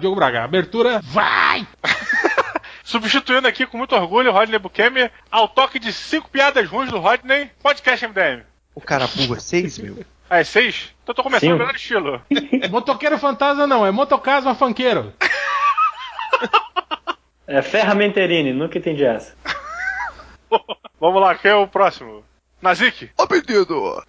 Diogo Braga, abertura, vai! Substituindo aqui com muito orgulho o Rodney Bukemi, ao toque de cinco piadas ruins do Rodney, podcast MDM. O cara pula 6 mil. Ah, é seis? Então tô começando Sim. o melhor estilo. Motoqueiro fantasma não, é motocasma funkeiro. É Ferramenterini, nunca entendi essa. Vamos lá, quem é o próximo? Nazik. Ó, menino!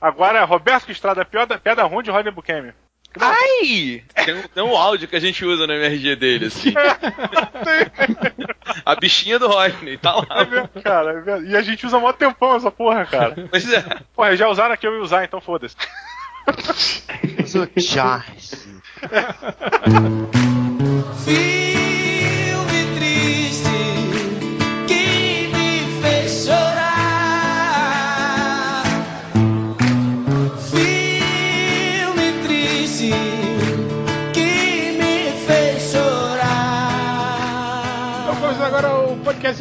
Agora é Roberto Estrada, piada, piada ruim de Rodney Bukemi. Ai! Tem um, tem um áudio que a gente usa no MRG dele, assim. a bichinha do Rodney, tá É lá. mesmo, cara. é mesmo. E a gente usa mó tempão essa porra, cara. Pois é. Porra, já usaram aqui, eu ia usar, então foda-se. Já. Filme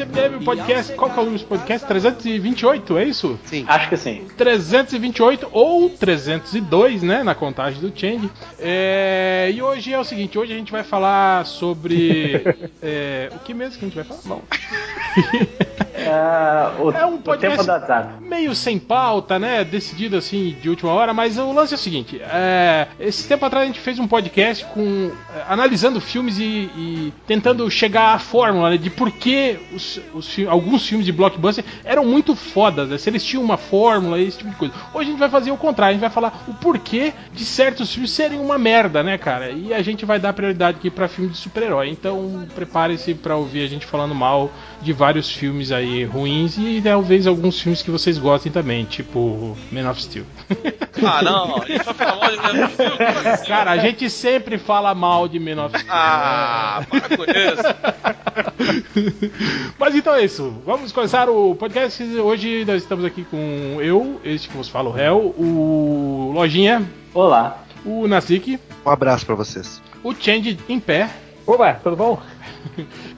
o podcast MDM, o podcast, qual que é o número desse podcast? 328, é isso? Sim. Acho que sim. 328 ou 302, né, na contagem do Change. É, e hoje é o seguinte, hoje a gente vai falar sobre é, o que mesmo que a gente vai falar? Bom, É, o, É um podcast- meio sem pauta, né, decidido assim de última hora, mas o lance é o seguinte, é, esse tempo atrás a gente fez um podcast com é, analisando filmes e, e tentando chegar à fórmula né, de por que os, os fi- alguns filmes de blockbuster eram muito fodas, né, se eles tinham uma fórmula, esse tipo de coisa. Hoje a gente vai fazer o contrário, a gente vai falar o porquê de certos filmes serem uma merda, né, cara? E a gente vai dar prioridade aqui pra filme de super-herói. Então prepare-se pra ouvir a gente falando mal de vários filmes aí ruins e talvez alguns filmes que vocês gostem também, tipo Man of Steel. Ah, não. A gente vai falar mal de filme? Como assim? Cara, a gente sempre fala mal de Man of Steel. Ah, para com isso. Mas então é isso. Vamos começar o podcast. Hoje nós estamos aqui com eu, este que vos fala o réu, o Lojinha, Olá. o Nasik, Um abraço pra vocês. o Change em pé. Opa, tudo bom?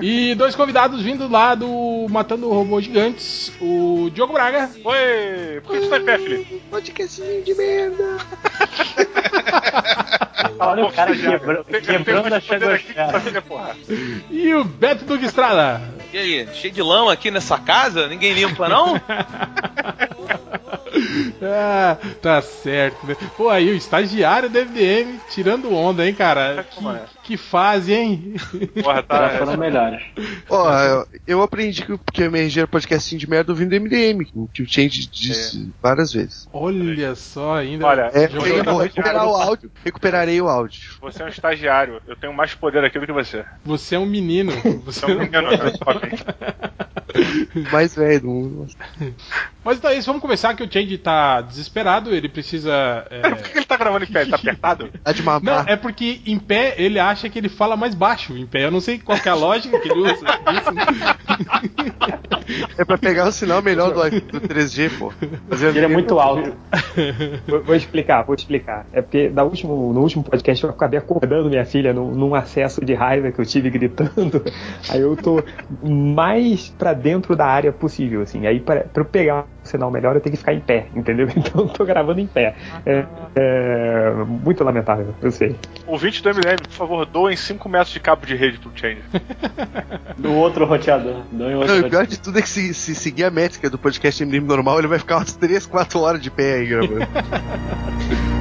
E dois convidados vindo lá do Matando Robôs Gigantes, o Diogo Braga Oi! Por que tu tá em pé, Felipe? Podcastzinho de merda. Olha o cara quebra, quebrando a tá chegosfera. e o Beto Duque Estrada. E aí, cheio de lama aqui nessa casa? Ninguém limpa, não? Ah, tá certo, né? Pô, aí o estagiário do MDM tirando onda, hein, cara? Como é? Que, que fase, hein? Porra, Já tá. foram melhores. Ó, eu- eu aprendi que, o- que o MRG era podcastinho de merda ouvindo MDM, o que o Change disse várias vezes. Olha só ainda. Olha, É, eu eu vou recuperar o áudio, recuperarei o áudio. Você é um estagiário. Eu tenho mais poder aqui do que você. Você é um menino. Você é um menino. Mais velho do mundo. Mas então é isso, vamos começar que o Change tá desesperado, ele precisa. é, Por que ele tá gravando em pé? Ele tá apertado? Tá de Não, mamar. é porque em pé ele acha que ele fala mais baixo em pé. Eu não sei qual que é a lógica que ele usa? É pra pegar o sinal melhor do, do 3G, pô. Ele é muito alto. Vou, vou explicar, vou explicar. É porque da último, no último podcast eu acabei acordando minha filha num, num acesso de raiva que eu tive gritando. Aí eu tô mais pra dentro da área possível, assim. Aí pra, pra eu pegar sinal melhor eu tenho que ficar em pé, entendeu? Então eu tô gravando em pé. É, é muito lamentável, eu sei. Ouvinte do MDM, por favor, doem 5 metros de cabo de rede pro Change. Do outro roteador. Do outro Não, e o pior roteador. de tudo é que se, se seguir a métrica do podcast MDM normal, ele vai ficar umas 3, 4 horas de pé aí gravando.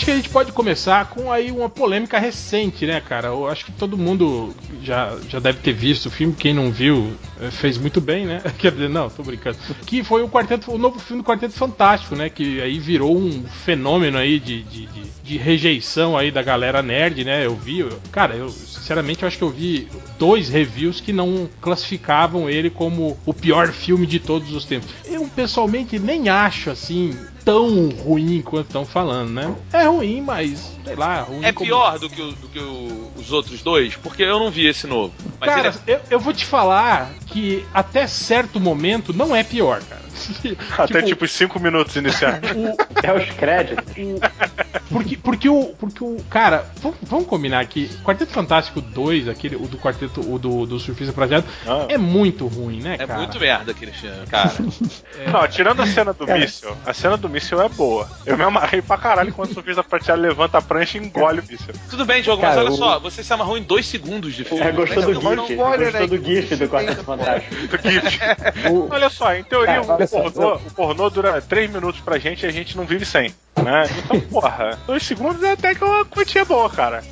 acho que a gente pode começar com aí uma polêmica recente, né, cara? Eu acho que todo mundo já, já deve ter visto o filme. Quem não viu eh, fez muito bem, né? Quer dizer, não, tô brincando. Que foi o quarteto, o novo filme do Quarteto Fantástico, né? Que aí virou um fenômeno aí de, de, de- de rejeição aí da galera nerd, né? Eu vi, eu- cara, eu sinceramente eu acho que eu vi dois reviews que não classificavam ele como o pior filme de todos os tempos. Eu pessoalmente nem acho assim tão ruim quanto estão falando, né? É ruim, mas sei lá, ruim É como- pior do que, o- do que o- os outros dois? Porque eu não vi esse novo. Mas Cara, é- eu, eu vou te falar que até certo momento não é pior, cara. Até tipo 5 minutos iniciais. o, É os créditos. Porque, porque, o, porque o. Cara, vamos, combinar aqui. Quarteto Fantástico 2, aquele, o do quarteto, o do, do Surfista Prateado, Ah. é muito ruim, né, É cara? muito merda aquele cara. Não, tirando a cena do Cara. míssil, a cena do míssil é boa. Eu me amarrei pra caralho quando o surfista prateado levanta a prancha e engole o míssil. Tudo bem, Diogo, Cara, mas olha o- só, você se amarrou em dois segundos de filme. É, gostou do Não, GIF, gostou né, do que GIF do Quarteto Fantástico. Do GIF. O- Olha só, em teoria Cara, olha o, só, pornô, o pornô dura 3 minutos pra gente e a gente não vive sem. Né? Então, porra, 2 segundos é até que uma quantia boa, cara.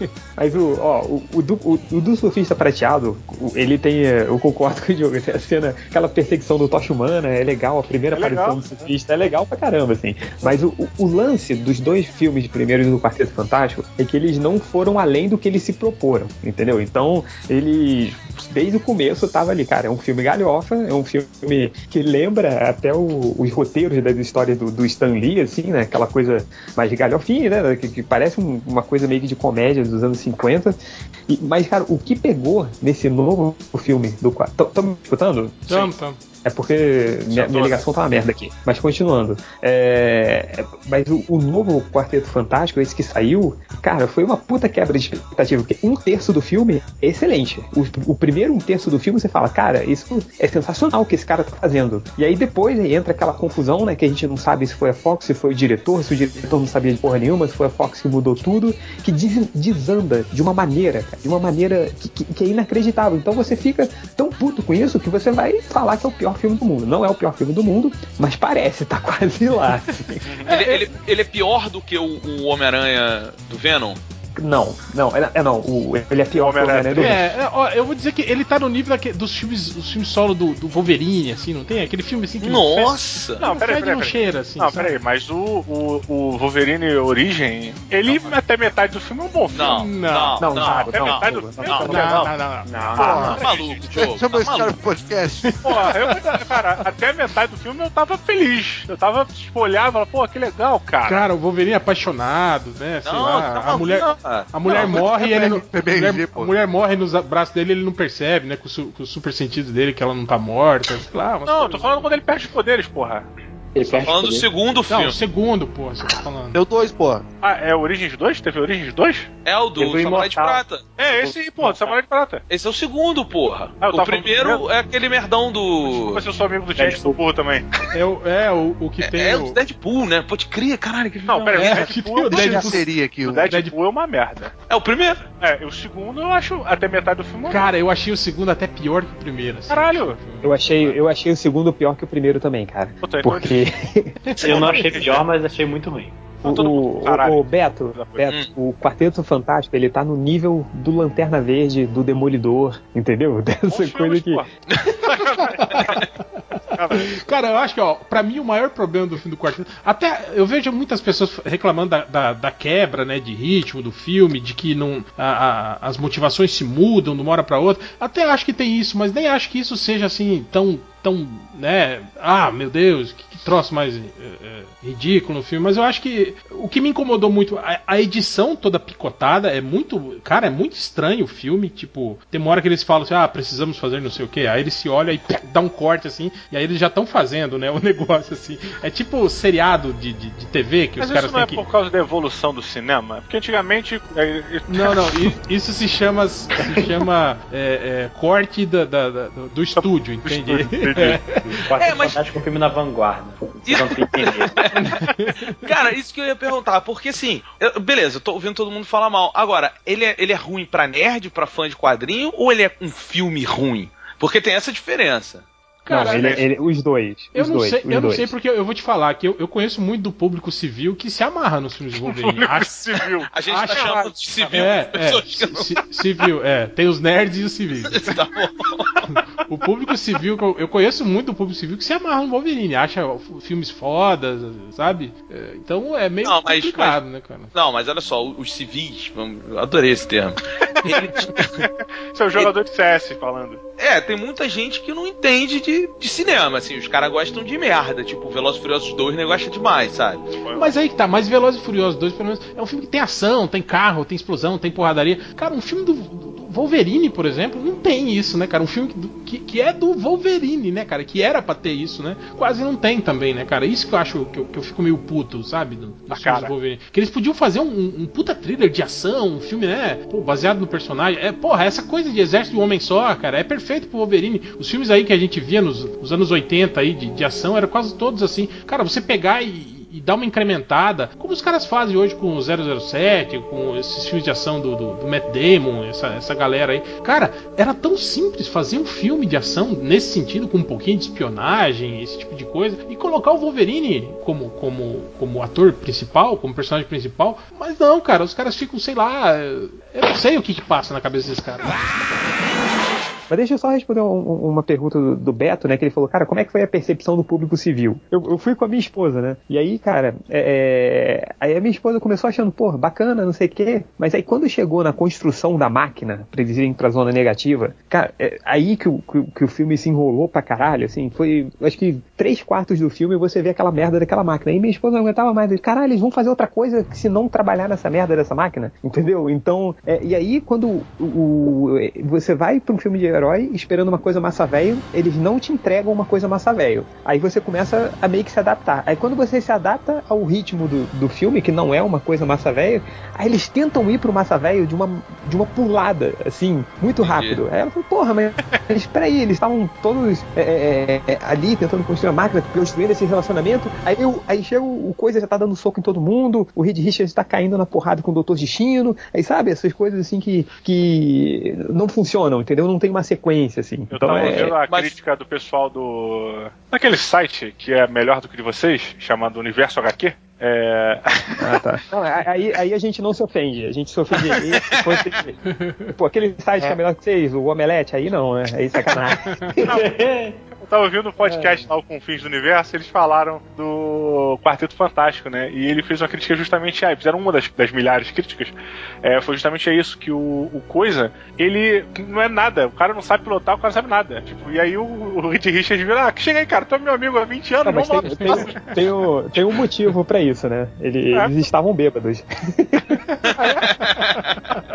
Mas o, ó, o, o do, o- o do surfista prateado, ele tem. eh, Eu concordo com o Diogo, tem a cena, aquela perseguição do Tocha Humana é legal, a primeira É aparição legal. do surfista é legal pra caramba, assim. Mas o, o- o lance dos dois filmes primeiros do Quarteto Fantástico é que eles não foram além do que eles se proporam, entendeu? Então, eles. Desde o começo tava ali, cara, é um filme galhofa, é um filme que lembra até o- os roteiros das histórias do, do Stan Lee, assim, né? Aquela coisa mais galhofinha, né? Que, que parece um- uma coisa meio que de comédia dos anos 50. E- mas, cara, o que pegou nesse novo filme do quarto. Estão me escutando? Tamo, tamo. É porque minha, minha ligação tá uma merda aqui. Mas continuando. É, é, mas o, o novo Quarteto Fantástico, esse que saiu, cara, foi uma puta quebra de expectativa. Porque um terço do filme é excelente. O, o primeiro um terço do filme você fala, cara, isso é sensacional o que esse cara tá fazendo. E aí depois aí entra aquela confusão, né? Que a gente não sabe se foi a Fox, se foi o diretor, se o diretor não sabia de porra nenhuma, se foi a Fox que mudou tudo. Que des- desanda de uma maneira, cara, de uma maneira que, que- que é inacreditável. Então você fica tão puto com isso que você vai falar que é o pior filme do mundo. Não é o pior filme do mundo, mas parece, tá quase lá. Ele, ele- ele é pior do que o, o Homem-Aranha do Venom? Não, não, é, é não. o- ele é pior que o Homem-Aranha É, é, ó, eu vou dizer que ele tá no nível daque- dos filmes, dos filmes solo do, do Wolverine, assim, não tem? Aquele filme assim que não Nossa! não, Não, peraí, peraí, não peraí. cheira, assim. Não, peraí, mas o, o, o Wolverine Origem, ele até metade do filme é um bom filme. Não, Não, não, não, não. Até não, metade não, do não, filme. não, Não, Não, não, não, não, não. Não, não. maluco, Diogo. Chama esse cara maluco. pro podcast. Porra, eu, cara, até metade do filme eu tava feliz. Eu tava, tipo, olhava e falava, pô, que legal, cara. Cara, o Wolverine é apaixonado, né? Sei Não, lá, tá a mulher, não. a mulher Não, morre e é ele não, PBG, a mulher, a mulher morre nos braços dele e ele não percebe, né? Com o, su- com o super sentido dele que ela não tá morta, sei lá. Não, tô falando quando ele perde os poderes, porra. Ele falando do segundo Não, filme. o segundo, pô, você tá falando. Deu dois, porra. Ah, é Origins 2? Teve Origins 2? É o do Samurai de. Prata. É, esse aí, porra, do Samurai de Prata. Esse é o segundo, porra. Ah, o primeiro é aquele merdão do. Desculpa se eu sou amigo do James do Burro também. É, o, é o, o que tem É, é o. Deadpool, né? Pode crer, caralho. Que Não, pera aí, É, o que Deadpool, tem o Deadpool. de seria aqui. o O... Deadpool é uma merda. É o primeiro. É, o segundo eu acho até metade do filme. Cara, eu achei o segundo até pior que o primeiro. Assim. Caralho. Eu achei, eu achei o segundo pior que o primeiro também, cara. Puta, então Porque Eu não achei pior, mas achei muito ruim. o, o, o Beto. Beto, o Quarteto Fantástico, ele tá no nível do Lanterna Verde, do Demolidor, entendeu? Dessa coisa que. Cara, eu acho que, ó, pra mim o maior problema do filme do quarteto. Até eu vejo muitas pessoas reclamando da, da, da quebra, né, de ritmo do filme, de que não a- a- as motivações se mudam de uma hora pra outra. Até acho que tem isso, mas nem acho que isso seja assim tão. tão, né? Ah, meu Deus, que troço mais é, é, ridículo no filme. Mas eu acho que o que me incomodou muito, a, a edição toda picotada é muito. Cara, é muito estranho o filme. Tipo, tem uma hora que eles falam assim, ah, precisamos fazer não sei o que. Aí eles se olham e dá um corte assim, e aí eles já estão fazendo, né? O negócio assim. É tipo seriado de, de, de TV que Mas os caras isso não têm é que. por causa da evolução do cinema? Porque antigamente. é, é- Não, não, i- isso se chama, se chama é, é, corte da, da- da- do, do estúdio, entende? Quarteto É, mas- Fantástico é um filme na vanguarda. Vocês não entender. Cara, isso que eu ia perguntar, porque assim, eu- beleza, eu tô ouvindo todo mundo falar mal. Agora, ele é, ele é ruim pra nerd, pra fã de quadrinho, ou ele é um filme ruim? Porque tem essa diferença. Cara, não, ele, é- ele- os dois. Eu os não, dois, sei, os eu não dois. sei porque eu vou te falar que eu, eu conheço muito do público civil que se amarra nos filmes de Wolverine. Acho, civil. A gente Acho- tá chamando de civil. é, é, não- ci- civil, é. Tem os nerds e os civis. Tá bom. O público civil, que eu, conheço muito do público civil que se amarra no Wolverine, acha filmes fodas, sabe? É, então é meio Não, mas- complicado, né, cara? Não, mas olha só, os civis, adorei esse termo. Isso é o jogador de CS falando. é, tem muita gente que não entende de, de cinema, assim, os caras gostam de merda, tipo, Velozes e Furiosos 2 o negócio é demais, sabe? Mas aí que tá, mais Velozes e Furiosos 2, pelo menos, é um filme que tem ação, tem carro, tem explosão, tem porradaria. Cara, um filme do, do- Wolverine, por exemplo, não tem isso, né, cara? Um filme que, que, é do Wolverine, né, cara? Que era pra ter isso, né? Quase não tem também, né, cara? Isso que eu acho que eu, que eu fico meio puto, sabe? Do, filmes cara. do Wolverine. Que eles podiam fazer um, um puta thriller de ação, um filme, né? Pô, baseado no personagem. É, porra, essa coisa de exército de um homem só, cara, é perfeito pro Wolverine. Os filmes aí que a gente via nos, nos anos 80 aí de, de ação eram quase todos assim. Cara, você pegar e e dar uma incrementada, como os caras fazem hoje com o 007, com esses filmes de ação do, do, do Matt Damon, essa, essa galera aí. Cara, era tão simples fazer um filme de ação nesse sentido, com um pouquinho de espionagem, esse tipo de coisa, e colocar o Wolverine como, como, como ator principal, como personagem principal. Mas não, cara, os caras ficam, sei lá, eu não sei o que, que passa na cabeça desses caras. Mas deixa eu só responder um- um- uma pergunta do, do Beto, né? Que ele falou, cara, como é que foi a percepção do público civil? Eu, eu fui com a minha esposa, né? E aí, cara, é, é, aí a minha esposa começou achando, pô, bacana, não sei o quê. Mas aí quando chegou na construção da máquina, pra eles irem pra zona negativa, cara, é aí que o, que, que o filme se enrolou pra caralho, assim. Foi, acho que três quartos do filme você vê aquela merda daquela máquina. Aí minha esposa não aguentava mais. Caralho, eles vão fazer outra coisa que se não trabalhar nessa merda dessa máquina, entendeu? Então, é, e aí quando o, o- você vai pra um filme de herói esperando uma coisa massa velho, eles não te entregam uma coisa massa velho. Aí você começa a meio que se adaptar. Aí quando você se adapta ao ritmo do, do filme, que não é uma coisa massa velho, aí eles tentam ir pro massa velho de uma, de uma pulada, assim, muito rápido. Aí ela falou, porra, mas espera aí, eles estavam todos é, é, é, ali tentando construir a máquina, construindo esse relacionamento. Aí, eu, aí chega o, o coisa já tá dando soco em todo mundo, o Reed Richards tá caindo na porrada com o Doutor Destino. Aí sabe, essas coisas assim que, que não funcionam, entendeu? Não tem uma sequência, assim. Eu Então tava é. vendo a mas- crítica do pessoal do. daquele site que é melhor do que o de vocês, chamado Universo HQ. É. Ah, tá. Não, aí, aí a gente não se ofende, a gente se ofende Pô, aquele site que é melhor que vocês, o Omelete, aí não, né? Aí sacanagem. Eu tava ouvindo um podcast lá, o Confins do Universo, eles falaram do Quarteto Fantástico, né? E ele fez uma crítica justamente a. Fizeram uma das, das milhares de críticas. É, foi justamente a isso, que o, o Coisa, ele não é nada. O cara não sabe pilotar, o cara não sabe nada. Tipo, e aí o, o Reed Richards virou, ah, chega aí, cara, tu é meu amigo há 20 anos, Não, mas vamos tem, lá. tem, tem, um, tem um motivo pra isso, né? Ele- É. Eles estavam bêbados.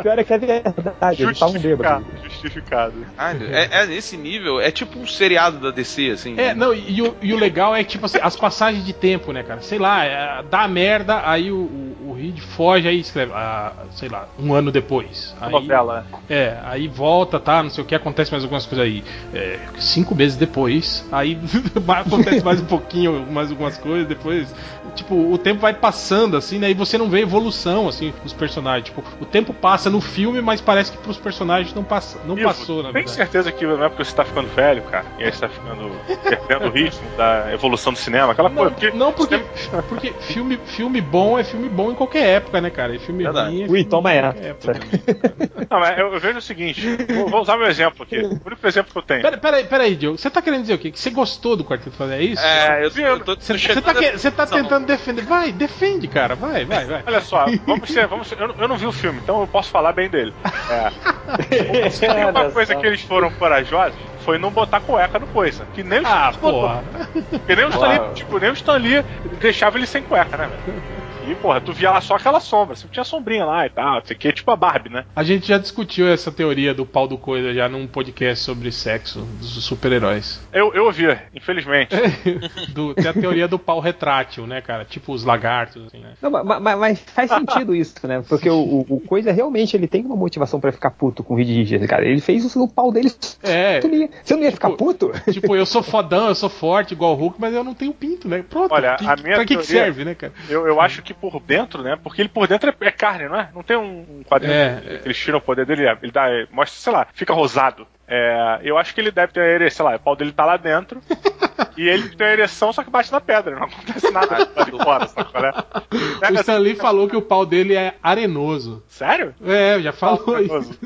Pior é que é verdade, eles estavam bêbados. Justificado. Caralho, é, é nesse nível, é tipo um seriado da DC, assim. É, não, e, o, e o legal é que, tipo assim, as passagens de tempo, né, cara? Sei lá, é, dá merda, aí o, o, o Reed foge, aí escreve, ah, sei lá, um ano depois. Aí, Novela. É, aí volta, tá, não sei o que, acontece mais algumas coisas aí. É, cinco meses depois, aí acontece mais um pouquinho, mais algumas coisas, depois, tipo, o tempo vai passando, assim, né, e você não vê evolução, assim, dos personagens. Tipo, o tempo passa no filme, mas parece que pros personagens não, passa, não Ivo, passou, na Tem verdade. certeza que não é porque você tá ficando velho, cara, e aí você tá ficando perdendo o ritmo da evolução do cinema, aquela Não, coisa. Porque não porque, porque filme, filme bom é filme bom em qualquer época, né, cara? E filme Verdade. ruim é Ui, filme toma ruim em essa. qualquer época. Não, mas eu, eu vejo o seguinte, vou, vou usar meu exemplo aqui. O único exemplo que eu tenho. Pera, pera aí, pera aí, Diogo. Você tá querendo dizer o quê? Que você gostou do Quarteto Fantástico? É isso? É, eu, eu tô, Você tô você tá, a- tá Não. Tentando defender. Vai, defende, cara. Vai, vai, vai. Olha só, vamos ser, vamos ser- eu, não- eu não vi o filme, então eu posso falar bem dele. É. Se tem uma coisa só. que eles foram corajosos foi não botar cueca no coisa. Que nem o Ah, Stan Lee. Porque nem o Stan Lee, tipo, nem o Stan Lee deixava ele sem cueca, né, velho? E, porra, tu via lá só aquela sombra, sempre tinha sombrinha lá e tal, isso aqui é tipo a Barbie, né? A gente já discutiu essa teoria do pau do coisa já num podcast sobre sexo dos super-heróis. Eu, eu ouvi, infelizmente. Do- tem a teoria do pau retrátil, né, cara? Tipo os lagartos, assim, né? Não, ma- ma- mas, faz sentido isso, né? Porque o, o- o Coisa realmente ele tem uma motivação pra ficar puto com o Reed Richards, cara. Ele fez isso no pau dele. É. Tu não ia- Você não ia ficar Tipo, puto? Tipo, eu sou fodão, eu sou forte igual o Hulk, mas eu não tenho pinto, né? Pronto. Olha, que- a minha pra que, que teoria- serve, né, cara? Eu, eu acho que por dentro, né? Porque ele por dentro é, é carne, não é? Não tem um um quadrinho É, que eles tiram o poder dele, ele dá, mostra, sei lá, fica rosado. É, eu acho que ele deve ter a ereção, sei lá, o pau dele tá lá dentro. e ele tem a ereção, só que bate na pedra, não acontece nada lá de fora, sabe qual é? O Pega Stan Lee falou que o pau dele é arenoso. Sério? É, já falou Arenoso.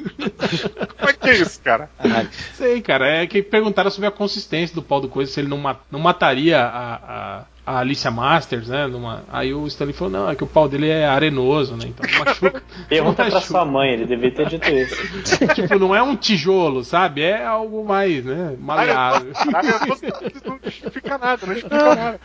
isso. Como é que é isso, cara? Sei, cara. É que perguntaram sobre a consistência do pau do coisa, se ele não, ma- não mataria a, a, a Alicia Masters, né? Numa, aí o Stanley falou, não, é que o pau dele é arenoso, né? Então machuca. Pergunta pra machuca. sua mãe, ele devia ter dito isso. tipo, não é um tijolo, sabe? É algo mais, né? Maleável. Não justifica nada, não explica nada.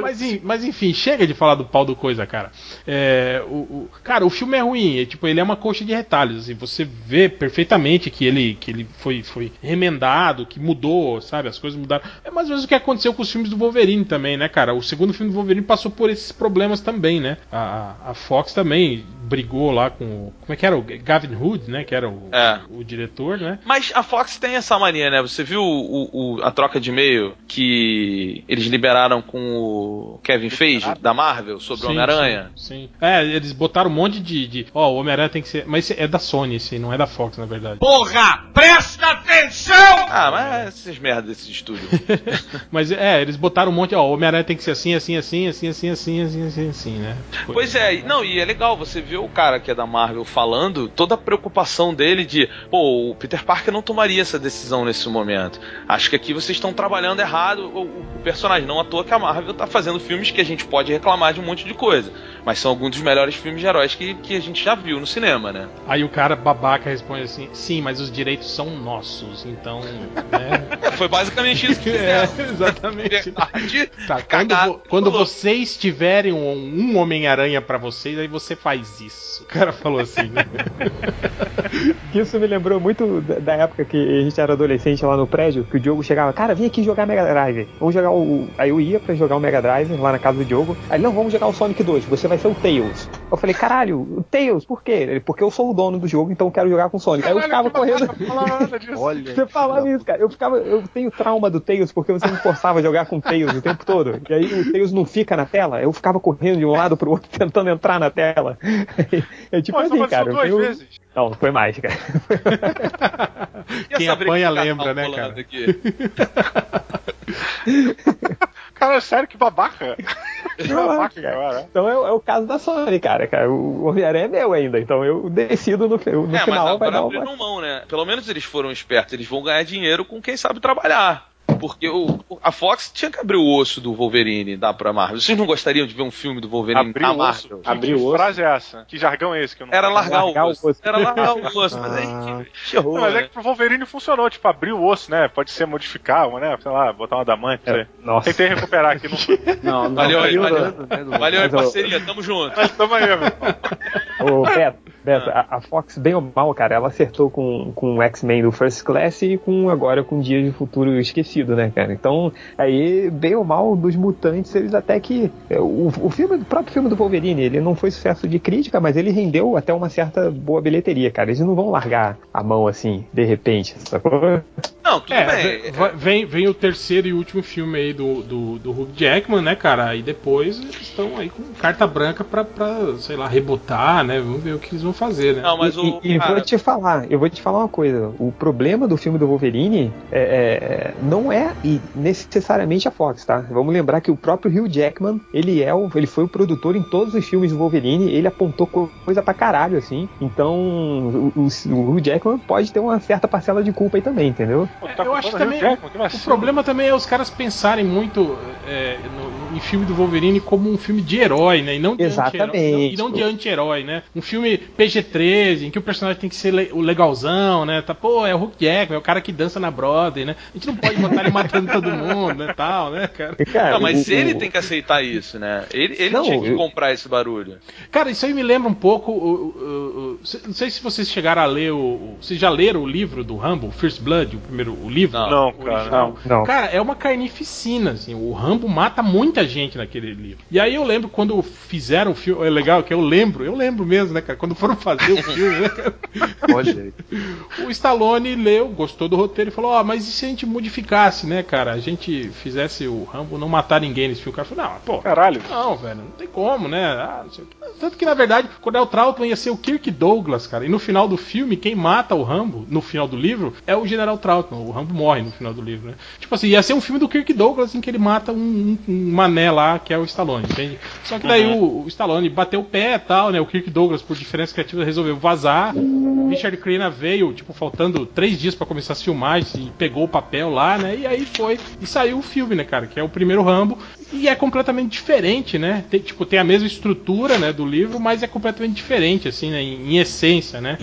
Mas, mas enfim, chega de falar do pau do coisa, cara. É, o, o- cara, o filme é ruim, é, tipo, ele é uma coxa de retalhos. Assim, você vê perfeitamente que ele, que ele foi, foi remendado, que mudou, sabe? As coisas mudaram. É mais ou menos o que aconteceu com os filmes do Wolverine também, né, cara? O segundo filme do Wolverine passou por esses problemas também, né? A, a- Fox também brigou lá com. o- Como é que era? O Gavin Hood, né? Que era o, É. o diretor, né? Mas a Fox tem essa mania, né? Você viu o- o- a troca de e-mail que eles liberaram com o Kevin Feige, da Marvel, sobre o Homem-Aranha? Sim, sim. É, eles botaram um monte de. de ó, o Homem-Aranha tem que ser. Mas é da Sony, esse não é da Fox, na verdade. Porra, presta atenção! Ah, mas essas merdas desses estúdios. Mas é, eles botaram um monte, ó, o Homem-Aranha tem que ser assim, assim, assim, assim, assim, assim, assim, assim, assim, né? Foi. Pois é, não, e é legal você ver o cara que é da Marvel falando toda a preocupação dele de, pô, o Peter Parker não tomaria essa decisão nesse momento. Acho que aqui vocês estão trabalhando errado o, o personagem. Não à toa que a Marvel tá fazendo filmes que a gente pode reclamar de um monte de coisa. Mas são alguns dos melhores filmes de heróis que, que a gente já viu no cinema, né? Aí o cara babaca responde assim: sim, mas os direitos são nossos, então. Né? Foi basicamente isso que é, exatamente. Verdade. Tá, quando, quando vocês tiverem um, um Homem-Aranha pra vocês, aí você faz isso. O cara falou assim, né? Isso me lembrou muito da época que a gente era adolescente lá no prédio, que o Diogo chegava, cara, vem aqui jogar Mega Drive. Vamos jogar o. Aí eu ia pra jogar o Mega Drive lá na casa do Diogo. Aí, não, vamos jogar o Sonic 2, você vai ser o Tails. Eu falei, caralho, o Tails, por quê? Ele, porque eu sou o dono do jogo, então eu quero jogar com o Sonic. Aí eu ficava correndo. Não fala nada disso. Olha. Você falava isso, cara. Eu ficava, eu tenho trauma do Tails porque você me forçava a jogar com o Tails o tempo todo. E aí o Tails não fica na tela, eu ficava correndo de um lado pro outro tentando entrar na tela. É tipo Pô, assim, cara. eu duas tenho- vezes. Não, foi mais, cara. Quem apanha de casal lembra, né, cara? Cara, sério, que babaca. Que babaca, cara. Então é, o- é o caso da Sony, cara. cara. O Homem-Aranha é meu ainda, então eu decido no, no É, mas final vai agora dar uma. mão, né? Pelo menos eles foram espertos, eles vão ganhar dinheiro com quem sabe trabalhar. Porque o, a Fox tinha que abrir o osso do Wolverine e dar pra Marvel. Vocês não gostariam de ver um filme do Wolverine Abrir na o osso. Marvel? Que, Abrir o que osso. frase é essa? Que jargão é esse que eu não Era largar, Largar o o osso. osso. Era largar o osso, mas aí Ah. que errou, Não, mas é né? que pro Wolverine funcionou, tipo, abrir o osso, né? Pode ser modificar, né? Sei lá, botar uma damante, sei. Nossa. Tentei recuperar aqui, não. Não, não. Valeu aí, valeu. Valeu aí, parceria, tamo junto. Mas tamo aí, meu. Ô, Beto, Beto, a, a Fox, bem ou mal, cara, ela acertou com, com o X-Men do First Class e com agora com Dias de Futuro Esquecido, né, cara? Então, aí, bem ou mal, dos mutantes, eles até que. é, O, o filme, o próprio filme do Wolverine, ele não foi sucesso de crítica, mas ele rendeu até uma certa boa bilheteria, cara. Eles não vão largar a mão assim, de repente, sacou? Não, tudo É, bem. vem, vem, vem o terceiro e último filme aí do, do, do Hugh Jackman, né, cara? Aí depois eles estão aí com carta branca pra, pra, sei lá, rebotar, né? Vamos ver o que eles vão fazer, né? Não, mas e, o. e- e cara, vou te falar, eu vou te falar uma coisa. O problema do filme do Wolverine é, é- não é e necessariamente a Fox, tá? Vamos lembrar que o próprio Hugh Jackman, ele é o, ele foi o produtor em todos os filmes do Wolverine, ele apontou co- coisa pra caralho, assim. Então, o, o- o Hugh Jackman pode ter uma certa parcela de culpa aí também, entendeu? Tá eu acho culpando também- o problema também é os caras pensarem muito é, no- em filme do Wolverine como um filme de herói, né? E não de Exatamente. anti-herói. E não de anti-herói, né? Um filme PG-13, em que o personagem tem que ser le- o legalzão, né? Tá, pô, é o Hulk Jackman, é o cara que dança na Broadway, né? A gente não pode botar ele matando todo mundo, né? Tal, né, cara? Cara, Não, mas o- ele o- tem que aceitar isso, né? Ele, ele Não, tinha que eu- comprar esse barulho. Cara, isso aí me lembra um pouco. o- o- o- se- não sei se vocês chegaram a ler o. Vocês já leram o livro do Rambo, First Blood, o primeiro o livro? Não. Não, cara. original? Não. Cara, é uma carnificina, assim. O Rambo mata muita gente naquele livro. E aí eu lembro quando fizeram o filme. É legal que eu lembro, eu lembro mesmo, né, cara? Quando foram fazer o filme, né, cara? Olha aí. O Stallone leu, gostou do roteiro e falou: Ó, mas e se a gente modificasse, né, cara? A gente fizesse o Rambo não matar ninguém nesse filme? O cara falou: Não, pô, Caralho. não, velho, não tem como, né? Ah. Tanto que, na verdade, quando é o Trautmann ia ser o Kirk Douglas, cara. E no final do filme, quem mata o Rambo, no final do livro, é o General Trautmann. O Rambo morre no final do livro, né? Tipo assim, ia ser um filme do Kirk Douglas em que ele mata um, um- uma mané lá, que é o Stallone, entende? Só que daí o, o Stallone bateu o pé e tal, né? O Kirk Douglas, por diferença criativa, resolveu vazar. O Richard Crenna veio, tipo, faltando três dias pra começar as filmagens e pegou o papel lá, né? E aí foi. E saiu o filme, né, cara? Que é o primeiro Rambo. E é completamente diferente, né? Tem, tipo, tem a mesma estrutura, né, do livro, mas é completamente diferente, assim, né? Em, em essência, né?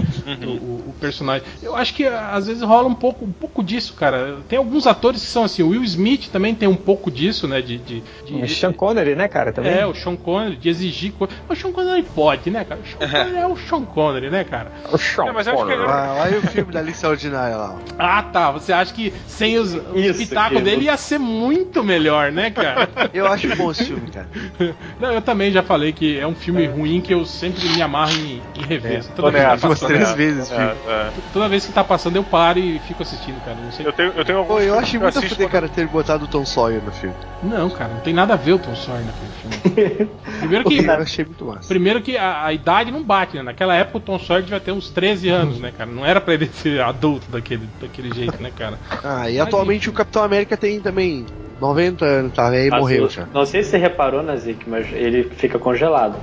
O, o- o personagem. Eu acho que às vezes rola um pouco, um pouco disso, cara. Tem alguns atores que são assim. O Will Smith também tem um pouco disso, né? De, de, de- O Sean Connery, né, cara? Também. é, o Sean Connery, de exigir coisa. Mas o Sean Connery pode, né, cara? O Sean Connery é o Sean Connery, né, cara? O Sean É, mas eu acho que Connery. Ah, olha o filme da Alice Ordinária lá. Ah, tá. Você acha que sem os, os Isso, pitacos dele ia ser muito melhor, né, cara? Eu acho bom esse filme, cara. Não, eu também já falei que é um filme ruim que eu sempre me amarro em, em rever. toda, vez que tá passando, três nessa. vezes. É, é. toda vez que tá passando, eu paro e fico assistindo, cara. Não sei. Eu tenho, eu tenho alguns Pô, eu que muito fuder, quando- cara, ter botado o Tom Sawyer no filme. Não, cara, não tem nada a ver o Tom Sawyer naquele filme. Primeiro que. Eu achei muito massa. Primeiro que a, a idade não bate, né? Naquela época o Tom Sawyer devia ter uns 13 anos, né, cara? Não era pra ele ser adulto daquele, daquele jeito, né, cara? Ah, e atualmente o Capitão América tem também 90 anos, tá? Aí Mas morreu o- já. Não sei se você reparou, Nazik, mas ele fica congelado.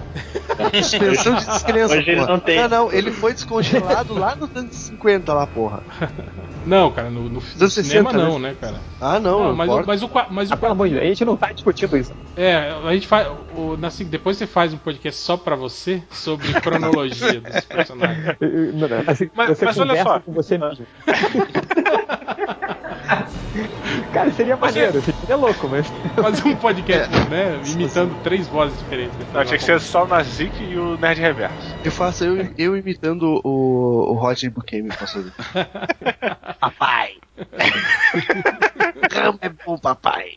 Suspensão de descrença, Hoje ele não tem. Não, não, ele foi descongelado lá nos anos 50 lá, porra. Não, cara, no, no, cinema 60, não, né, cara? Ah, não, Não, mas, o, mas o qua- mas o Ah, pelo amor de Deus, a gente não tá discutindo isso. É, a gente faz. O, na, depois você faz um podcast só pra você sobre cronologia dos personagens. Não, não, assim, Mas- você mas olha só. com você mesmo. Cara, seria maneiro, seria louco, mas. Fazer um podcast, É. né? Imitando três vozes diferentes. Não, tinha que ser só o Nazik e o Nerd Reverso. Eu faço eu, eu imitando o, o Roger Buchanan, posso fazer. papai! Rambo é bom, papai!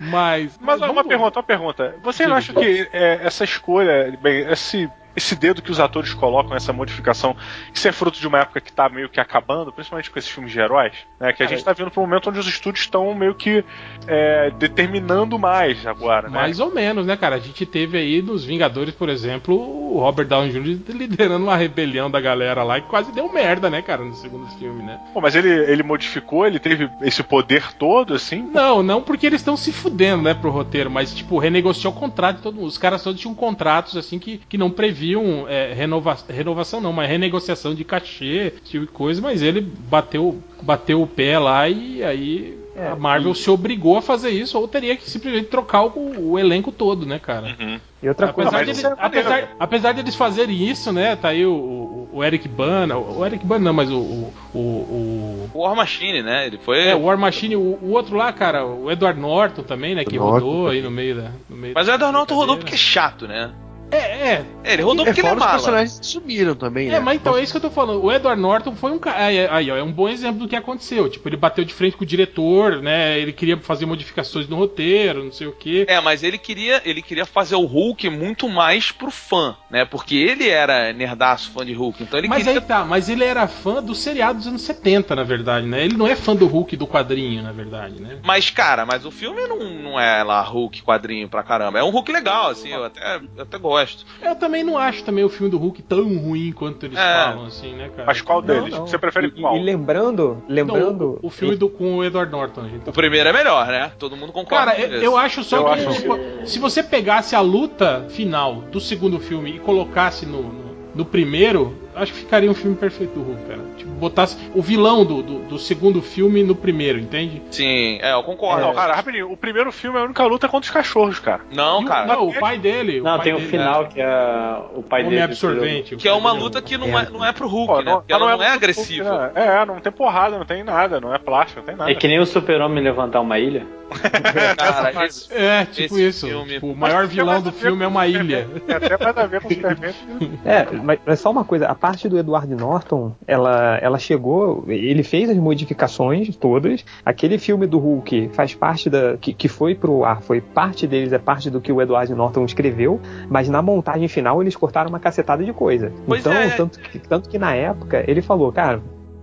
Mas. Mas uma vamos- pergunta, uma pergunta. Você não acha que é, essa escolha, bem, esse, esse dedo que os atores colocam, essa modificação, isso é fruto de uma época que tá meio que acabando, principalmente com esses filmes de heróis, né? Que a gente tá vindo pra um momento onde os estúdios estão meio que é, determinando mais agora, né? Mais ou menos, né, cara? A gente teve aí nos Vingadores, por exemplo, o Robert Downey Jr. liderando uma rebelião da galera lá e quase deu merda, né, cara, no segundo filme, né? Pô, mas ele, ele modificou, ele teve esse poder todo, assim? Não, não porque eles estão se fudendo, né, pro roteiro, mas, tipo, renegociou o contrato de todo mundo. Os caras todos tinham contratos, assim, que, que não previam é, renova, renovação, não, mas renegociação de cachê, tipo de coisa, mas ele bateu, bateu o pé lá e aí É, a Marvel se obrigou a fazer isso, ou teria que simplesmente trocar o, o elenco todo, né, cara? E outra coisa. Apesar, mas de, é apesar, apesar de eles fazerem isso, né? Tá aí o, o, o Eric Bana, o Eric Bana não, mas o, o, o, o- War Machine, né? Ele foi. é, o War Machine, o, o outro lá, cara, o Edward Norton também, né? Que Norton rodou aí no meio da. No meio Mas o Edward Norton rodou porque é chato, né? É, é. É, ele rodou É porque ele é fora os mala. personagens sumiram também, né? É, mas então é isso que eu tô falando. O Edward Norton foi um cara. Aí, aí, ó, é um bom exemplo do que aconteceu. Tipo, ele bateu de frente com o diretor, né? Ele queria fazer modificações no roteiro, não sei o quê. É, mas ele queria, ele queria fazer o Hulk muito mais pro fã, né? Porque ele era nerdaço fã de Hulk, então ele Mas queria aí tá, mas ele era fã do seriado dos anos 70, na verdade, né? Ele não é fã do Hulk do quadrinho, na verdade, né? Mas, cara, mas o filme não, não é lá Hulk quadrinho pra caramba. É um Hulk legal, assim, eu até, eu até gosto. Eu também não acho também o filme do Hulk tão ruim quanto eles É. falam, assim, né, cara? Mas qual Não, deles? não. Você prefere E- qual? E, lembrando, Não, lembrando. o, o filme do, com o Edward Norton, a gente tá O primeiro é melhor, né? Todo mundo concorda Cara, com eu, eu acho só Eu que acho tipo, se você pegasse a luta final do segundo filme e colocasse no, no, no primeiro, acho que ficaria um filme perfeito do Hulk, cara. Tipo, botasse o vilão do, do, do segundo filme no primeiro, entende? Sim, é, eu concordo. Não, cara, rapidinho. O primeiro filme é a única luta contra os cachorros, cara. Não, E o- cara. não, o pai dele. Não, pai tem o final que é o pai Homem dele. absorvente. o Que é uma luta que não é, não é pro Hulk, Pô, né? Porque ela não é muito agressiva. né? É, não tem porrada, não tem nada, não é plástico, não tem nada. É que nem o super-homem levantar uma ilha. Cara, esse- É, tipo isso. filme- Tipo, o maior vilão do filme é uma ilha. Até mais a ver com o Superman. É, mas, mas só uma coisa, a parte do Edward Norton, ela, ela chegou, ele fez as modificações todas. Aquele filme do Hulk faz parte da. que, que foi pro ar, foi parte deles, é parte do que o Edward Norton escreveu, mas na montagem final eles cortaram uma cacetada de coisa. Pois então, é. tanto, que, tanto que na época ele falou, cara.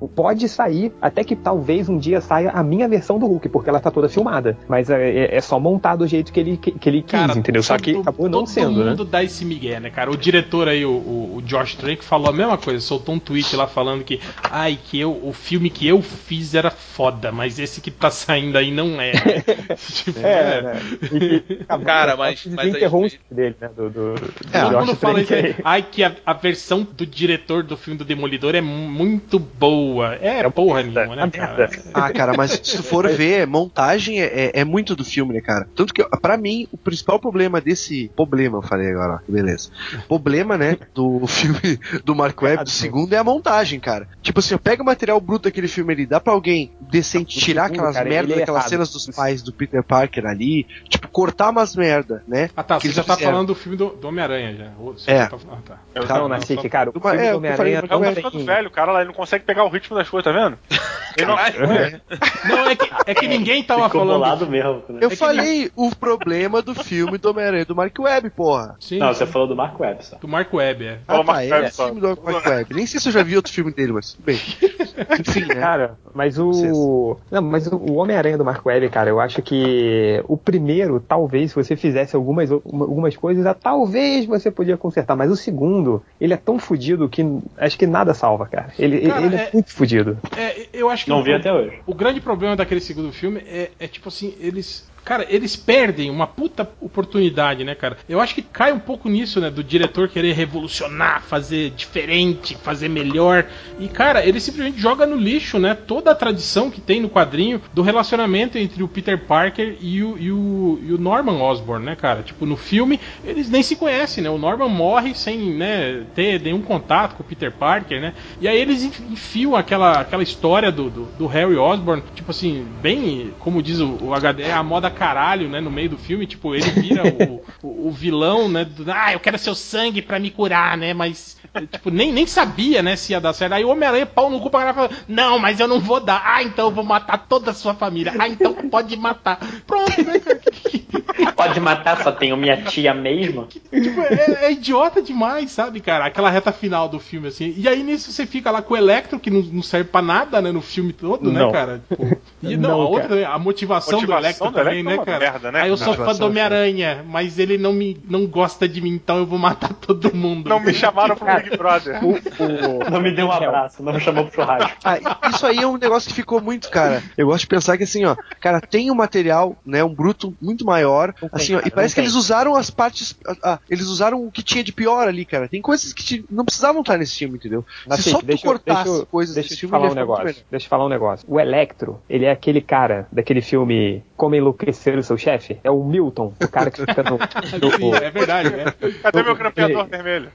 Pode sair, até que talvez um dia saia a minha versão do Hulk, porque ela tá toda filmada. Mas é, é- é só montar do jeito que ele, que, que ele quis, Cara, entendeu? Só que todo- acabou não todo sendo, né? mundo dá esse migué, né, cara? O diretor aí, o, o, o Josh Trank, falou a mesma coisa. Soltou um tweet lá falando que, ai, que eu, o filme que eu fiz era foda, mas esse que tá saindo aí não é. tipo, É, né? Que acabou- Cara, mas- mas aí- desenterrou um dele, né? Do, do, do É, Todo mundo fala Trank isso aí. Ai, que a, a versão do diretor do filme do Demolidor é muito boa. É, porra nenhuma, né, cara? Ah, cara, mas se tu for ver, montagem é, é- é muito do filme, né, cara? Tanto que, pra mim, o principal problema desse. Problema, eu falei agora, ó, que beleza. Problema, né, do filme do Mark Webb, do segundo, é a montagem, cara. Tipo assim, ó, pega o material bruto daquele filme ali, dá pra alguém decente O tirar segundo, aquelas cara, merdas é daquelas errado. cenas dos pais do Peter Parker ali, tipo, cortar umas merda, né? Ah, tá. que Você já tá fizeram. falando do filme do, do Homem-Aranha já. Você É. já tá- ah, tá. Eu Tá, Não, Nacique, cara, o filme é, do eu Homem-Aranha Não, não tá é- tem... velho, o cara lá, ele não consegue pegar o ritmo das coisas, tá vendo? Ele não, Caralho. Não, é que, é que ninguém tava Ficou falando. bolado mesmo. Né? Eu que falei o problema do filme do Homem-Aranha do Mark Webb, porra. Sim, Não, você falou do Mark Webb só. do Mark Webb, é. Ah, Ô, tá, Mark é filme do Mark Webb. Nem sei se eu já vi outro filme dele, mas tudo bem. Enfim, né? Cara, mas o. Não, mas o- Homem-Aranha do Mark Webb, cara, eu acho que o primeiro, talvez, se você fizesse algumas, algumas coisas, ah, talvez você podia consertar. Mas o segundo, ele é tão fudido que acho que nada salva, cara. Ele, Cara, ele é, é- muito fudido. É, eu acho que Não o, vi até hoje. o grande problema daquele segundo filme é, é tipo assim, eles. Cara, eles perdem uma puta oportunidade, né, cara? Eu acho que cai um pouco nisso, né? Do diretor querer revolucionar, fazer diferente, fazer melhor. E, cara, ele simplesmente joga no lixo, né? Toda a tradição que tem no quadrinho do relacionamento entre o Peter Parker e o, e o, e o Norman Osborn, né, cara? Tipo, no filme, eles nem se conhecem, né? O Norman morre sem, né, ter nenhum contato com o Peter Parker, né? E aí eles enf- enfiam aquela, aquela história do, do, do Harry Osborn, tipo assim, bem, como diz o, o HD, é a moda caralho, né? No meio do filme, tipo, ele vira o, o, o vilão, né? do- ah, eu quero seu sangue pra me curar, né? Mas, tipo, nem, nem sabia, né, se ia dar certo. Aí o Homem-Aranha, pau no cu pra caralho, fala, não, mas eu não vou dar. Ah, então eu vou matar toda a sua família. Ah, então pode matar. Pronto, né, cara? Pode matar, só tenho minha tia mesmo. Tipo, é, é idiota demais, sabe, cara? Aquela reta final do filme, assim. E aí nisso você fica lá com o Electro, que não, não serve pra nada, né, no filme todo, né, Não. cara? Tipo, e não, Não, a outra, cara. também, a motivação, do Motivação Electro do também, Electro é né, cara? merda, né? Aí eu sou fã do Homem-Aranha, mas ele não me não gosta de mim, então eu vou matar todo mundo. Não me chamaram pro Big Brother. O, o- Não me deu um abraço, não me chamou pro churrasco. Ah, isso aí é um negócio que ficou muito, cara. Eu gosto de pensar que assim, ó, cara, tem um material, né, um bruto muito maior, Não assim, ó, cara, e parece que tem. eles usaram as partes, ah, ah, eles usaram o que tinha de pior ali, cara. Tem coisas que te- não precisavam estar nesse filme, entendeu? Se Nacique, só tu deixa, eu- cortasse deixa, coisas deixa eu desse te filme, falar um negócio. Deixa eu te falar um negócio. O Electro, ele é aquele cara daquele filme Como Enlouquecer o Seu Chefe. É o Milton, o cara que fica no. Sim, é verdade, né? Cadê meu grampeador vermelho?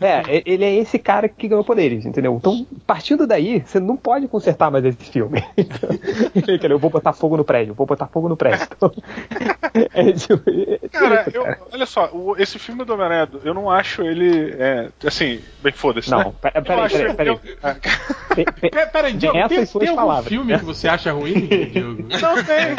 É, ele é esse cara que ganhou poderes, entendeu? Então, partindo daí, você não pode consertar mais esse filme. Entendeu? eu vou botar fogo no prédio, vou botar fogo no prédio. Então, é Cara, isso, eu, cara. olha só, o- esse filme do Homem-Aranha, eu não acho ele. É, assim, bem, foda-se. Não, né? peraí, peraí, peraí. eu- Ah, Pe- pe- Pera- Peraí, Diogo, tem, tem algum palavras. filme que você acha ruim, Diogo? Não tem.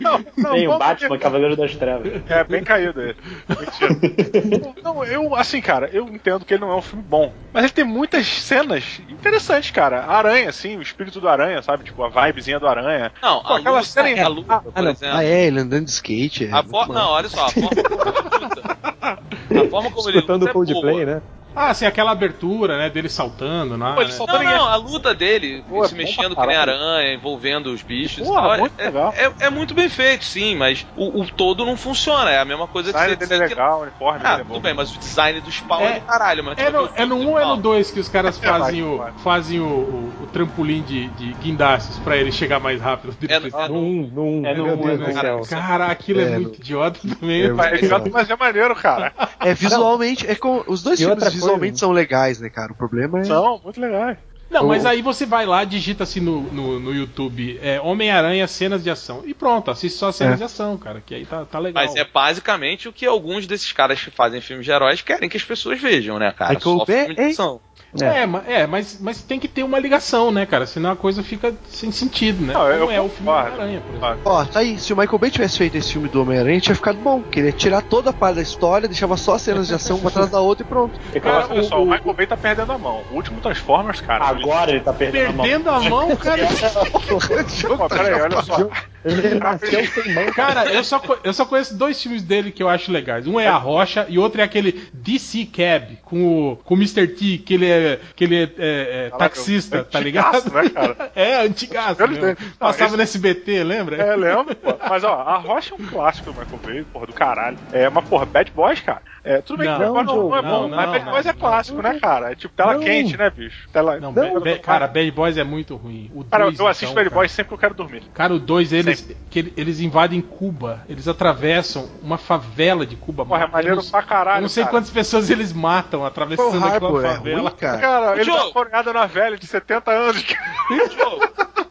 Não, não, Tem o Batman, Cavaleiro das Trevas. É, bem caído ele. Mentira. Não, eu, assim, cara, eu entendo que ele não é um filme bom. Mas ele tem muitas cenas interessantes, cara. A aranha, assim, o espírito do aranha, sabe? Tipo, a vibezinha do aranha. Não, Pô, a aquela luta, cena- a luta, Ah, por não. exemplo. Ah, é, ele andando de skate. É, A for... Não, olha só, a forma como ele luta. A forma como ele Escutando luta o Coldplay, é boa. né? Ah, assim, aquela abertura, né, dele saltando, né? Pô, ele Não, saltando não, a luta dele, Pô, é se bom mexendo que nem caralho. aranha, envolvendo os bichos Pô, e tal, é- muito é, legal. é- é muito bem feito, sim, mas o, o todo não funciona. É a mesma coisa que design você dele é que- legal, o uniforme Ah, dele é tudo bom. bem, mas o design do spawn É- é do caralho, mas É tu no, é no filme 1 do ou é no Spawn. 2 que os caras É, fazem, o, fazem o, o, o trampolim de, de guindastes pra ele chegar mais rápido. É, no- é No no- 1, no 1. É no Meu um, Deus é do no um. céu. Cara, aquilo é, É, muito idiota também. É, Mas, é maneiro, cara. É, visualmente, é com, os dois filmes visualmente são legais, né, cara? O problema é. São muito legais. Não, mas aí você vai lá, digita assim no, no, no YouTube é, Homem-Aranha cenas de ação. E pronto, assiste só cenas É. de ação, cara. Que aí tá, tá legal. Mas é basicamente o que alguns desses caras que fazem filmes de heróis querem que as pessoas vejam, né, cara? Michael Só filme de Bay, ação. É, ma- é, mas, mas tem que ter uma ligação, né, cara? Senão a coisa fica sem sentido, né? Não, eu Como é o filme do. Homem-Aranha, por exemplo. Concordo. Ó, tá aí. Se o Michael Bay tivesse feito esse filme do Homem-Aranha, tinha ficado bom. Queria tirar toda a parte da história, deixava só as cenas de ação uma atrás da outra e pronto. Cara, Cara, olha o- só, o o- Michael Bay tá perdendo a mão. O último Transformers, cara. Agora Agora ele tá perdendo a mão. Perdendo a mão, cara. Pô, peraí, olha só. Ele nasceu sem mão. Cara, eu só, eu só conheço dois filmes dele que eu acho legais. Um é A Rocha e outro é aquele DC Cab com o, com o Mr. T, que ele é, que ele é, é, é, Caraca, taxista, tá ligado? antigaço, né, cara? É, antigaço. Não- não, Passava esse- no SBT, lembra? É, lembro, pô. Mas ó, a Rocha é um clássico do Michael Bay, porra, do caralho. É, mas porra, Bad Boys, cara. É, tudo bem que Não, Bad Boys não, não é não, bom, não, mas Bad não, Boys é não. clássico, né, cara? É tipo tela Não. quente, né, bicho? Tela... Não, Não, cara, Bad Boys é muito ruim. O Cara, dois, eu assisto então, Bad cara. Boys sempre que eu quero dormir. Cara, o 2, eles, que ele- eles invadem Cuba. Eles atravessam uma favela de Cuba. Porra, é maneiro pra caralho. Não sei cara. quantas pessoas eles matam atravessando Pearl aquela é favela. ruim, cara. Cara, ele Joe. dá uma coronhada na velha de 70 anos.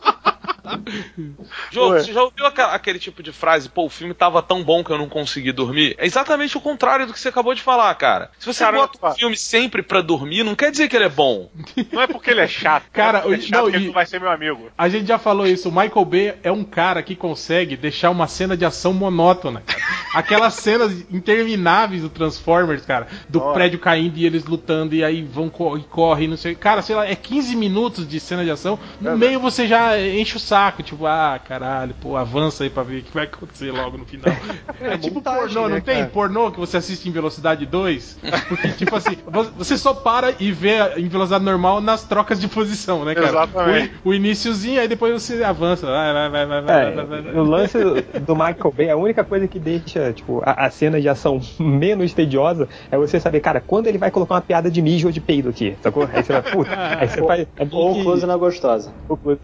Ué. você já ouviu aquele tipo de frase, pô, o filme tava tão bom que eu não consegui dormir? É exatamente o contrário do que você acabou de falar, cara. Se você Cara, bota um filme sempre pra dormir, não quer dizer que ele é bom. Não é porque ele é chato. Cara, não é é o- chato não, que ele e- não vai ser meu amigo. A gente já falou isso, o Michael Bay é um cara que consegue deixar uma cena de ação monótona. cara. Aquelas cenas intermináveis do Transformers, cara, do Olha. prédio caindo e eles lutando e aí vão e correm, não sei. Cara, sei lá, é 15 minutos de cena de ação. No É, meio você já enche o saco, tipo, ah, caralho, pô, avança aí pra ver o que vai acontecer logo no final. É, tipo montagem, pornô, né, não tem cara? pornô que você assiste em velocidade 2? Porque, tipo assim, vo- você só para e vê em velocidade normal nas trocas de posição, né, cara? Exatamente. O, o iniciozinho, aí depois você avança. Vai, vai, vai, vai, vai, É, vai, vai, vai. o lance do Michael Bay, a única coisa que deixa tipo, a, a cena de ação menos tediosa é você saber, cara, quando ele vai colocar uma piada de mijo ou de peido aqui, sacou? Aí você vai, puta, aí você vai. É Ou que- close na gostosa.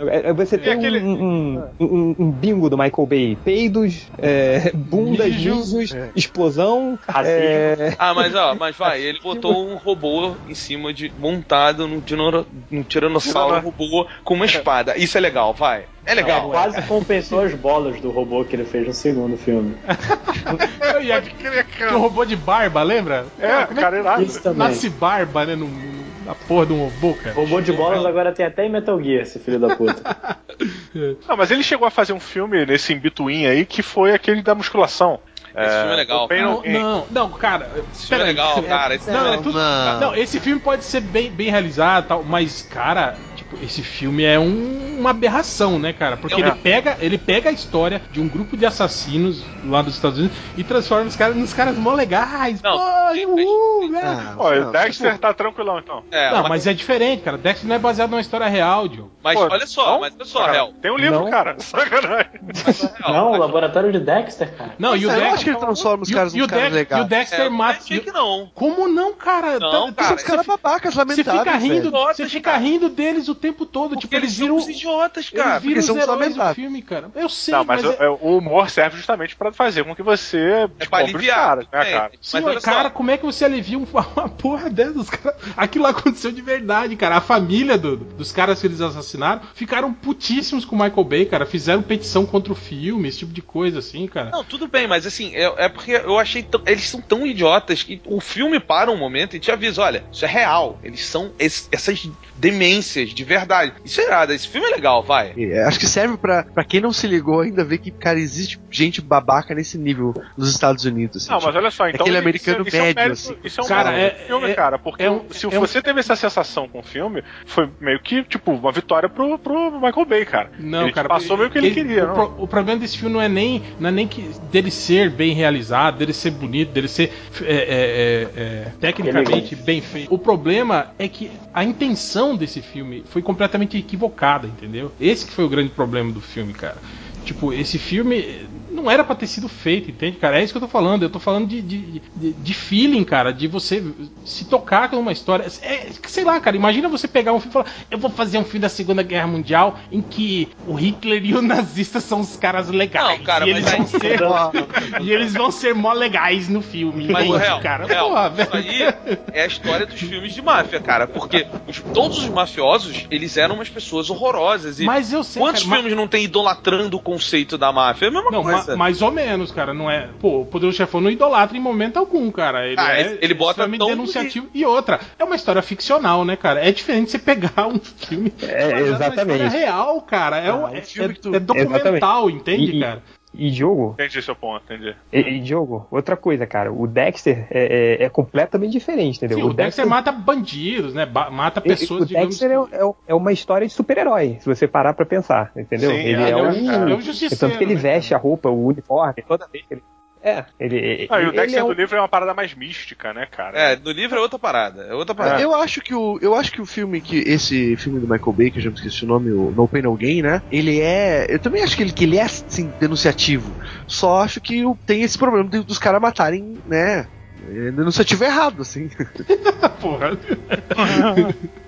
é- é você tem aquele- um, um, um- um bingo do Michael Bay: peidos, é, bundas, Mijo. mijos, explosão. Racismo. É, Ah, mas ó, mas vai, ele botou um robô em cima de. montado num, dinoro- num tiranossauro robô com uma espada. Isso é legal, vai. É legal. Quase compensou as bolas do robô que ele fez no segundo filme. E o robô de barba, lembra? É, cara, irado. Isso também. Nasce barba, né? No, na porra de um robô, cara. Robô de bolas agora tem até em Metal Gear, esse filho da puta. Não, mas ele chegou a fazer um filme nesse in-between aí que foi aquele da musculação. Esse filme é legal, cara. No Não, não, não, cara. Esse filme é legal, cara. Esse Não, filme é tudo- Não. não, esse filme pode ser bem, bem realizado e tal, mas, cara, esse filme é um- uma aberração, né, cara? Porque É. ele pega, ele pega a história de um grupo de assassinos lá dos Estados Unidos e transforma os caras nos caras mó legais. Não, Pô, uhul, né? Ah, Dexter tá tranquilão então. É, não, mas, mas é diferente, cara. Dexter não é baseado numa história real, Diogo. mas Pô, olha só, não? mas olha só, Cara, Hel. Tem um livro, Não. cara. Sacanagem. Real. Não, o laboratório de Dexter, cara. Não, e o eu acho que Dexter. ele transforma os caras nos caras Dex- E o legais. Dexter É, eu mata. achei que não. Como não, cara? Não, Tá- cara, Os caras babacas, Você lamentáveis. fica rindo, velho. você fica rindo deles o tempo todo. Porque tipo, eles são viram. uns idiotas, Eles cara. viram Eles os são heróis do filme, cara. Eu sei, Não, mas, mas, o, é... o humor serve justamente pra fazer com que você É pra descobre os aliviar. caras, né, é, cara? Sim, mas cara, só. como é que você alivia um- uma porra dessa? Os cara... Aquilo aconteceu de verdade, cara. A família do- dos caras que eles assassinaram ficaram putíssimos com o Michael Bay, cara. Fizeram petição contra o filme, esse tipo de coisa, assim, cara. Não, tudo bem, mas assim, é, é porque eu achei. tão- eles são tão idiotas que o filme para um momento e te avisa: olha, isso é real. Eles são es- essas demências de verdade. Isso é irado, esse filme é legal, vai. É, Acho que serve pra, pra quem não se ligou ainda ver que, cara, existe gente babaca nesse nível nos Estados Unidos. Assim, Não, tipo, mas olha só, então. aquele isso- americano isso é um mérito- assim. Isso é um Cara, é- filme, é- cara. Porque é um- se é um- você teve essa sensação com o filme, foi meio que, tipo, uma vitória pro, pro Michael Bay, cara. Não, ele cara. passou meio que ele, queria, o, pro- o problema desse filme não é nem, não é nem que dele ser bem realizado, dele ser bonito, dele ser é, é, é, é, tecnicamente bem feito. O problema é que a intenção desse filme foi completamente equivocada, entendeu? Esse que foi o grande problema do filme, cara. Tipo, esse filme não era pra ter sido feito, entende, cara? É isso que eu tô falando. Eu tô falando de, de, de, de feeling, cara, de você se tocar com uma história. É, sei lá, cara, imagina você pegar um filme e falar: Eu vou fazer um filme da Segunda Guerra Mundial em que o Hitler e o nazista são os caras legais. Não, cara, e eles mas vão ser. e eles vão ser mó legais no filme. Mas entende, real, cara. real, Porra, isso aí é a história dos filmes de máfia, cara. Porque os- todos os mafiosos, eles eram umas pessoas horrorosas. E Mas eu sei, quantos cara, mas- filmes não tem idolatrando o conceito da máfia? É a mesma Não, ma- mais ou menos, cara. Não é. Pô, o Poderoso Chefão não idolatra em momento algum, cara. Ele Ah, é ele- bota tão denunciativo. E outra, é uma história ficcional, né, cara? É diferente você pegar um filme. É, exatamente. história real, cara. É, um, Ah, é, um filme é- que tu- é documental, entende, E- e- cara? E Diogo, Entendi seu ponto, entendi. e, e Diogo, outra coisa, cara, o Dexter é, é- é completamente diferente, entendeu? Sim, o Dexter mata bandidos, né? Ba- Mata pessoas, o digamos. Dexter é, é- é uma história de super-herói, se você parar pra pensar, entendeu? Sim, ele é, é um- é um justiceiro, tanto que ele né, veste a roupa, o uniforme, toda vez que ele é, ele, Ah, e o ele Dexter é um- do livro é uma parada mais mística, né, cara? É, no livro é outra parada. É outra parada. Eu acho que o eu acho que o filme que esse filme do Michael Bay, que eu já me esqueci o nome, o No Pain No Gain, né? Ele é, eu também acho que ele que ele é assim denunciativo. Só acho que o- tem esse problema de- dos caras matarem, né? É denunciativo errado, assim. Porra.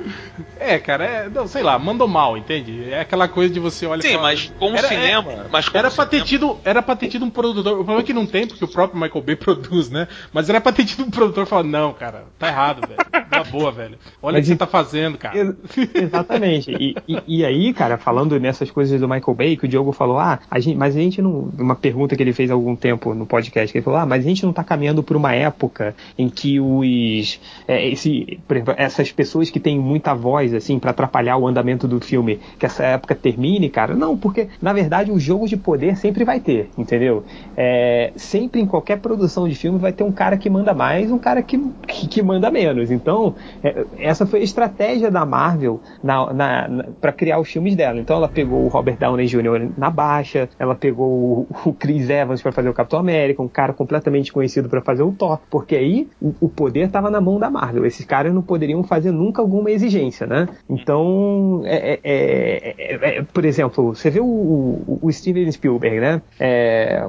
é, cara, é, não, sei lá, mandou mal, entende? É aquela coisa de você olha e Sim, fala- mas como Era- cinema. Mas como Era pra, ter cinema- tido, era pra ter tido um produtor. O problema é que não tem, porque o próprio Michael Bay produz, né? Mas era pra ter tido um produtor falando: Não, cara, tá errado, velho. Na boa, velho. Olha o Mas que você tá fazendo, cara. Ex- Exatamente. E, e- e aí, cara, falando nessas coisas do Michael Bay, que o Diogo falou, ah, a gente, mas a gente não. Uma pergunta que ele fez há algum tempo no podcast, que ele falou, ah, mas a gente não tá caminhando por uma época em que os. é, esse, por exemplo, essas pessoas que têm muita voz, assim, pra atrapalhar o andamento do filme, que essa época termine, cara. Não, porque, na verdade, o jogo de poder sempre vai ter, entendeu? É, sempre em qualquer produção de filme vai ter um cara que manda mais, um cara que, que, que manda menos. Então, é, essa foi a estratégia da Marvel na, na, na, para criar os filmes dela. Então, ela pegou o Robert Downey Jr. na baixa, ela pegou o, o Chris Evans para fazer o Capitão América, um cara completamente conhecido para fazer o Thor, porque aí o, o poder estava na mão da Marvel. Esses caras não poderiam fazer nunca alguma exigência, né? Então, é, é- é- é- é- por exemplo, você vê o, o- o Steven Spielberg, né? É,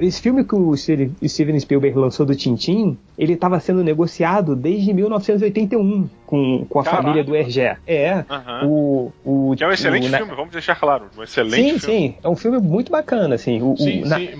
esse filme que o Steven Spielberg lançou do Tintin, ele estava sendo negociado desde 1981 com, com a Caraca. família do Hergé. É. Aham. O, o, Que é um excelente o- na- filme, vamos deixar claro. Um excelente Sim, filme. sim, é um filme muito bacana, assim. O, o- Sim, na- sim,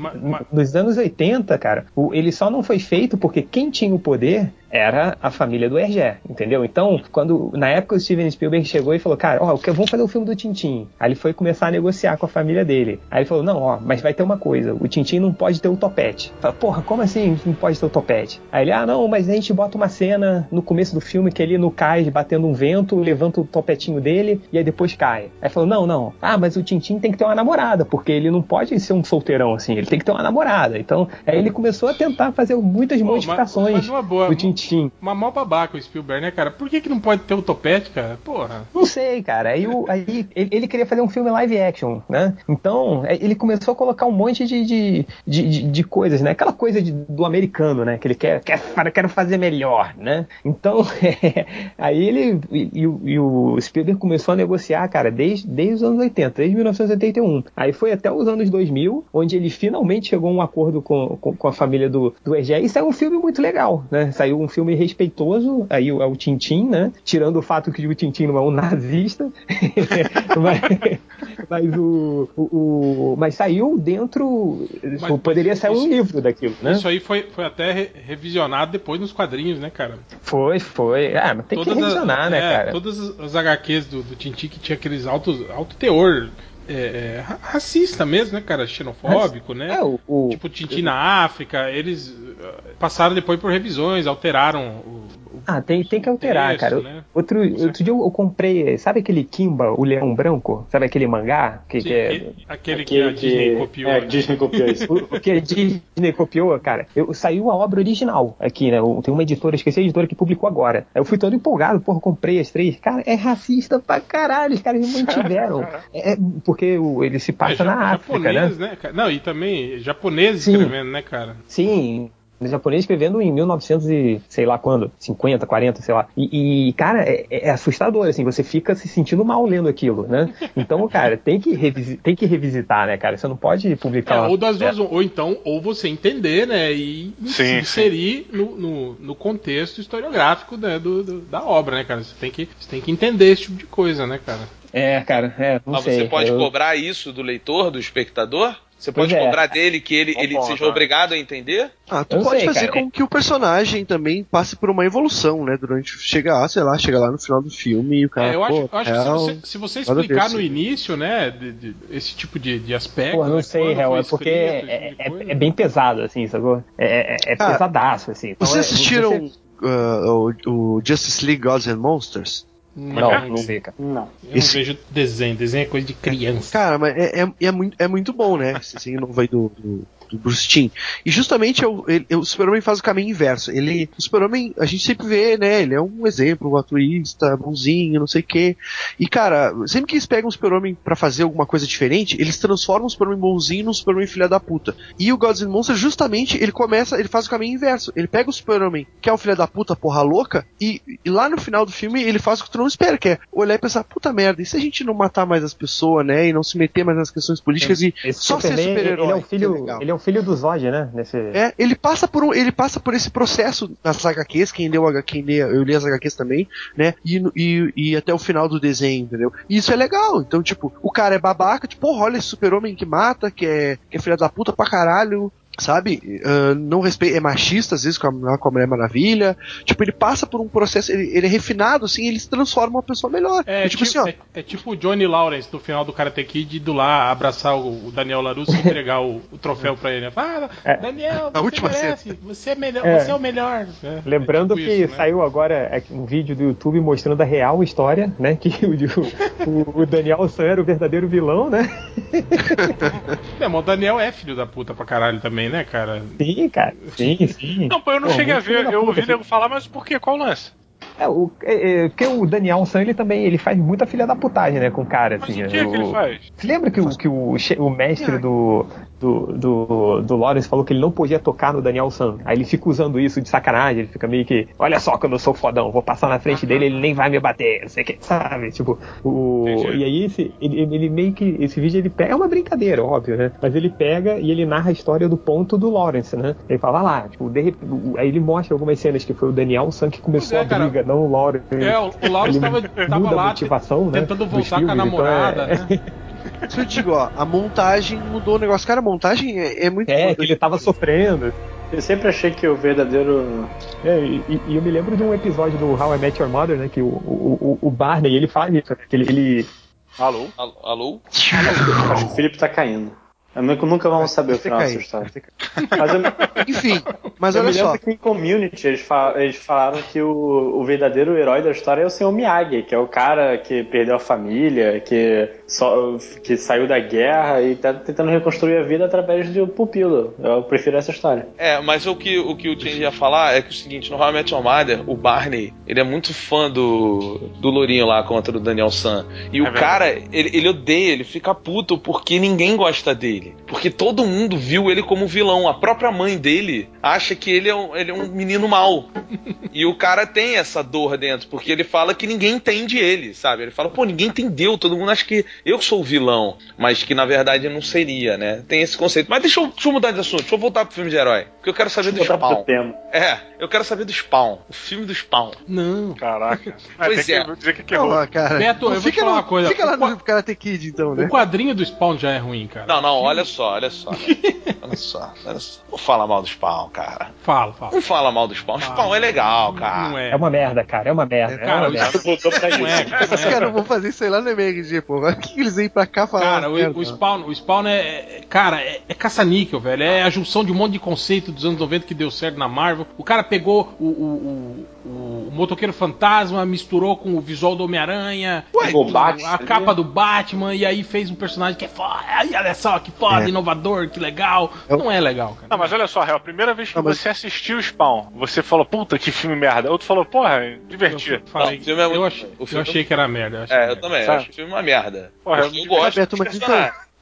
Nos anos 80, cara, o- ele só não foi feito porque quem tinha o poder era a família do Hergé, entendeu? Então, quando na época o Steven Spielberg chegou e falou, cara, ó, vamos fazer o filme do Tintim. Aí ele foi começar a negociar com a família dele. Aí ele falou, não, ó, mas vai ter uma coisa, o Tintim não pode ter o topete. Fala, porra, como assim não pode ter o topete? Aí ele, ah, não, mas a gente bota uma cena no começo do filme que ele no cais batendo um vento, levanta o topetinho dele e aí depois cai. Aí falou, não, não, ah, mas o Tintim tem que ter uma namorada, porque ele não pode ser um solteirão assim, ele tem que ter uma namorada. Então, aí ele começou a tentar fazer muitas Pô, mas- modificações mas numa boa, do Tintim. Uma mal babaca o Spielberg, né, cara? Por que, que não pode ter o topete, cara? Porra. Não sei, cara. Aí, o- aí ele, ele queria fazer um filme live action, né? Então, é, ele começou a colocar um monte de, de, de, de- de coisas, né? Aquela coisa de- do americano, né? Que ele quer, quer quero fazer melhor, né? Então, aí ele e, e o- Spielberg começou a negociar, cara, desde, desde os anos 80, desde 1981. Aí foi até os anos 2000, onde ele finalmente chegou a um acordo com, com, com a família do, do Hergé. E saiu um filme muito legal, né? Saiu um filme respeitoso, aí o- é o Tintim, né? Tirando o fato que o Tintim não é um nazista, mas, mas o, o, o- mas saiu dentro, Mas- poderia mas sair um isso- livro daquilo, né? Isso aí foi, foi até re- revisionado depois nos quadrinhos, né, cara? Foi, foi. Ah, mas tem Todas as- revisionar, né, é, cara? Todas as- HQs do, do Tintin que tinha aqueles alto, alto teor é, é, ra- racista mesmo, né, cara? Xenofóbico, né? É, o, o- Tipo Tintin na África, eles uh, passaram depois por revisões, alteraram o. Ah, tem, tem que alterar, texto, cara. né? Outro, outro dia eu, eu comprei, sabe aquele Kimba, o Leão Branco? Sabe aquele mangá? Que, Sim, que é, aquele, aquele que a Disney que- copiou. É, né? Disney copiou isso. o, o que a Disney copiou, cara. Eu, saiu a obra original aqui, né? Eu- Tem uma editora, esqueci a editora que publicou agora. Aí eu fui todo empolgado, porra, comprei as três. Cara, é racista pra caralho, os caras mantiveram. É, porque o- ele se passa É, na ja- África, japonês, né? né? Não, e também japoneses Sim. escrevendo, né, cara? Sim. O japonês escrevendo em 1900 e sei lá quando, 50, 40, sei lá. E, e, cara, é, é assustador, assim, você fica se sentindo mal lendo aquilo, né? Então, cara, tem que, revisi tem que revisitar, né, cara? Você não pode publicar. É, uma- ou das duas, ou então, ou você entender, né, e Sim, inserir no, no, no contexto historiográfico né, do, do- da obra, né, cara? Você tem, que, você tem que entender esse tipo de coisa, né, cara? É, cara, é, não Mas sei. você pode eu- cobrar isso do leitor, do espectador? Você Pois pode é. cobrar dele que ele, ele Bom, seja obrigado a entender? Ah, tu Eu pode sei, fazer cara. com que o personagem também passe por uma evolução, né? Durante. Chega lá, sei lá, chega lá no final do filme e o cara. É, eu acho, pô, eu acho que se real, você, se você explicar no início, né, de- de- esse tipo de, de aspecto. Pô, não né, sei, Hel, foi é porque é, é- coisa. é bem pesado, assim, sacou? É, é, é Ah, pesadaço, assim. Então, Vocês é- assistiram você- uh, o, o Justice League Gods and Monsters? Não, não vê, cara. Não. Eu Esse- não vejo desenho. Desenho é coisa de criança. Cara, mas é, é, é muito, é muito bom, né? Esse desenho novo aí do, do, do Bruce Timm. E justamente é o, ele- o Super-Homem faz o caminho inverso. Ele, o Super-Homem, a gente sempre vê, né? Ele é um exemplo, um altruísta, bonzinho, não sei o quê. E, cara, sempre que eles pegam o Super-Homem pra fazer alguma coisa diferente, eles transformam o Super-Homem bonzinho num Super-Homem filha da puta. E o Gods and Monsters, justamente, ele começa, ele faz o caminho inverso. Ele pega o Super-Homem, que é um filho da puta, porra louca, e, e lá no final do filme ele faz o que tu não espera, que é olhar e pensar, puta merda, e se a gente não matar mais as pessoas, né? E não se meter mais nas questões políticas e Esse só ser Superman, super-herói. ele é o que filho, legal. ele é o filho do Zod, né? Nesse... É, ele passa por um, ele passa por esse processo nas HQs, quem leu quem lê, eu li as HQs também, né? E, e, e até o final do desenho, entendeu? E isso é legal. Então, tipo, o cara é babaca, tipo, porra, olha esse super-homem que mata, que é, que é filha da puta pra caralho. Sabe? Ah, não respeita, é machista às vezes com a, com a Mulher Maravilha. Tipo, ele passa por um processo, ele, ele é refinado, assim, ele se transforma uma pessoa melhor. É, É tipo assim, ó. é, é tipo o Johnny Lawrence do final do Karate Kid indo lá abraçar o, o Daniel LaRusso e entregar o, o troféu pra ele. né? Fala, É. Daniel, você última merece, você é melhor, É. você é o melhor. É, Lembrando é tipo que isso, né? saiu agora um vídeo do YouTube mostrando a real história, né? Que o, o- o Daniel San era o verdadeiro vilão, né? Não, mas o Daniel é filho da puta pra caralho também, né, cara? Sim, cara. Sim, sim. Não, pô, eu não Pô, cheguei a ver. Eu ouvi filho. nego falar, mas por quê? Qual o lance? É, o, é, é, porque o Daniel San, ele também ele faz muita filha da putagem, né, com o cara, Mas assim. o né, que, que ele o- faz? Você lembra que o, que o, o mestre do, do, do, do Lawrence falou que ele não podia tocar no Daniel San? Aí ele fica usando isso de sacanagem, ele fica meio que, olha só como eu sou fodão, vou passar na frente dele, ele nem vai me bater, não sei o que, sabe? Tipo, o, Entendi. e aí esse, ele, ele meio que, esse vídeo ele pega, é uma brincadeira, óbvio, né? Mas ele pega e ele narra a história do ponto do Lawrence, né? Ele fala "Ah lá, tipo, de o- aí ele mostra algumas cenas que foi o Daniel San que começou é, a cara. O Lawrence. É, o, Lawrence tava, tava lá motivação, né, tentando voltar com a filmes, então namorada, é- né? Isso eu digo, ó, a montagem mudou o negócio. Cara, a montagem é, é muito É, boa. que ele tava sofrendo. Eu sempre achei que o verdadeiro. É, e, e eu me lembro de um episódio do How I Met Your Mother, né? Que o, o, o- Barney, ele fala isso, né, que ele, ele- Alô? Alô? Alô? Acho que o Felipe tá caindo. Eu nunca, nunca vamos saber o final dessa história. Mas eu, Enfim, mas eu olha me lembro só. que em Community eles, fa- eles falaram que o, o verdadeiro herói da história é o Sr. Miyagi, que é o cara que perdeu a família, que, só, que saiu da guerra e tá tentando reconstruir a vida através do pupilo. Eu prefiro essa história. É, mas o que o, que o Change ia falar é que o seguinte, no How I Met Your Mother, o Barney, ele é muito fã do, do Lourinho lá contra o Daniel San. E o verdade. cara, ele, ele odeia, ele fica puto porque ninguém gosta dele. Porque todo mundo viu ele como vilão. A própria mãe dele acha que ele é um, ele é um menino mau. E o cara tem essa dor dentro, porque ele fala que ninguém entende ele, sabe? Ele fala, pô, ninguém entendeu, todo mundo acha que eu sou o vilão, mas que na verdade não seria, né? Tem esse conceito. Mas deixa eu, deixa eu mudar de assunto, deixa eu voltar pro filme de herói. Porque eu quero saber do Voltar pro Spawn. tema. É, eu quero saber do Spawn. O filme do Spawn. Não. Caraca. Pois tem é. que dizer que quebrou. cara. Beto, eu vou te fica falar no- uma coisa. Fica lá O no Karate Kid, então, né? O quadrinho do Spawn já é ruim, cara. Não, não, olha só, olha só. olha só, olha só. Não fala mal do Spawn, cara. Fala, fala. Não fala mal do Spawn. Spawn é legal, cara. Não é. é uma merda, cara, é uma merda. É, Cara, uma o merda. Voltou pra Não é, isso. cara, não Os é. caras vão fazer isso aí lá no MRG, pô. Por que que eles vêm pra cá falar? Cara, merda? o, o Spawn, o Spawn é, é- Cara, é, é caça-níquel, velho. É a junção de um monte de conceito dos anos 90 que deu certo na Marvel. O cara pegou o, o, o, o motoqueiro fantasma, misturou com o visual do Homem-Aranha, O Batman, a né? capa do Batman, e aí fez um personagem que é foda. Ai, olha só, que foda, É. inovador, que legal. Eu- Não é legal, cara. Não, mas olha só, Real, a primeira vez que Não, mas- você assistiu o Spawn, você falou, puta, que filme merda. Outro falou, porra, divertido. Eu, falei, Não, o filme é muito eu, achei, bom. O eu achei que era merda. eu achei É, eu merda. também. Sabe? Acho o filme uma merda. Porra, eu, eu me gosto mas então.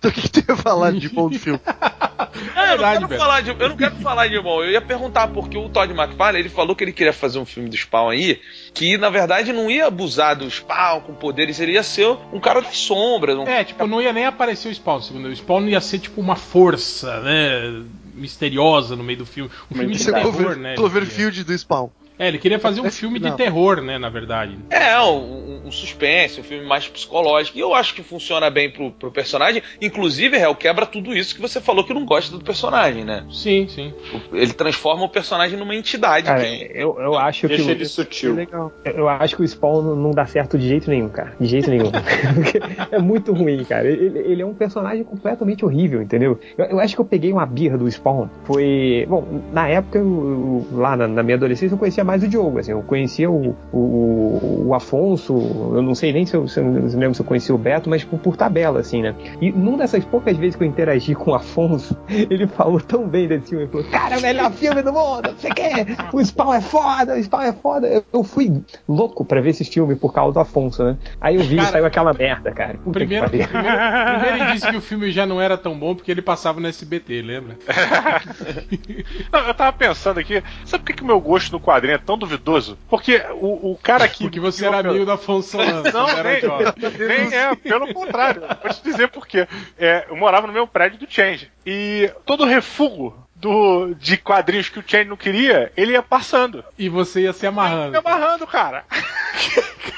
Então o que, que tu ia falar de bom do filme? É, eu, não quero falar de, eu não quero falar de bom. Eu ia perguntar, porque o Todd McFarlane, ele falou que ele queria fazer um filme do Spawn aí, que na verdade não ia abusar do Spawn com poderes, ele ia ser um cara das sombras. Um... É, tipo, não ia nem aparecer o Spawn, segundo eu. O Spawn ia ser tipo uma força, né? Misteriosa no meio do filme. Um filme de é terror, né? Cloverfield do Spawn. É, ele queria fazer um Parece filme de terror, né, na verdade. É, um, um suspense, um filme mais psicológico. E eu acho que funciona bem pro, pro personagem. Inclusive, Hel, quebra tudo isso que você falou que não gosta do personagem, né? Sim, sim. O- Ele transforma o personagem numa entidade. Cara, que- eu, eu acho que. Deixa o- ele sutil. Legal. Eu acho que o Spawn não- dá certo de jeito nenhum, cara. De jeito nenhum. É muito ruim, cara. Ele, ele é um personagem completamente horrível, entendeu? Eu, eu acho que eu peguei uma birra do Spawn. Foi. Bom, na época, eu- lá na, na minha adolescência, eu conhecia mais o Diogo, assim, eu conhecia o, o, o Afonso, eu não sei nem se eu, se eu lembro se eu conhecia o Beto, mas por, por tabela, assim, né? E numa dessas poucas vezes que eu interagi com o Afonso, ele falou tão bem desse filme, ele falou, cara, é o melhor filme do mundo, você quer? O Spawn é foda, o Spawn é foda. Eu, fui louco pra ver esse filme por causa do Afonso, né? Aí eu vi e Cara, saiu aquela merda, cara. Puta Primeiro, primeiro, primeiro ele disse que o filme já não era tão bom porque ele passava no SBT, lembra? Não, eu tava pensando aqui, sabe por que, que o meu gosto no quadrinho é tão duvidoso? Porque o, o cara que. Porque você era eu- amigo da Solano, Não, nem, nem é, pelo contrário. Vou te dizer por quê. É, eu morava no meu prédio do Change. E todo refugo do, de quadrinhos que o Change não queria, ele ia passando. E você ia se Me amarrando. amarrando, cara.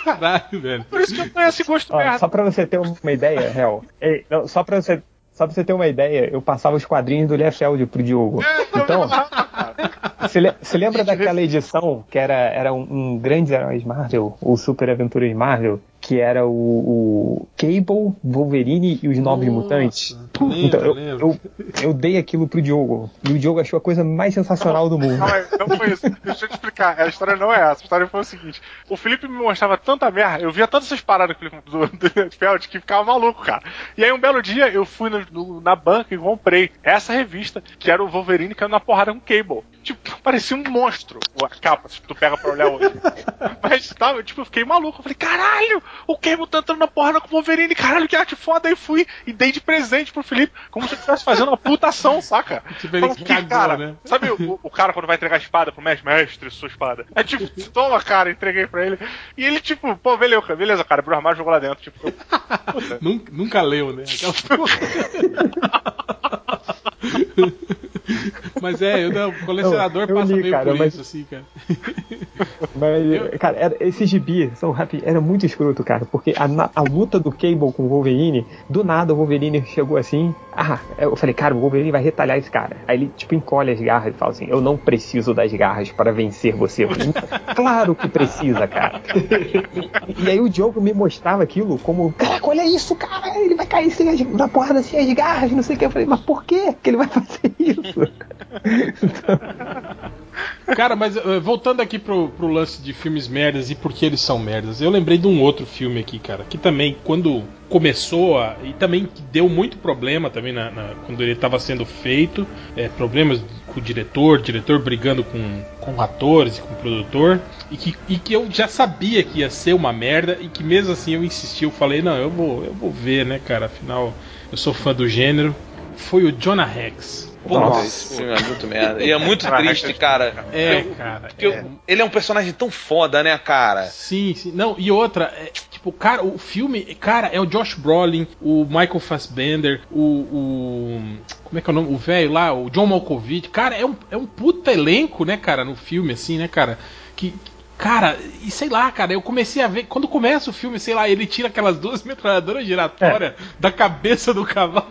Caralho, velho. Por isso que eu tenho esse gosto Ó, merda. só pra você ter uma ideia, real. Não, só pra você. Só pra você ter uma ideia, eu passava os quadrinhos do Liefeld pro Diogo. Então, você, le- você lembra daquela edição que era, era um, um Grandes Heróis Marvel, ou Super Aventuras Marvel, que era o, o Cable, Wolverine e os Novos Mutantes? Lembro, Então, eu, eu, eu dei aquilo pro Diogo, e o Diogo achou a coisa mais sensacional do mundo. Não, é- não foi isso. Deixa eu te explicar. A história não é essa. A história foi o seguinte: o Felipe me mostrava tanta merda, eu via todas essas paradas do, do, do Feld que ficava maluco, cara. E aí um belo dia eu fui no- no- na banca e comprei essa revista, que era o Wolverine caindo na porrada com o Cable. Tipo, parecia um monstro a capa, se tu pega pra olhar hoje. Mas tava, tipo, eu fiquei maluco. Eu falei, caralho, o Cable tá entrando na porrada com o Wolverine, caralho, que arte foda. Aí fui e dei de presente pro Felipe, como se eu estivesse fazendo uma putação, saca? Tipo, ele Falando, cagou, cara, né? Sabe o, o cara quando vai entregar a espada pro mestre? Mestre, sua espada. É tipo, toma, cara, entreguei pra ele. E ele, tipo, pô, beleza, beleza cara, abriu o armário e jogou lá dentro. Tipo, eu. Nunca, nunca leu, né? Aquela. Mas é, eu, não, o colecionador Eu- eu passa li, meio cara, por mas- isso, assim, cara. Mas, cara, era, esse gibi, são rápido, era muito escroto, cara, porque a, a luta do Cable com o Wolverine, do nada o Wolverine chegou assim, ah, eu falei, cara, o Wolverine vai retalhar esse cara. Aí ele, tipo, encolhe as garras e fala assim, eu não preciso das garras para vencer você. Eu claro que precisa, cara. e aí o Diogo me mostrava aquilo como, caraca, olha isso, cara, ele vai cair sem as, na porrada sem as garras, não sei o que. Eu falei, mas por quê que ele vai fazer isso? Cara, mas eh, voltando aqui pro, pro lance de filmes merdas e por que eles são merdas, eu lembrei de um outro filme aqui, cara, que também, quando começou a, e também deu muito problema também na, na- quando ele estava sendo feito, eh, problemas com o diretor, diretor brigando com, com atores e com o produtor, e que, e que eu já sabia que ia ser uma merda e que mesmo assim eu insisti, eu falei, não, eu vou, eu vou ver, né, cara, afinal eu sou fã do gênero. Foi o Jonah Hex. Puta, Nossa. esse filme é muito merda. E é muito triste, cara. É, Eu- cara. porque eu- é. ele é um personagem tão foda, né, cara? Sim, sim. Não, e outra, é, tipo, cara, o filme, cara, é o Josh Brolin, o Michael Fassbender, o. o como é que é o nome? O velho lá, o John Malkovich. Cara, é um, é um puta elenco, né, cara, no filme, assim, né, cara? Que. Cara, e sei lá, cara, eu comecei a ver. Quando começa o filme, sei lá, ele tira aquelas duas metralhadoras giratórias da cabeça do cavalo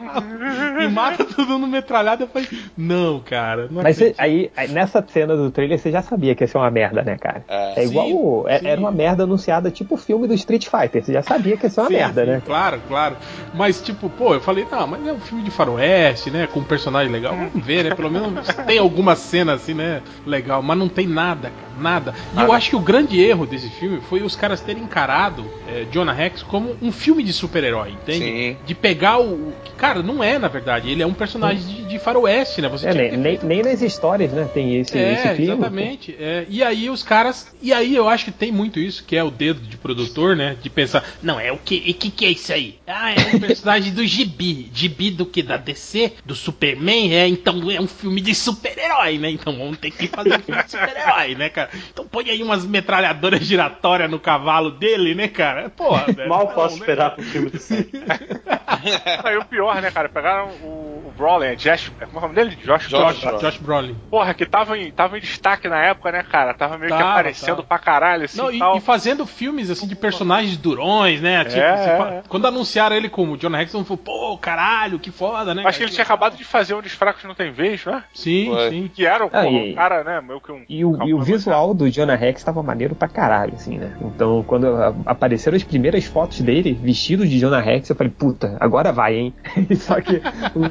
e mata todo mundo metralhado. Eu falei, não, cara, não Mas você- aí, nessa cena do trailer, você já sabia que ia ser uma merda, né, cara? É. É igual. Sim, o- é- sim. Era uma merda anunciada, tipo o filme do Street Fighter. Você já sabia que ia ser uma Sim, merda, sim, né? Claro, claro. Mas, tipo, pô, eu falei, não, mas é um filme de faroeste, né? Com um personagem legal. Vamos ver, né? Pelo menos tem alguma cena assim, né? Legal. Mas não tem nada, cara. Nada. E eu acho que o grande erro desse filme foi os caras terem encarado é, Jonah Rex como um filme de super-herói, entende? Sim. De pegar o. Cara, não é, na verdade. Ele é um personagem de, de faroeste, né? Você É, tinha nem, nem, feito- nem nas histórias, né? Tem esse, é, esse clima. exatamente. É, e aí os caras. E aí eu acho que tem muito isso, que é o dedo de produtor, né? De pensar, não, é o que? E que que é isso aí? Ah, é um personagem do Gibi. Gibi do que? Da DC? Do Superman? É, então é um filme de super-herói, né? Então vamos ter que fazer um filme de super-herói, né, cara? Então põe aí umas metralhadoras giratórias no cavalo dele, né, cara? Porra, velho. Mal não, posso né? esperar pro filme do Sam. Aí o pior, né, cara? Pegaram o, o Brolin, é Josh, é, como é o nome dele? Josh, Josh Brolin. Josh Brolin. Porra, que tava em, tava em destaque na época, né, cara? Tava meio que Tava, aparecendo tava. pra caralho, assim Não, e e, tal. e fazendo filmes assim de personagens durões, né? Tipo, É, você é, é. quando anunciaram ele como John Rex, falou, pô, caralho, que foda, né? Acho que ele tinha acabado de fazer Onde os Fracos Não Tem Vez, né? Sim, Foi. sim. Que era o, Ah, e- um cara, né? Meio que um. E o, e o visual do Jonah Rex tava maneiro pra caralho, assim, né? Então, quando apareceram as primeiras fotos dele, vestido de Jonah Rex, eu falei, puta, agora vai, hein? Só que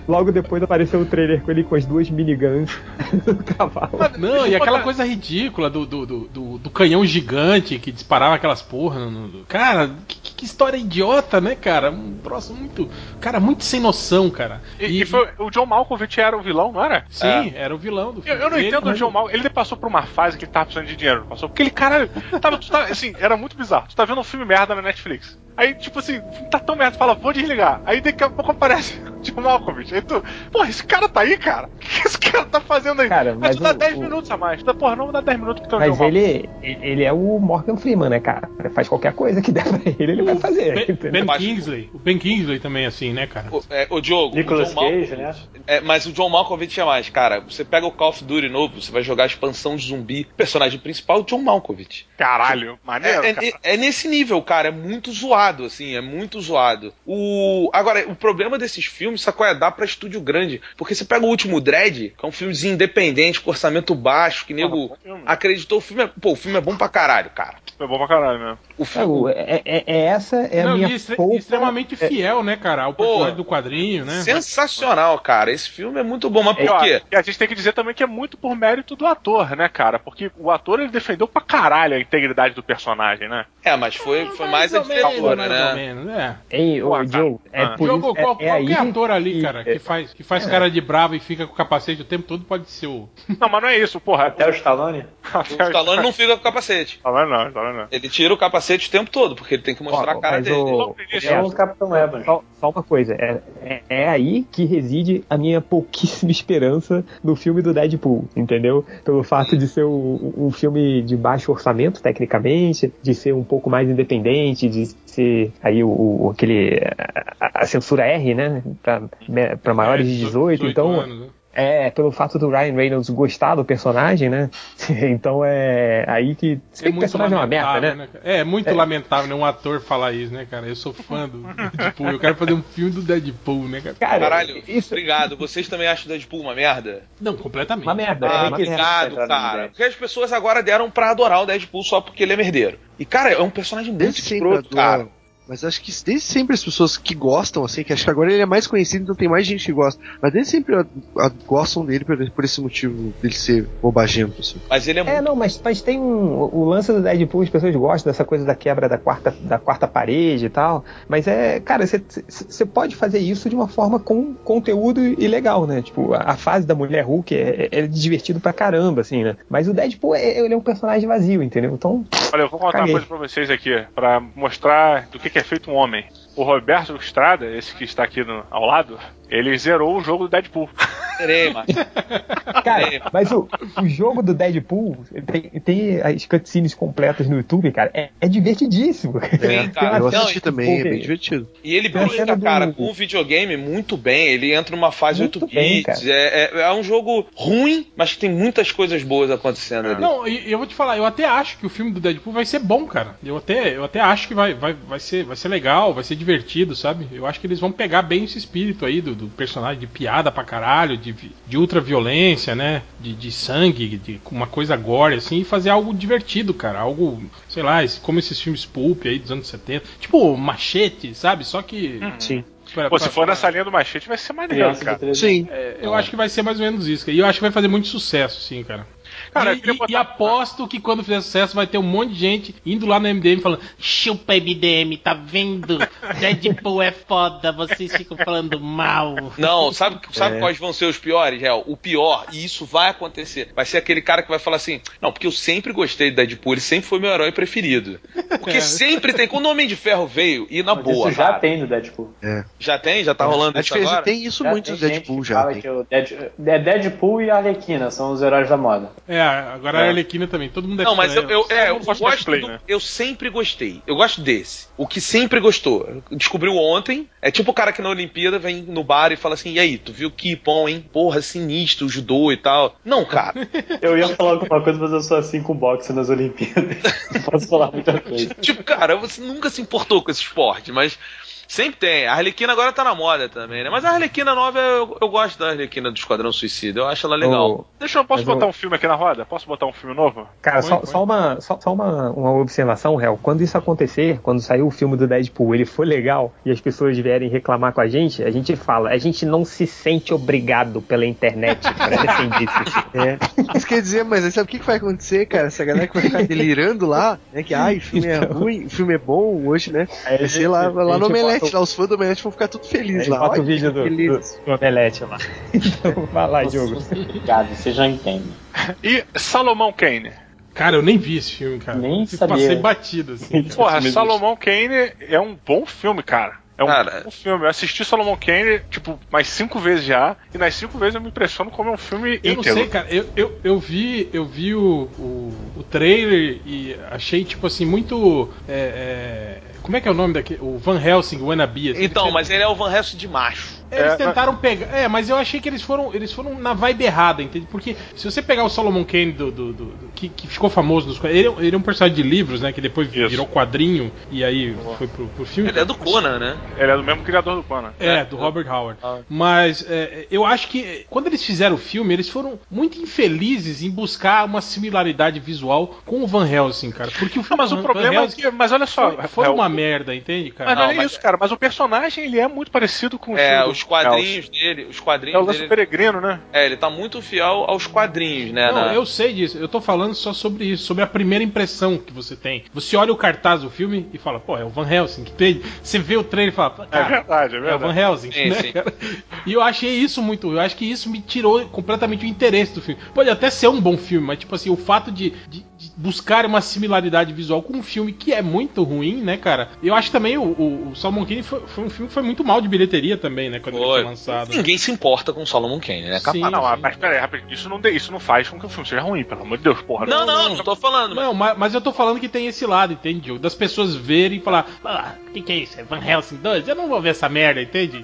logo depois apareceu o trailer com ele com as duas miniguns no cavalo. Não, e aquela coisa ridícula do, do, do, do- do canhão gigante que disparava aquelas porra. Cara, que, que- história idiota, né, cara? Um troço muito. Cara, muito sem noção, cara. E, e foi, o John Malkovich era o vilão, não era? Sim, era o vilão do Eu, filme. eu não Ele- entendo o John Malkovich. Ele passou por uma fase que ele tava precisando de dinheiro. Passou porque ele, caralho, tava, tu tá, assim, era muito bizarro. Tu tá vendo um filme merda na Netflix. Aí, tipo assim, o tá tão merda, tu fala, vou desligar. Aí daqui a pouco aparece o John Malkovich. Aí tu, porra, esse cara tá aí, cara? O que esse cara tá fazendo aí? Cara, aí mas tu dá o- 10 o- minutos a mais. Tu dá, porra, não vou dar 10 minutos porque o Mas ele, ele é o Morgan Freeman, né, cara? Ele faz qualquer coisa que der pra ele, ele vai fazer. Ben? Ben Kingsley. O Ben Kingsley também, assim, né, cara? O, é, o Diogo, Nicolas o John Cage, né? é, mas o John Malkovich é mais, cara. Você pega o Call of Duty novo, você vai jogar a expansão de zumbi. O personagem principal é o John Malkovich. Caralho, maneiro, É, cara. é- é nesse nível, cara. É muito zoado, assim. É muito zoado. O... Agora, o problema desses filmes, sacou? É dar pra estúdio grande. Porque você pega o último Dread, que é um filmezinho independente, com orçamento baixo, que nego bom filme. acreditou. O filme é... Pô, o filme é bom pra caralho, cara. É bom pra caralho mesmo. O É, filme... o- é- é- é essa é a Não, minha e extre- polpa- extremamente fiel, né, cara? Ao Pô, personagem do quadrinho, né? Sensacional, cara. Esse filme é muito bom. Mas E, por quê? e a gente tem que dizer também que é muito por mérito do ator, né, cara? Porque o ator ele defendeu pra caralho a integridade do personagem, né? É, mas foi, foi mais a diretora, mais né? ou menos, é. Ei, cara. Joe, é Ah. por Jogo, isso, é- qual, é, aí qualquer ator ali, que- cara, que faz, que faz cara de bravo e fica com o capacete o tempo todo pode ser o. Não, mas não é isso, porra. Até o Stallone? O Stallone não fica com o capacete. Stallone não, Stallone não. Ele tira o capacete o tempo todo, porque ele tem que mostrar Ó, a cara dele. o- É o Capitão Evans. Só, só uma coisa, é, é, é aí que reside a minha pouquíssima esperança no filme do Deadpool, entendeu? Pelo fato de ser um, um filme de baixo orçamento, tecnicamente, de ser um pouco mais independente, de ser aí o, o- aquele a, a censura R, né, pra, pra maiores de 18, então anos, né? É pelo fato do Ryan Reynolds gostar do personagem, né? Então é aí que se bem que o personagem é uma merda, né? cara? É, muito lamentável né, um ator falar isso, né, cara? Eu sou fã do Deadpool, eu quero fazer um filme do Deadpool, né, cara? Cara, Caralho, isso obrigado. Vocês também acham o Deadpool uma merda? Não, completamente. uma merda, Ah, é uma requisito. merda. obrigado, no cara. Porque as pessoas agora deram pra adorar o Deadpool só porque ele é merdeiro. E, cara, é um personagem muito escroto, adoro. cara. Mas acho que desde sempre as pessoas que gostam, assim, que acho que agora ele é mais conhecido, então tem mais gente que gosta. Mas desde sempre a- a- gostam dele por, por esse motivo dele ser bobagento, assim. Mas ele é, É, muito. não, mas, mas tem um. O lance do Deadpool, as pessoas gostam dessa coisa da quebra da quarta, da quarta parede e tal. Mas é, cara, você pode fazer isso de uma forma com conteúdo e legal, né? Tipo, a, a fase da mulher Hulk é, é divertido pra caramba, assim, né? Mas o Deadpool, é, ele é um personagem vazio, entendeu? Então, Olha, eu vou contar Caguei. uma coisa pra vocês aqui, pra mostrar do que que é feito um homem. O Roberto Estrada, esse que está aqui no- ao lado, ele zerou o jogo do Deadpool. Terei, mas... cara, mas o, o jogo do Deadpool tem, tem as cutscenes completas no YouTube, cara. É, é divertidíssimo. Sim, Tem cara. Eu assisti cena também, é bem divertido. E ele Tem brinca, do- cara, com o videogame muito bem. Ele entra numa fase Muito 8 bem, bits. É, é, é um jogo ruim, mas que tem muitas coisas boas acontecendo ali. Não, e e eu vou te falar, eu até acho que o filme do Deadpool vai ser bom, cara. Eu até, eu até acho que vai, vai, vai, ser, vai ser legal, vai ser divertido, sabe? Eu acho que eles vão pegar bem esse espírito aí do, do personagem de piada pra caralho, de, de ultra violência, né? De, de sangue, de uma coisa gore, assim, e fazer algo divertido, cara. Algo, sei lá, como esses filmes pulp aí dos anos 70. Tipo, machete, sabe? Só que. Sim. pra- Pô, pra- se for pra- nessa linha do machete, vai ser maneiro, cara. 13 Sim. É, eu acho que vai ser mais ou menos isso. cara. E eu acho que vai fazer muito sucesso, sim, cara. Cara, e, botar- e aposto que quando fizer sucesso vai ter um monte de gente indo lá no MDM falando: chupa MDM, tá vendo? Deadpool é foda, vocês ficam falando mal. Não, sabe, sabe É. quais vão ser os piores, Real? O pior, e isso vai acontecer, vai ser aquele cara que vai falar assim: Não, porque eu sempre gostei do Deadpool, ele sempre foi meu herói preferido. Porque É. sempre tem. Quando o Homem de Ferro veio, e na Mas boa. isso já cara, tem no Deadpool. Já tem? Já tá rolando A isso agora? tem isso Já muito no Deadpool já. Tem. que o Dead- é Deadpool e a Arlequina são os heróis da moda. É, agora É. a Arlequina também, todo mundo é Não, mas fã, eu, eu, é, eu não gosto gosto de cosplay, do- né? Eu sempre gostei. Eu gosto desse. O que sempre gostou. Descobriu ontem. É tipo o cara que na Olimpíada vem no bar e fala assim: e aí, tu viu que bom, hein? Porra, sinistro, judô e tal. Não, cara. Eu ia falar alguma coisa, mas eu sou assim com boxe nas Olimpíadas. Não posso falar muita coisa. tipo, cara, você nunca se importou com esse esporte, mas. Sempre tem. A Arlequina agora tá na moda também, né? Mas a Arlequina nova, eu, eu gosto da Arlequina do Esquadrão Suicida. Eu acho ela legal. Ô, Deixa eu, posso botar eu- um filme aqui na roda? Posso botar um filme novo? Cara, Põe, só, põe. só uma, só, só uma, uma observação, Réu. Quando isso acontecer, quando sair o filme do Deadpool, ele for legal e as pessoas vierem reclamar com a gente, a gente fala, a gente não se sente obrigado pela internet pra defender filme. É. Isso quer dizer, mas aí sabe o que, que vai acontecer, cara? Essa galera que vai ficar delirando lá, né? Que ai, o filme é Então. ruim, o filme é bom hoje, né? Ser gente- lá, a lá gente no Omelete, bota lá os fãs do Omelete vão ficar tudo felizes lá. bota o vídeo do, do, do Omelete lá. Então, vai lá, Diogo. Obrigado, você já entende. E Salomão Kane. Cara, eu nem vi esse filme, cara. Nem Eu sabia. Passei batido, assim. Porra. Salomão Kane é um bom filme, cara. É um Cara. bom filme. Eu assisti Salomão Kane, tipo, mais cinco vezes já. E nas cinco vezes eu me impressiono como é um filme Eu não íntegro. sei, cara. Eu, eu, eu vi, eu vi o, o, o trailer e achei, tipo assim, muito. é, é, como é que é o nome daquele? O Van Helsing, o Wannabe. assim, Então, mas ele é o Van Helsing de macho. Eles É, tentaram pegar. É, mas eu achei que eles foram, eles foram na vibe errada, entende? Porque se você pegar o Solomon Kane do, do- do- do- que, que ficou famoso nos. Ele, é- ele é um personagem de livros, né? Que depois Isso. virou quadrinho e aí foi pro, pro filme. Ele é do Conan, né? Ele é do mesmo criador do Conan. É, do Robert Howard. Ah. Mas é, eu acho que é, quando eles fizeram o filme, eles foram muito infelizes em buscar uma similaridade visual com o Van Helsing, cara. Porque o Não, filme mas do o Van problema é que. Mas olha só. foi, foi é, uma o- merda, entende, cara? Mas não, Não, é mas- isso, cara. Mas o personagem ele é muito parecido com o É, estilo do os quadrinhos dele, os É o quadrinhos lance dele. peregrino, né? É, ele tá muito fiel aos quadrinhos, né? Não, na- eu sei disso. Eu tô falando só sobre isso, sobre a primeira impressão que você tem. Você olha o cartaz do filme e fala, pô, é o Van Helsing. Entende? Você vê o trailer e fala, É cara, verdade, é é o verdade. Van Helsing, Sim, né, sim. cara? E eu achei isso muito. Eu acho que isso me tirou completamente o interesse do filme. Pode até ser um bom filme, mas tipo assim, o fato de, de- buscar uma similaridade visual com um filme que é muito ruim, né, cara? Eu acho também o, o, o Salmon King foi, foi um filme que foi muito mal de bilheteria também, né, quando ele Foi. lançado. Ninguém se importa com o Solomon Kane, né? Sim. Ah, não, mas peraí, rapidinho. Isso não, de- isso não faz com que o filme seja ruim, pelo amor de Deus, porra. Não, não, não tô falando. mas- Não, mas, mas eu tô falando que tem esse lado, entende? Das pessoas verem e falar, ah, o que, que é isso? É Van Helsing 2? Eu não vou ver essa merda, entende?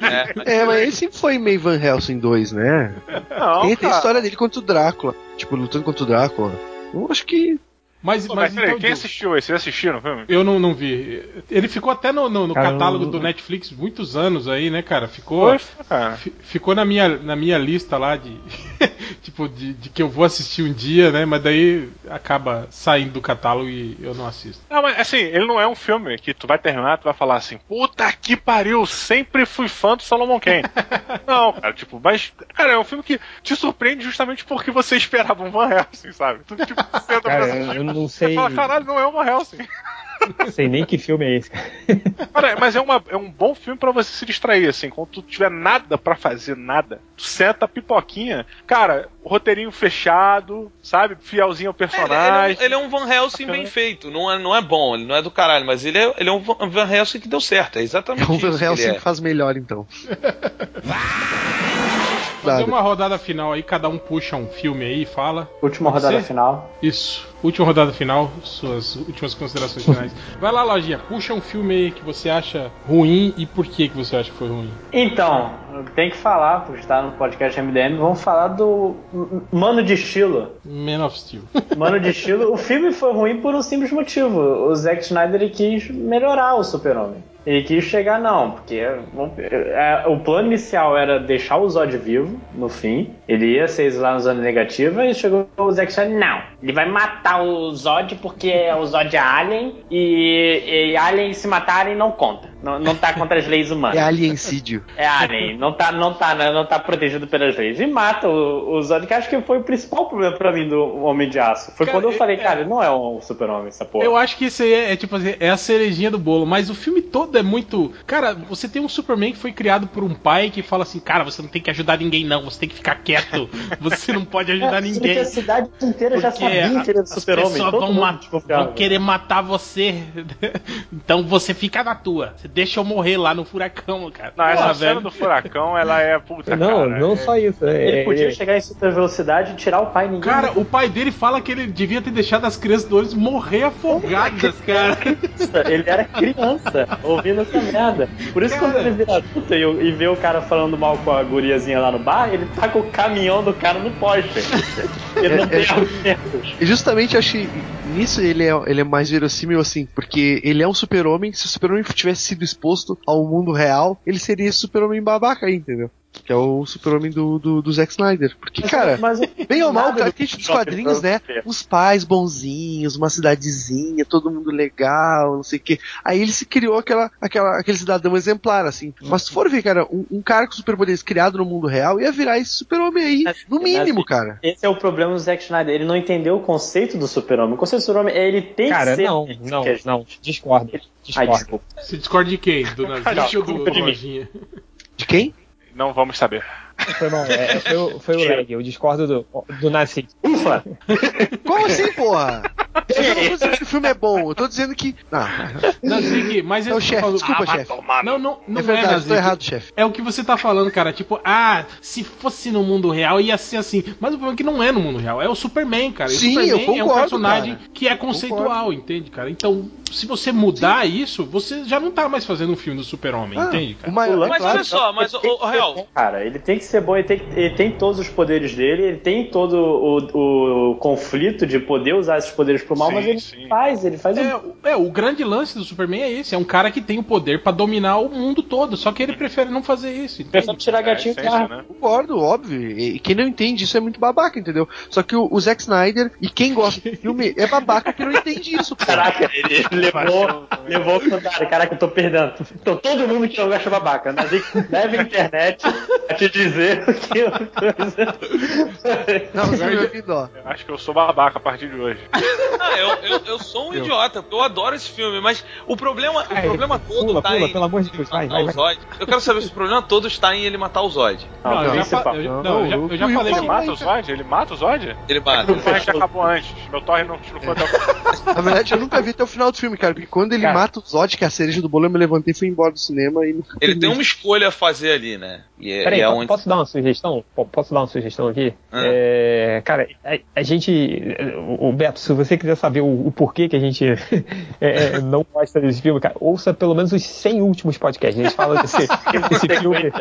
É, mas- É, mas ele sempre foi meio Van Helsing 2, né? Não, tem, tem a história dele contra o Drácula. Tipo, lutando contra o Drácula. Eu acho que. Mas, Pô, mas, mas peraí, então, quem assistiu esse? Vocês assistiram o filme? eu não, não vi. Ele ficou até no, no- no Cara, catálogo do Netflix muitos anos aí, né, cara? Ficou. Foi, cara. fi- Ficou na minha, na minha lista lá de. tipo, de, de que eu vou assistir um dia, né? Mas daí acaba saindo do catálogo e eu não assisto. Não, mas assim, ele não é um filme que tu vai terminar, tu vai falar assim, puta que pariu, sempre fui fã do Solomon Kane. não, cara, tipo, mas, cara, é um filme que te surpreende justamente porque você esperava um Van Helsing, sabe? Tu, tipo, senta pra Cara, assistir, eu não você sei, fala, caralho, não é um Van Helsing. sei nem que filme é esse. Cara, mas é, uma, é um bom filme pra você se distrair, assim, quando tu tiver nada pra fazer, nada, tu senta pipoquinha, cara, roteirinho fechado, sabe? Fielzinho ao Ele, ele é personagem. um, ele é um Van Helsing bem feito. Não é, não é bom, ele não é do caralho, mas ele é, ele é um Van Helsing que deu certo. É exatamente É um isso. Van que Helsing que é. faz melhor, então. Fazer uma rodada final aí, cada um puxa um filme aí e fala. Última Pode rodada ser? final. Isso. Última rodada final, suas últimas considerações finais. Vai lá, Lojinha, puxa um filme aí que você acha ruim e por que, que você acha que foi ruim. Então, tem que falar, porque está no podcast MDM, vamos falar do Mano de Estilo. Man of Steel. Mano de Estilo, o filme foi ruim por um simples motivo. O Zack Snyder quis melhorar o Super-Homem. Ele quis chegar, não, porque é, o plano inicial era deixar o Zod vivo no fim. Ele ia ser exilado na zona negativa e chegou o Zack Snyder, não, ele vai matar o Zod porque o Zod é alien e, e alien se matarem não conta. Não, não tá contra as leis humanas. É aliencídio. É alien, não tá, não tá, né, não tá protegido pelas leis. E mata o, o Zod, que acho que foi o principal problema pra mim do Homem de Aço. Foi Cara, quando eu falei, é- cara, não é um super-homem essa porra. Eu acho que isso aí é, é tipo assim, é a cerejinha do bolo, mas o filme todo é muito. Cara, você tem um Superman que foi criado por um pai que fala assim, cara, você não tem que ajudar ninguém, não, você tem que ficar quieto, você não pode ajudar É, ninguém. que a cidade inteira já sabia que ele era as super-homem. pessoas todo vão, vão querer matar você. então você fica na tua. Você deixa eu morrer lá no furacão, cara. Não, essa Porra, cena velho. do furacão, ela é puta, Não, cara. não é- só isso. É, Ele é- podia é- chegar em super velocidade e tirar o pai ninguém. Cara, o pai dele fala que ele devia ter deixado as crianças do ônibus morrer afogadas, cara. ele era criança ouvindo essa merda. Por isso, Cara. quando ele vira adulto e, e vê o cara falando mal com a guriazinha lá no bar, ele tá com o caminhão do cara no poste. Ele não É, tem é- argumentos. E justamente acho que nisso ele é, ele é mais verossímil assim, porque ele é um super-homem. Se o super-homem tivesse sido exposto ao mundo real, ele seria super-homem babaca entendeu? Que é o super-homem do, do, do Zack Snyder. Porque, cara, mas, bem ou mal, cara, que dos quadrinhos, né? Os pais bonzinhos, uma cidadezinha, todo mundo legal, não sei o quê. Aí ele se criou aquela, aquela, aquele cidadão exemplar, assim. Mas se for ver, cara, um, um cara com superpoderes criado no mundo real ia virar esse super-homem aí, no mínimo, cara. Esse é o problema do Zack Snyder. Ele não entendeu o conceito do super-homem. O conceito do super-homem é ele tem Cara, que ser. não, não, não. Discordo. Ai, Discordo. desculpa. Você discorda de quem? Do Nazik ou do? De quem? Não vamos saber. Foi mal. É, foi, o- foi o lag. Eu discordo do, do Nasci. Ufa! Como assim, porra? Eu não tô dizendo que o filme é bom, eu tô dizendo que. Ah, Nazik, mas é o chefe, falou- desculpa, Ah, chefe. Não, não, não É verdade, Nazik. tô errado, chefe. É o que você tá falando, cara. Tipo, ah, se fosse no mundo real ia ser assim. Mas o problema é que não é no mundo real. É o Superman, cara. E o Sim, Superman eu é um concordo, personagem cara. que é conceitual, entende, cara? Então, se você mudar isso, você já não tá mais fazendo um filme do Super-Homem, Ah, entende, cara? o maior- Mas claro, olha só, mas o, o, Real, Cara, ele tem que ser bom, ele tem, que- ele tem todos os poderes dele, ele tem todo o, o conflito de poder usar esses poderes pro mal, Sim, mas ele sim. faz, ele faz É, um. o- é, o grande lance do Superman é esse. É um cara que tem o poder pra dominar o mundo todo. Só que ele prefere não fazer isso, entende? Prefere tirar É, gatinho essência, claro. né? Concordo, óbvio. E, quem não entende isso é muito babaca, entendeu? Só que o, o Zack Snyder e quem gosta do filme é babaca que não entende isso, cara. Caraca, ele levou, levou o comentário. Caraca, eu tô perdendo. Então todo mundo que não gosta babaca, mas leve a internet a te dizer que eu Não, você me ouvindo, ó. Eu Acho que eu sou babaca a partir de hoje. Ah, eu, eu, eu sou um idiota, porque eu adoro esse filme, mas o problema, o Ai, problema todo pula, tá pula, em pelo amor de Deus, vai, matar vai, o Zod. Eu quero saber se o problema todo está em ele matar o Zod. Não, eu, já, fa- eu, não, eu já, eu já Não, falei não, Ele que. mata o Zod? Ele mata o Zod? Ele mata. O torrent acabou antes. Meu torrent não, não foi até o Na verdade, eu nunca vi até o final do filme, cara. Porque quando ele Cara. mata o Zod, que é a cereja do bolo, eu me levantei e fui embora do cinema e nunca Ele tem uma escolha a fazer ali, né? E é, Peraí, e é onde... posso dar uma sugestão? Po- Posso dar uma sugestão aqui? Ah. É, cara, a, a gente. O Beto, se você quiser saber o, o porquê que a gente é, não gosta desse filme, cara, ouça pelo menos os 100 últimos podcasts. A gente fala desse, desse filme.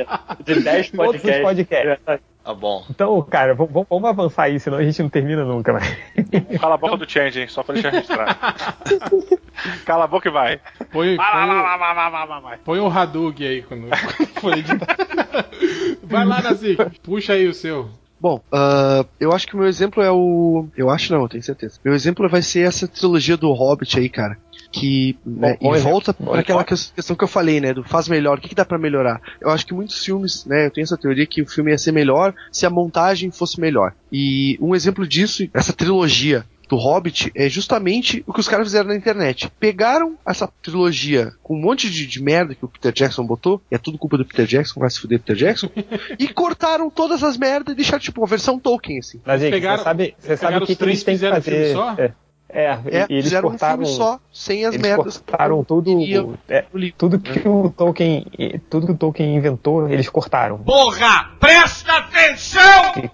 de 10 Todos os podcasts. Tá bom. Então, cara, vamos, vamos- avançar aí, senão a gente não termina nunca, mais. Cala a boca do Change, hein? Só pra deixar registrado. Cala a boca e vai. Põe, Vai, põe, vai, vai, vai, vai, vai, vai. põe o Hadug aí quando for editar. Vai lá, Nazik. Puxa aí o seu. Bom, ah, eu acho que o meu exemplo é o. Eu acho não, eu tenho certeza. Meu exemplo vai ser essa trilogia do Hobbit aí, cara. Que né, bom e volta para aquela questão que eu falei, né? Do faz melhor, o que, que dá pra melhorar? Eu acho que muitos filmes, né? Eu tenho essa teoria que o filme ia ser melhor se a montagem fosse melhor. E um exemplo disso, essa trilogia do Hobbit, é justamente o que os caras fizeram na internet. Pegaram essa trilogia com um monte de, de merda que o Peter Jackson botou, e é tudo culpa do Peter Jackson, vai se fuder Peter Jackson, e cortaram todas as merdas e deixaram tipo uma versão Tolkien, assim. Mas aí, pegaram- você sabe, você sabe o que, os que eles três têm que fizeram filme fazer. só? É, é, É, eles fizeram cortaram. um filme só, sem as eles merdas. cortaram tudo. É, tudo que o Tolkien. Tudo que o Tolkien inventou, eles cortaram. Porra, presta atenção!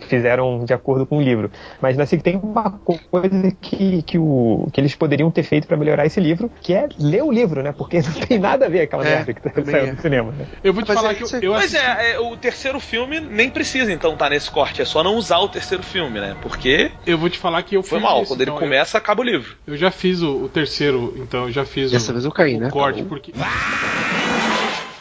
fizeram de acordo com o livro. Mas assim, tem uma coisa que, que, o, que eles poderiam ter feito para melhorar esse livro, que é ler o livro, né? Porque não tem nada a ver aquela É, merda que tá- saiu é. no cinema. Né? Eu vou te Mas falar é que eu, eu Mas assisti. é, é, o terceiro filme nem precisa então estar nesse corte, é só não usar o terceiro filme, né? Porque Eu vou te falar que eu foi mal, isso, quando ele então, eu- começa, acaba o livro. Eu, já fiz o, o terceiro, então eu já fiz Dessa o, vez eu caí, o né? corte, Tá porque.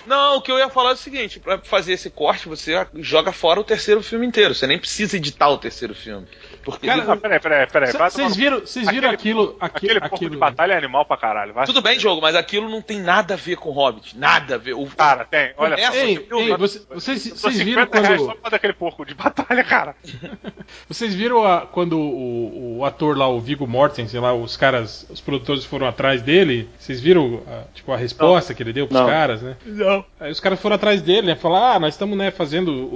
Não, o que eu ia falar é o seguinte, pra fazer esse corte, você joga fora o terceiro filme inteiro, você nem precisa editar o terceiro filme. Porque Cara, Ah, peraí, peraí, peraí. Vocês viram, vocês viram Aquele- aquilo, aqui- Aquele porco aquilo, de batalha é animal pra caralho, vai. tudo bem, jogo, mas aquilo não tem nada a ver com Hobbit, nada a ver. O, Cara, tem, olha só. Ei, ei, você- vocês, vocês viram 50 reais só quando, pra fazer aquele porco de batalha, cara. vocês viram a- quando o, o ator lá, o Viggo Mortensen, lá, os caras, os produtores foram atrás dele? Vocês viram, a, tipo, a resposta que ele deu pros Não. caras, né? Não. Aí os caras foram atrás dele, né? Falaram, ah, nós estamos, né, fazendo o-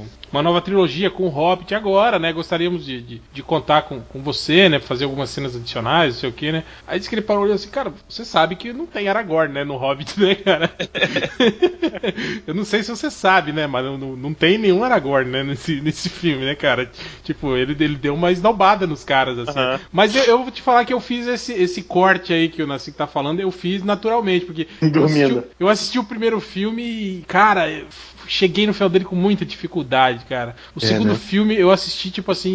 o- uma nova trilogia com o Hobbit agora, né? Gostaríamos de, de, de contar com, com você, né? Fazer algumas cenas adicionais, não sei o que, né? Aí disse que ele parou e olhou assim, cara, você sabe que não tem Aragorn, né, no Hobbit, né, cara? Eu não sei se você sabe, né, mas não, não, não tem nenhum Aragorn, né, nesse, nesse filme, né, cara? Tipo, ele, ele deu uma esnobada nos caras, assim. Aham. Mas eu, eu vou te falar que eu fiz esse, esse corte aí que o Nassi tá falando, eu fiz naturalmente, porque eu assisti, Dormindo. o- eu assisti o primeiro filme e, cara, cheguei no final dele com muita dificuldade, cara. O É, segundo né? filme eu assisti, tipo assim,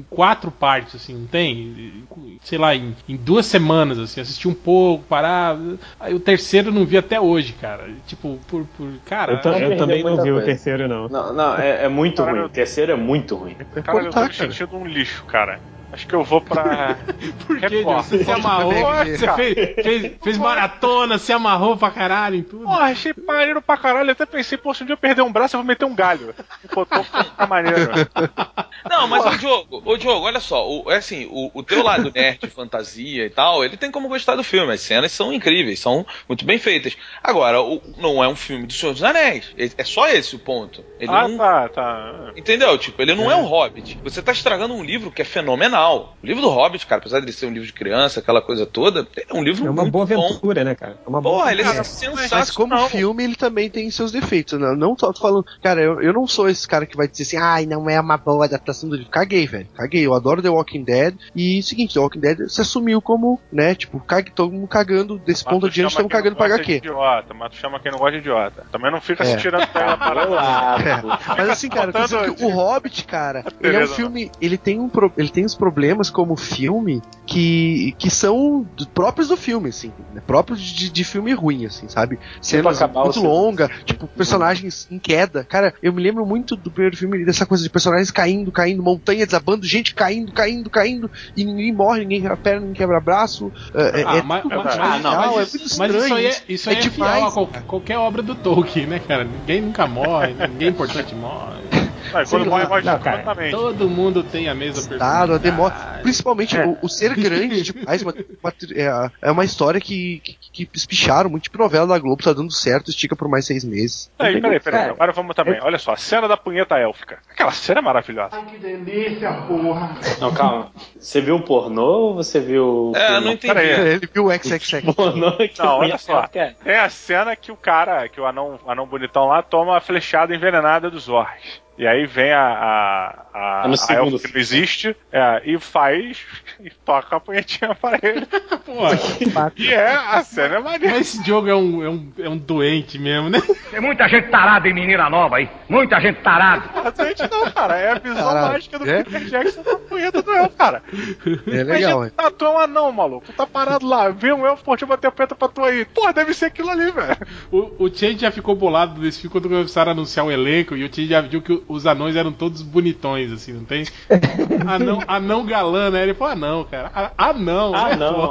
em quatro partes, assim, não tem? Sei lá, em, em duas semanas, assim, assisti um pouco, parar. Aí o terceiro eu não vi até hoje, cara. Tipo, por. por cara. Eu, ta- eu também não vi o coisa. terceiro, não. Não, não, é, é muito Caralho. ruim. O terceiro é muito ruim. Cara, eu tô Tá, me cara. sentindo um lixo, cara. Acho que eu vou pra. Por que. Você se amarrou? Você fez, fez, fez maratona, se amarrou pra caralho em tudo. Porra, achei maneiro pra caralho. Eu até pensei, pô, se um dia eu perder um braço, eu vou meter um galho. Tô ficar maneiro. Não, mas o Diogo, ô Diogo, olha só, o, é assim, o, o teu lado nerd, fantasia e tal, ele tem como gostar do filme, as cenas são incríveis, são muito bem feitas. Agora, o- não é um filme do Senhor dos Anéis, é, é só esse o ponto. Ele ah, não, tá, tá. Entendeu? Tipo, ele não é. um Hobbit. Você tá estragando um livro que é fenomenal. O livro do Hobbit, cara, apesar de ele ser um livro de criança, aquela coisa toda, é um livro É uma muito boa bom. aventura, né, cara? É uma boa Porra, ele é aventura. sensacional. Mas como filme, ele também tem seus defeitos. Né? Não tô, tô falando. Cara, eu, eu não sou esse cara que vai dizer assim, ai, não é uma boa adaptação do livro. Caguei, velho. Caguei. Eu adoro The Walking Dead. E seguinte, The Walking Dead se assumiu como, né, tipo, cague, todo mundo cagando. Desse ponto tu adiante, estamos cagando pra HQ. Idiota, mas tu chama quem não gosta de idiota. Também não fica É. se tirando da parada. Olá. Mas assim, cara, eu tô dizendo contando que o Hobbit, cara, ele é um filme. Ele tem, um pro- ele tem os problemas como filme que, que são próprios do filme, assim, né? próprios de, de filme ruim, assim, sabe? Cenas muito longa, filme. tipo, personagens em queda. Cara, eu me lembro muito do primeiro filme dessa coisa de personagens caindo, caindo, montanha desabando, gente caindo, caindo, caindo, e ninguém morre, ninguém quebra perna, ninguém quebra braço. É, Ah, é, mas, tudo mas- muito mas- legal, mas é isso- muito mas estranho. isso aí é, isso aí é, fiel demais, a qualquer obra do Tolkien, né, cara? Ninguém nunca morre, ninguém importante morre. Mas quando Sei morre, Não, cara. Todo mundo tem a mesma Claro, a demora. Principalmente o, o ser grande demais. Uma, uma- é, é uma história que, que, que espicharam muito. Tipo, novela da Globo tá dando certo, estica por mais seis meses. Peraí, peraí, peraí. Cara, Agora vamos também. Olha só, a cena da punheta élfica. Aquela cena é maravilhosa. Não, calma. Você viu o pornô ou você viu. É, eu não entendi. Ele viu o XXX. Pornô que Não, olha só. é. É a cena que o cara, que o anão, anão bonitão lá, toma a flechada envenenada dos orcs. E aí vem a, a, a, É no a elfa que não existe é, e faz e toca a punhetinha pra ele. Porra, E é, a cena é maneira. mas esse jogo é um, é, um, é um doente mesmo, né? Tem muita gente tarada em menina nova aí. Muita gente tarada. Exatamente não, cara. É a visão Caralho. mágica do É? Peter Jackson da punheta do elfo, cara. É legal, hein? tá, tu é um anão, maluco. Tu tá parado lá, vem um elfo, pô, deixa eu bater a punheta pra tu aí. Pô, deve ser aquilo ali, velho. O, o Change já ficou bolado desse filme quando começaram a anunciar o elenco e o Change já viu que os anões eram todos bonitões, assim, não tem? Anão, anão galã, né? Ele falou, ah não, cara. Ah, ah, não, Ah, né, não.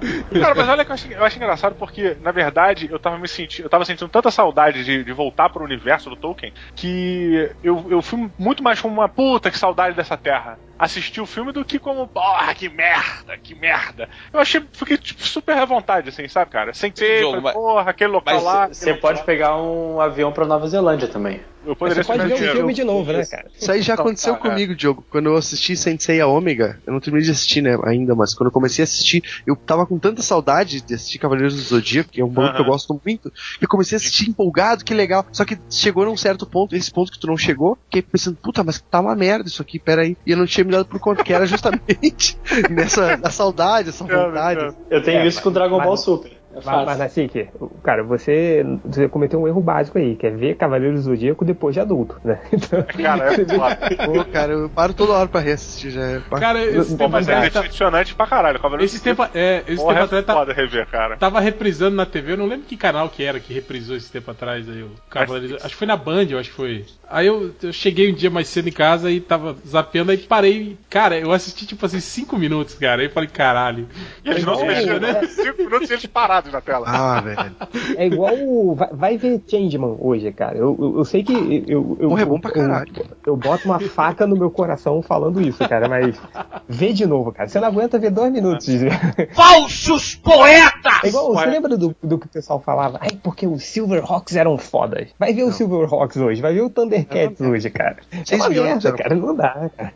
Cara, mas olha que eu acho, eu acho engraçado porque, na verdade, eu tava me sentindo. Eu tava sentindo tanta saudade de, de voltar pro universo do Tolkien que eu, eu fui muito mais como uma puta que saudade dessa terra. Assistir o filme do que como, porra, que merda, que merda. Eu achei, fiquei tipo, super à vontade, assim, sabe, cara? Falei, mas- porra, aquele local mas lá. Você pode local- pegar um avião pra Nova Zelândia também. Eu poderia Você pode ver o dinheiro. filme de novo, né, cara? Isso aí já Então, aconteceu tá, é. comigo, Diogo. Quando eu assisti Sensei a Ômega, eu não terminei de assistir, né, ainda, mas quando eu comecei a assistir, eu tava com tanta saudade de assistir Cavaleiros do Zodíaco, que é um bagulho que eu gosto muito, que eu comecei a assistir empolgado, que legal. Só que chegou num certo ponto, esse ponto que tu não chegou, fiquei pensando, puta, mas tá uma merda isso aqui, peraí. E eu não tinha dado por conta que era justamente nessa na saudade, essa vontade. Eu tenho É, isso com Dragon mas- Ball Super. É Mas, fácil. mas assim, que, cara, você, você cometeu um erro básico aí, que é ver Cavaleiros do Zodíaco depois de adulto, né? Então, Cara, é. Pô, cara, eu paro toda hora pra reassistir já. é- Cara, esse Pô, tempo mas é atrás. tá- decepcionante pra caralho. Cavaleiros Esse tempo, é, esse Porra, tempo é atrás tá- foda rever, cara. tava reprisando na TV, eu não lembro que canal que era que reprisou esse tempo atrás aí, o Cavaleiros. Acho que foi na Band, eu acho que foi. Aí eu, eu cheguei um dia mais cedo em casa e tava zapeando, aí parei. Cara, eu assisti tipo assim, 5 minutos, cara. Aí eu falei, caralho. E eles não se mexeram, né? Cinco minutos e eles na tela. Ah, velho. é igual. o- Vai, vai ver Changeman hoje, cara. Eu, eu, eu sei que. Eu, eu, Porra, é bom pra caralho. Eu, eu boto uma faca no meu coração falando isso, cara, mas. Vê de novo, cara. Você não aguenta ver dois minutos de. Falsos poetas! É igual, você lembra do, do que o pessoal falava? Ai, porque os Silverhawks eram fodas. Vai ver o Silverhawks hoje, vai ver o Thundercats hoje, cara. É uma milhões merda, cara, não dá, cara.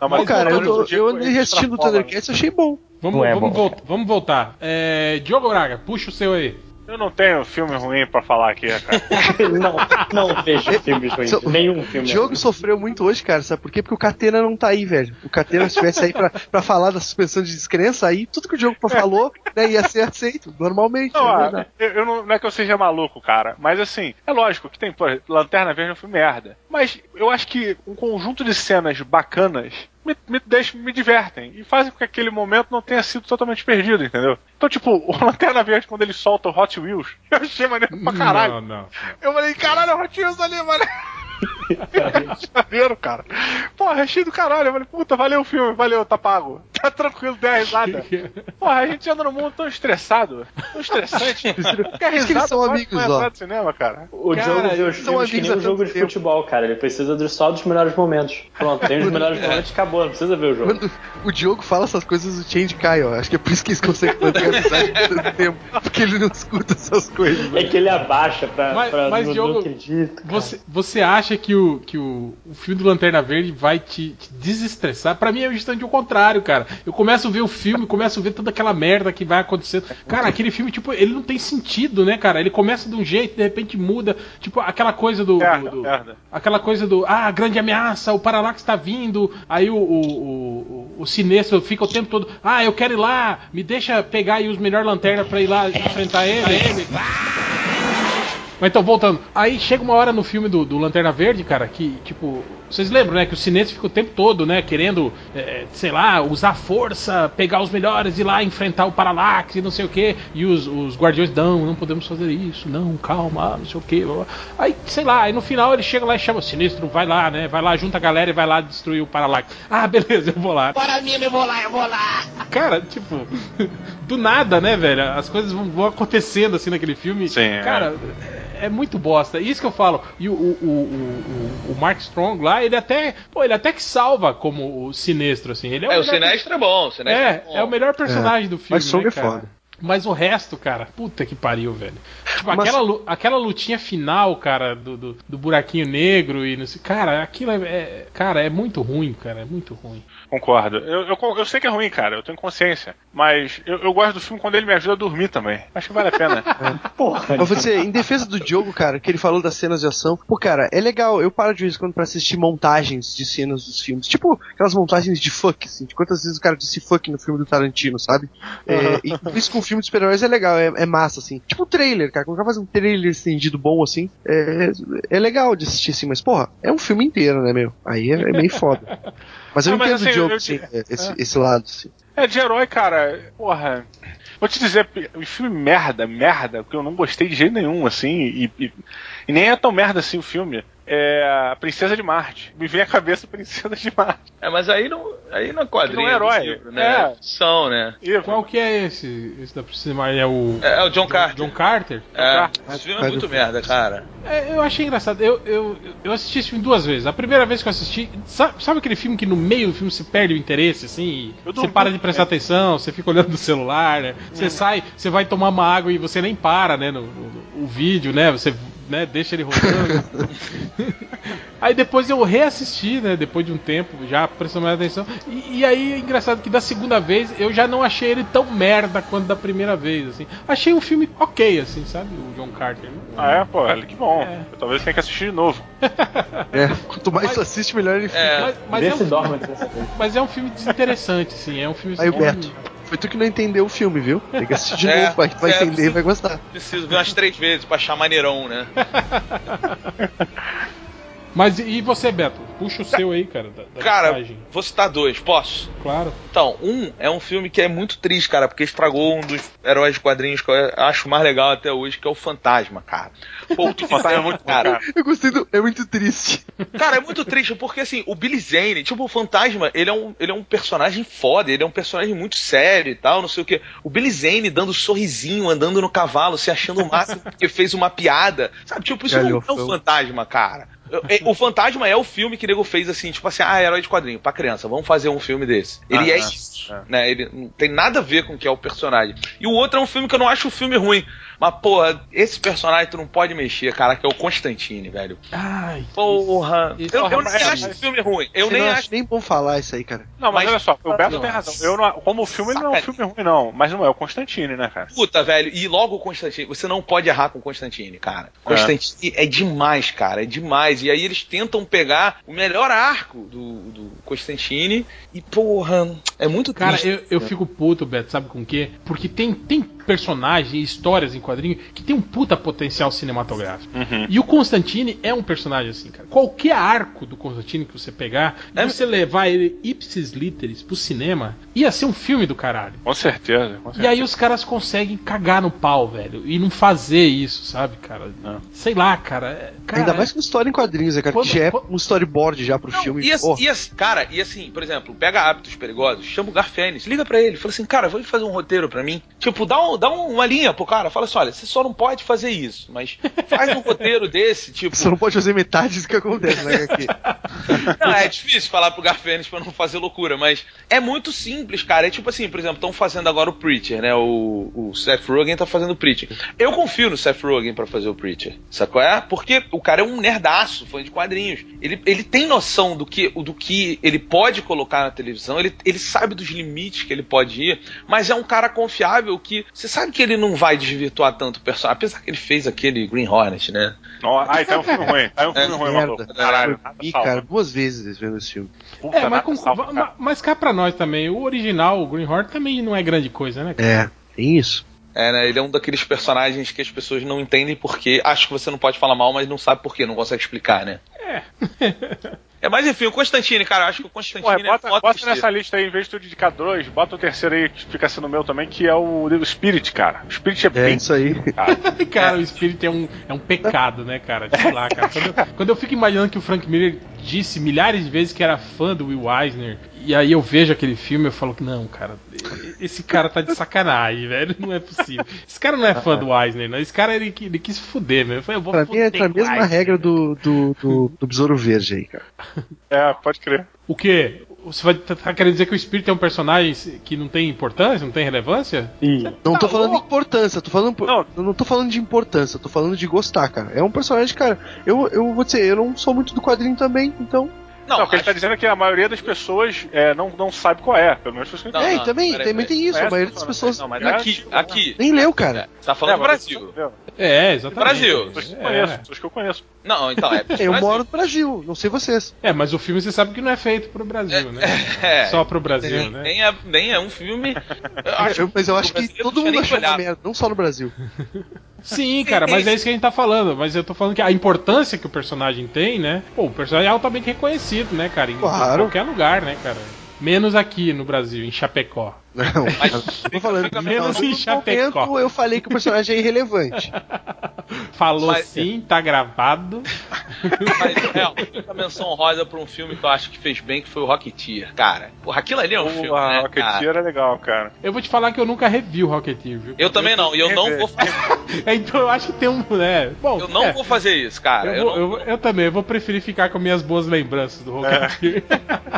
Não, Pô, cara, eu, tô, eu andei assistindo o extrapolam. Thundercats e achei bom. Vamos, é vamos, bom. voltar, vamos voltar. É, Diogo Braga, puxa o seu aí. Eu não tenho filme ruim pra falar aqui, cara. não, não vejo filmes ruins. So- Nenhum O filme. é Diogo ruim. sofreu muito hoje, cara, sabe por quê? Porque o Catena não tá aí, velho. O Catena, se estivesse aí pra, pra falar da suspensão de descrença, aí tudo que o Diogo falou né, ia ser aceito, normalmente. Não, é eu, eu não, não é que eu seja maluco, cara. Mas assim, é lógico que tem, pô, Lanterna Verde é um filme merda. Mas eu acho que um conjunto de cenas bacanas me, me deixam, me divertem. E fazem com que aquele momento não tenha sido totalmente perdido, entendeu? Então, tipo, o Lanterna Verde, quando ele solta o Hot Wheels, eu achei maneiro pra caralho. Não, não. Eu falei, caralho, é o Hot Wheels ali, mano. Maneiro, cara. Porra, achei do caralho. Eu falei, puta, valeu o filme, valeu, tá pago. Tá tranquilo, deu a risada. Porra, a gente anda num mundo tão estressado, tão estressante. Que a Por isso que eles risada são amigos, ó. cinema, cara. O Cara, Diogo vê os são filmes que nem o jogo de tempo. futebol, cara. Ele precisa de- só dos melhores momentos. Pronto, tem os melhores momentos, acabou, não precisa ver o jogo. Quando o Diogo fala essas coisas, o Change cai, ó. Acho que é por isso que eles conseguem manter a amizade por tanto tempo. Porque ele não escuta essas coisas. É que ele abaixa pra. Mas- pra mas, não, Diogo, não acredito. Você, você acha que, o, que o, o filme do Lanterna Verde vai te, te desestressar? Pra mim é justamente o contrário, cara. Eu começo a ver o filme, começo a ver toda aquela merda que vai acontecendo. Cara, aquele filme, tipo, ele não tem sentido, né, cara? Ele começa de um jeito, de repente muda. Tipo, aquela coisa do. do- Merda, do- merda. aquela coisa do. Ah, grande ameaça, o Paralax tá vindo. Aí o, o, o, o Sinestro fica o tempo todo. Ah, eu quero ir lá, me deixa pegar aí os melhores lanternas pra ir lá enfrentar ele. Mas então, voltando. Aí chega uma hora no filme do, do Lanterna Verde, cara, que, tipo. Vocês lembram, né? Que o Sinestro fica o tempo todo, né? Querendo, é, sei lá, usar força, pegar os melhores, ir lá enfrentar o Parallax e não sei o que. E os, os guardiões, não, não podemos fazer isso, não, calma, não sei o que. Aí, sei lá, aí no final ele chega lá e chama o Sinestro, vai lá, né? Vai lá, junta a galera e vai lá destruir o Parallax. Ah, beleza, eu vou lá. Para mim, eu vou lá, eu vou lá. Cara, tipo, do nada, né, velho? As coisas vão, vão acontecendo assim naquele filme. Sim, é. Cara, é, é muito bosta. Isso que eu falo. E o, o, o, o, o Mark Strong lá, ele até. Pô, ele até que salva como o sinestro, assim. Ele é, É, o Sinestro é bom. O Sinestro é, bom. é o melhor personagem do filme. Mas Strong né, é foda. Mas o resto, cara, puta que pariu, velho. Tipo, Mas- aquela, aquela lutinha final, cara, do, do, do buraquinho negro e não sei. Cara, aquilo é, é- Cara, é muito ruim, cara. É muito ruim. Concordo. Eu, eu, eu sei que é ruim, cara, eu tenho consciência. Mas eu, eu gosto do filme quando ele me ajuda a dormir também. Acho que vale a pena. Porra, Mas você, em defesa do Diogo, cara, que ele falou das cenas de ação, pô, cara, é legal, eu paro de vez em quando pra assistir montagens de cenas dos filmes. Tipo, aquelas montagens de fuck, assim, de quantas vezes o cara disse fuck no filme do Tarantino, sabe? É, e isso com um filme de super-heróis é legal, é, é massa, assim. Tipo um trailer, cara, quando o cara faz um trailer estendido bom, assim, é, é legal de assistir, assim, mas, porra, é um filme inteiro, né, meu? Aí é, é meio foda. Mas eu Ah, mas entendo assim, o Diogo, assim, esse, esse lado, assim. É de herói, cara. Porra. Vou te dizer, o filme merda, merda, que eu não gostei de jeito nenhum, assim, e, e- e nem é tão merda assim o filme. É a Princesa de Marte. Me vem à cabeça a Princesa de Marte. É, mas aí não, aí não é quadrinho. Não é herói. livro, né? É. São, né? E, Qual que é esse? Esse da Priscila É o. É, é o John Carter. John Carter? É, John esse filme é Carter. muito merda, cara. É, eu achei engraçado. Eu, eu, eu assisti esse filme duas vezes. A primeira vez que eu assisti. Sabe, sabe aquele filme que no meio do filme você perde o interesse, assim? e Você para de prestar atenção, você fica olhando no celular, né? Você sai, você vai tomar uma água e você nem para, né? No, no- o vídeo, né? Você né, deixa ele rodando. aí depois eu reassisti, né? Depois de um tempo, já prestando mais atenção. E, e aí é engraçado que da segunda vez eu já não achei ele tão merda quanto da primeira vez, assim. Achei um filme ok, assim, sabe? O John Carter. Ah, é, pô, que bom. É. Eu talvez tenha que assistir de novo. É, quanto mais tu assiste, melhor ele fica. É, Mas, mas é um. Mas é um filme desinteressante, assim. É um filme. Aí o assim, Beto, foi tu que não entendeu o filme, viu? Tem que assistir de É, novo, vai, vai é, entender e vai gostar. Preciso ver umas três vezes pra achar maneirão, né? Mas e você, Beto? Puxa o seu aí, cara. Da, da Cara, listagem. vou citar dois, posso? Claro. Então, um é um filme que é muito triste, cara, porque estragou um dos heróis de quadrinhos que eu acho mais legal até hoje, que é o Fantasma, cara. Pô, o que Fantasma é muito cara. Eu gostei do. É muito triste. Cara, é muito triste, porque assim, o Billy Zane, tipo, o Fantasma, ele é um, ele é um personagem foda, ele é um personagem muito sério e tal, não sei o que. O Billy Zane dando sorrisinho, andando no cavalo, se achando o máximo porque fez uma piada. Sabe, tipo, isso não é Galhofão. o Fantasma, cara. É- O Fantasma é o filme que o nego fez assim, tipo assim, ah, herói de quadrinho, pra criança, vamos fazer um filme desse. Ele Ah, é é, isso, é. né? Ele não tem nada a ver com o que é o personagem. E o outro é um filme que eu não acho o filme ruim, Mas, porra, esse personagem tu não pode mexer, cara, que é o Constantine, velho. Ai, Porra. Isso- Eu, eu Porra, nem mas- acho o filme ruim. Eu nem não acho. nem bom falar isso aí, cara. Não, mas, Mas- olha só, o Beto Não. tem razão. Eu não, como filme, ele não é um filme ruim, não. Mas não é o Constantine, né, cara? Puta, velho, e logo o Constantine, você não pode errar com o Constantine, cara. Constantine é. demais, cara, é demais. E aí eles tentam pegar o melhor arco do, do Constantine e, porra, é muito Cara, triste. eu, eu fico puto, Beto, sabe com o quê? Porque tem, tem personagens e histórias em quadrinho que tem um puta potencial cinematográfico. Uhum. E o Constantine é um personagem assim, cara. Qualquer arco do Constantine que você pegar, É- e você levar ele ipsis literis pro cinema, ia ser um filme do caralho. Com certeza, com E certeza. aí os caras conseguem cagar no pau, velho. E não fazer isso, sabe, cara? Não. Sei lá, cara. é- cara, Ainda mais com história em quadrinhos, né, cara? Quando- que já é quando- um storyboard já pro Não, filme. e, assim, Porra. e assim, cara, e assim, por exemplo, pega hábitos perigosos, chama o Garfênis, liga pra ele, fala assim, cara, vai fazer um roteiro pra mim. Tipo, dá, um, dá uma linha pro cara, fala assim, olha, você só não pode fazer isso, mas faz um roteiro desse, tipo. Você não pode fazer metade disso que acontece, né, aqui. Não, é difícil falar pro Garfênis pra não fazer loucura, mas é muito simples, cara. É tipo assim, por exemplo, estão fazendo agora o Preacher, né? O, o Seth Rogen tá fazendo o Preacher. Eu confio no Seth Rogen pra fazer o Preacher, sacou? É? Porque o cara é um nerdaço, fã de quadrinhos. Ele, ele tem noção do que, do que ele pode colocar na televisão, ele, ele sabe dos limites que ele pode ir, mas é um cara confiável que você sabe que ele não vai desvirtuar tanto o personagem, apesar que ele fez aquele Green Hornet, né? Não, ah, então é um filme ruim. É um filme ruim, merda. maluco. Caralho, salva. cara, duas vezes vendo esse filme. Puta, É, mas, com, salva, mas cá pra nós também. O original, o Green Hornet, também não é grande coisa, né? cara? É, tem isso. É, né? Ele é um daqueles personagens que as pessoas não entendem porque acho que você não pode falar mal, mas não sabe por quê, não consegue explicar, né? É. É, mas enfim, o Constantine, cara, acho que o Constantine Porra, é bota, foda bota de nessa lista aí, em vez de tu dedicar dois, bota o terceiro aí que fica sendo meu também, que é o, o Spirit, cara. O Spirit é, É bem. isso aí. Cara. Cara, o espírito é um, é um pecado, né, cara? Sei lá, cara. Quando eu, quando eu fico imaginando que o Frank Miller disse milhares de vezes que era fã do Will Eisner, e aí eu vejo aquele filme eu falo que não, cara, esse cara tá de sacanagem, velho. Não é possível. Esse cara não é fã do Eisner, não. Esse cara ele, ele quis fuder, né? Eu falei, eu vou Pra mim é fuder a mesma Eisner. regra do, do, do, do Besouro Verde aí, cara. É, pode crer. O quê? Você vai, tá querendo dizer que o espírito é um personagem que não tem importância, não tem relevância? E Não tô Tá falando de importância, tô falando. Não. Não tô falando de importância, tô falando de gostar, cara. É um personagem, cara. Eu, eu vou dizer, eu não sou muito do quadrinho também, então. Não, Não, o que ele acho- tá dizendo é que a maioria das pessoas é, não, não sabe qual é. Pelo menos foi isso que eu Não, é, não, também, peraí, também peraí. tem isso. A maioria das pessoas Não, mas É aqui, né? aqui. nem leu, cara. Tá falando do É, Brasil. É, exatamente. Brasil. Pessoas que eu É. conheço, pessoas que eu conheço. Não, então é. Eu moro no Brasil, não sei vocês. É, mas o filme você sabe que não é feito pro Brasil, né? É. Só pro Brasil, né? Nem é, nem é um filme. Eu acho Eu- mas eu acho que todo mundo achou uma merda, não só no Brasil. Sim, cara, mas é isso que a gente tá falando. Mas eu tô falando que a importância que o personagem tem, né? Pô, o personagem é altamente reconhecido, né, cara? Em Claro. qualquer lugar, né, cara? Menos aqui no Brasil, em Chapecó. Não, tô falando fica menos no em Chapecó. momento eu falei que o personagem é irrelevante. Falou Mas- sim, tá gravado. Mas, é, a menção rosa pra um filme que eu acho que fez bem, que foi o Rocketeer. Cara, porra, aquilo ali é um O filme, né, cara? Rocketeer é legal, cara. Eu vou te falar que eu nunca revi o Rocketeer, viu? Eu também não, e eu não vou fazer, Então eu acho que tem um. Né? Bom, eu não é, vou fazer isso, cara. Eu, Eu vou- não- eu eu também, eu vou preferir ficar com minhas boas lembranças do Rocketeer.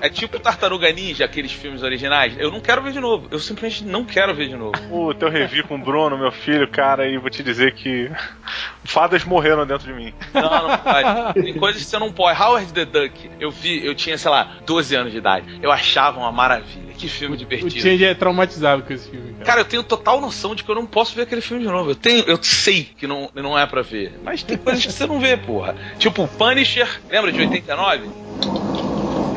É tipo Tartaruga Ninja, aqueles filmes originais. Eu não quero ver de novo. Eu simplesmente não quero ver de novo. O teu review com o Bruno, meu filho, cara, e vou te dizer que fadas morreram dentro de mim. Não, não pode. Tem coisas que você não pode. Howard the Duck, eu vi, eu tinha, sei lá, 12 anos de idade. Eu achava uma maravilha. Que filme o divertido. Change é traumatizado com esse filme, cara. Cara, eu tenho total noção de que eu não posso ver aquele filme de novo. Eu tenho, eu sei que não, não é pra ver. Mas tem coisas que você não vê, porra. Tipo, Punisher, lembra de 89?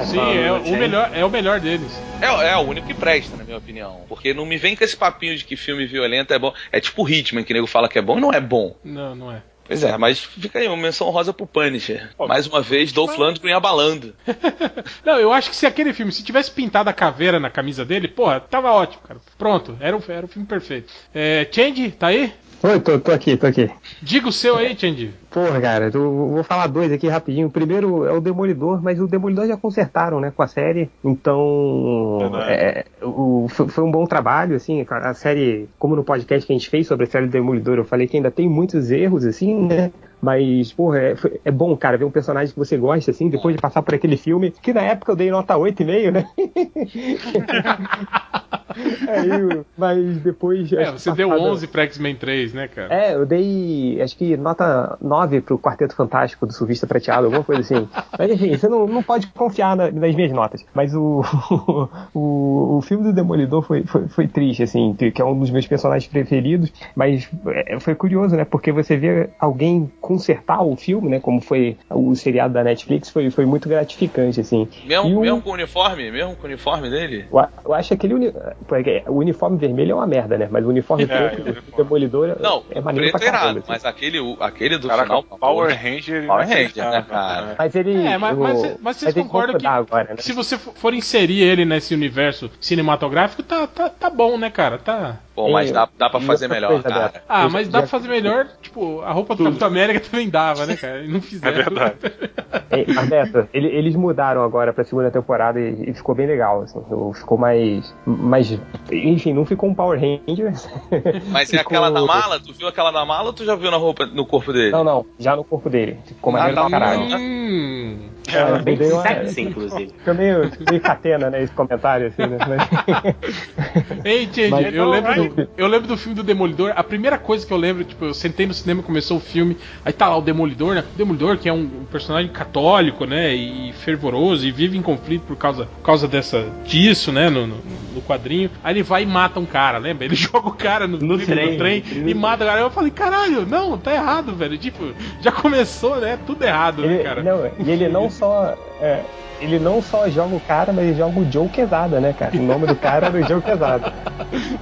Sim, é o, melhor, é o melhor deles. É, é o único que presta, na minha opinião. Porque não me vem com esse papinho de que filme violento é bom. É tipo Hitman, que o nego fala que é bom e não é bom. Não, não é. Pois é, mas fica aí uma menção rosa pro Punisher. Mais uma vez, Dolph Lundgren abalando. Não, eu acho que se aquele filme, se tivesse pintado a caveira na camisa dele, porra, tava ótimo, cara. Pronto, era o, era o filme perfeito. É, Change, tá aí? Oi, tô, tô aqui, tô aqui. Diga o seu aí, Change. Porra, cara, eu vou falar dois aqui rapidinho. O primeiro é o Demolidor, mas o Demolidor já consertaram, né, com a série. Então, Verdade. é, o, foi um bom trabalho, assim. A série, como no podcast que a gente fez sobre a série do Demolidor, eu falei que ainda tem muitos erros, assim, né? Mas, porra, é, é bom, cara, ver um personagem que você gosta, assim, depois de passar por aquele filme, que na época eu dei nota 8,5, né? Aí, mas depois. É, você deu passado- 11 pra X-Men 3, né, cara? É, eu dei, acho que nota 9 pro Quarteto Fantástico do Survista Prateado, alguma coisa assim. Mas enfim, você não, não pode confiar na- nas minhas notas. Mas o, o, o filme do Demolidor foi, foi, foi triste, assim, que é um dos meus personagens preferidos. Mas é, foi curioso, né? Porque você vê alguém consertar o filme, né? Como foi o seriado da Netflix, foi, foi muito gratificante, assim. Mesmo, o- mesmo com o uniforme? Mesmo com o uniforme dele? Eu eu acho que aquele uni... porque o uniforme vermelho é uma merda, né? Mas o uniforme É, preto o do uniforme. Demolidor Não, é maneiro preto pra é caramba. assim. mas aquele, o- aquele do Caraca, final. Power. Ranger. Power Ranger, né, cara? Mas ele. É, mas, o- mas, mas vocês concordam que, agora, né? se você for for inserir ele nesse universo cinematográfico, tá, tá, tá bom, né, cara? Tá. Pô, mas dá, dá pra fazer melhor, cara. Ah, mas dá pra fazer melhor, tipo, a roupa do Capitão América também dava, né, cara? E não É fizeram. verdade. É, mas, Beto, ele- eles mudaram agora pra segunda temporada e, e ficou bem legal, assim. Ficou mais. mais enfim, não ficou um Power Ranger. Mas é aquela da mala? Tu viu aquela da mala ou tu já viu na roupa, no corpo dele? Não, não, já no corpo dele. Ficou Ah, maneiro tá pra caralho. Hum. É, Bem dei uma- sexy, inclusive. Fica meio, meio catena, né, esse comentário, assim, né? Mas- Ei, Change, Mas- eu, Não, lembro do, eu lembro do filme do Demolidor. A primeira coisa que eu lembro, tipo, eu sentei no cinema, começou o filme, aí tá lá o Demolidor, né? O Demolidor, que é um, personagem católico, né? E fervoroso, e vive em conflito por causa, por causa dessa, disso, né? No, no, no quadrinho. Aí ele vai e mata um cara, lembra? Ele joga o cara no, No trem. trem e mata o cara. Eu falei, caralho, não, tá errado, velho. Tipo, já começou, né? Tudo errado, né, Ele, cara? não, e ele não só. é, ele não só joga o cara, mas ele joga o Joe Quesada, né, cara? O nome do cara era o Joe Quesada.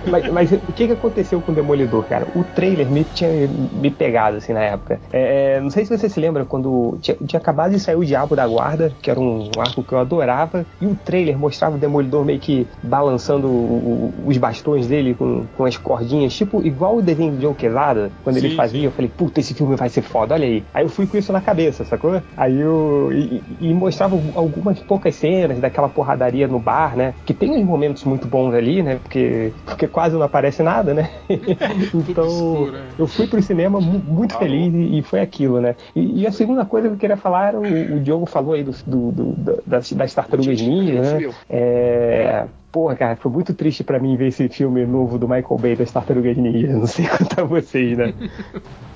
Mas, mas o que, que aconteceu com o Demolidor, cara? O trailer me tinha me pegado, assim, na época. É, não sei se você se lembra quando tinha, tinha acabado de sair o Diabo da Guarda, que era um arco que eu adorava, e o trailer mostrava o Demolidor meio que balançando o- os bastões dele com, com as cordinhas, tipo, igual o desenho do Joe Quesada, quando ele Sim, fazia. sim. Eu falei, puta, esse filme vai ser foda, olha aí. Aí eu fui com isso na cabeça, sacou? Aí eu. E, e mostrava algumas poucas cenas daquela porradaria no bar, né? Que tem uns momentos muito bons ali, né? Porque, porque quase não aparece nada, né? então. escuro, é. Eu fui pro cinema mu- muito feliz e, e foi aquilo, né? E, e a segunda coisa que eu queria falar o, o Diogo falou aí do, do- do- das, das tartarugas ninja, né? É. Porra, cara, foi muito triste pra mim ver esse filme novo do Michael Bay das Tartarugas Ninja. Não sei quanto a vocês, né?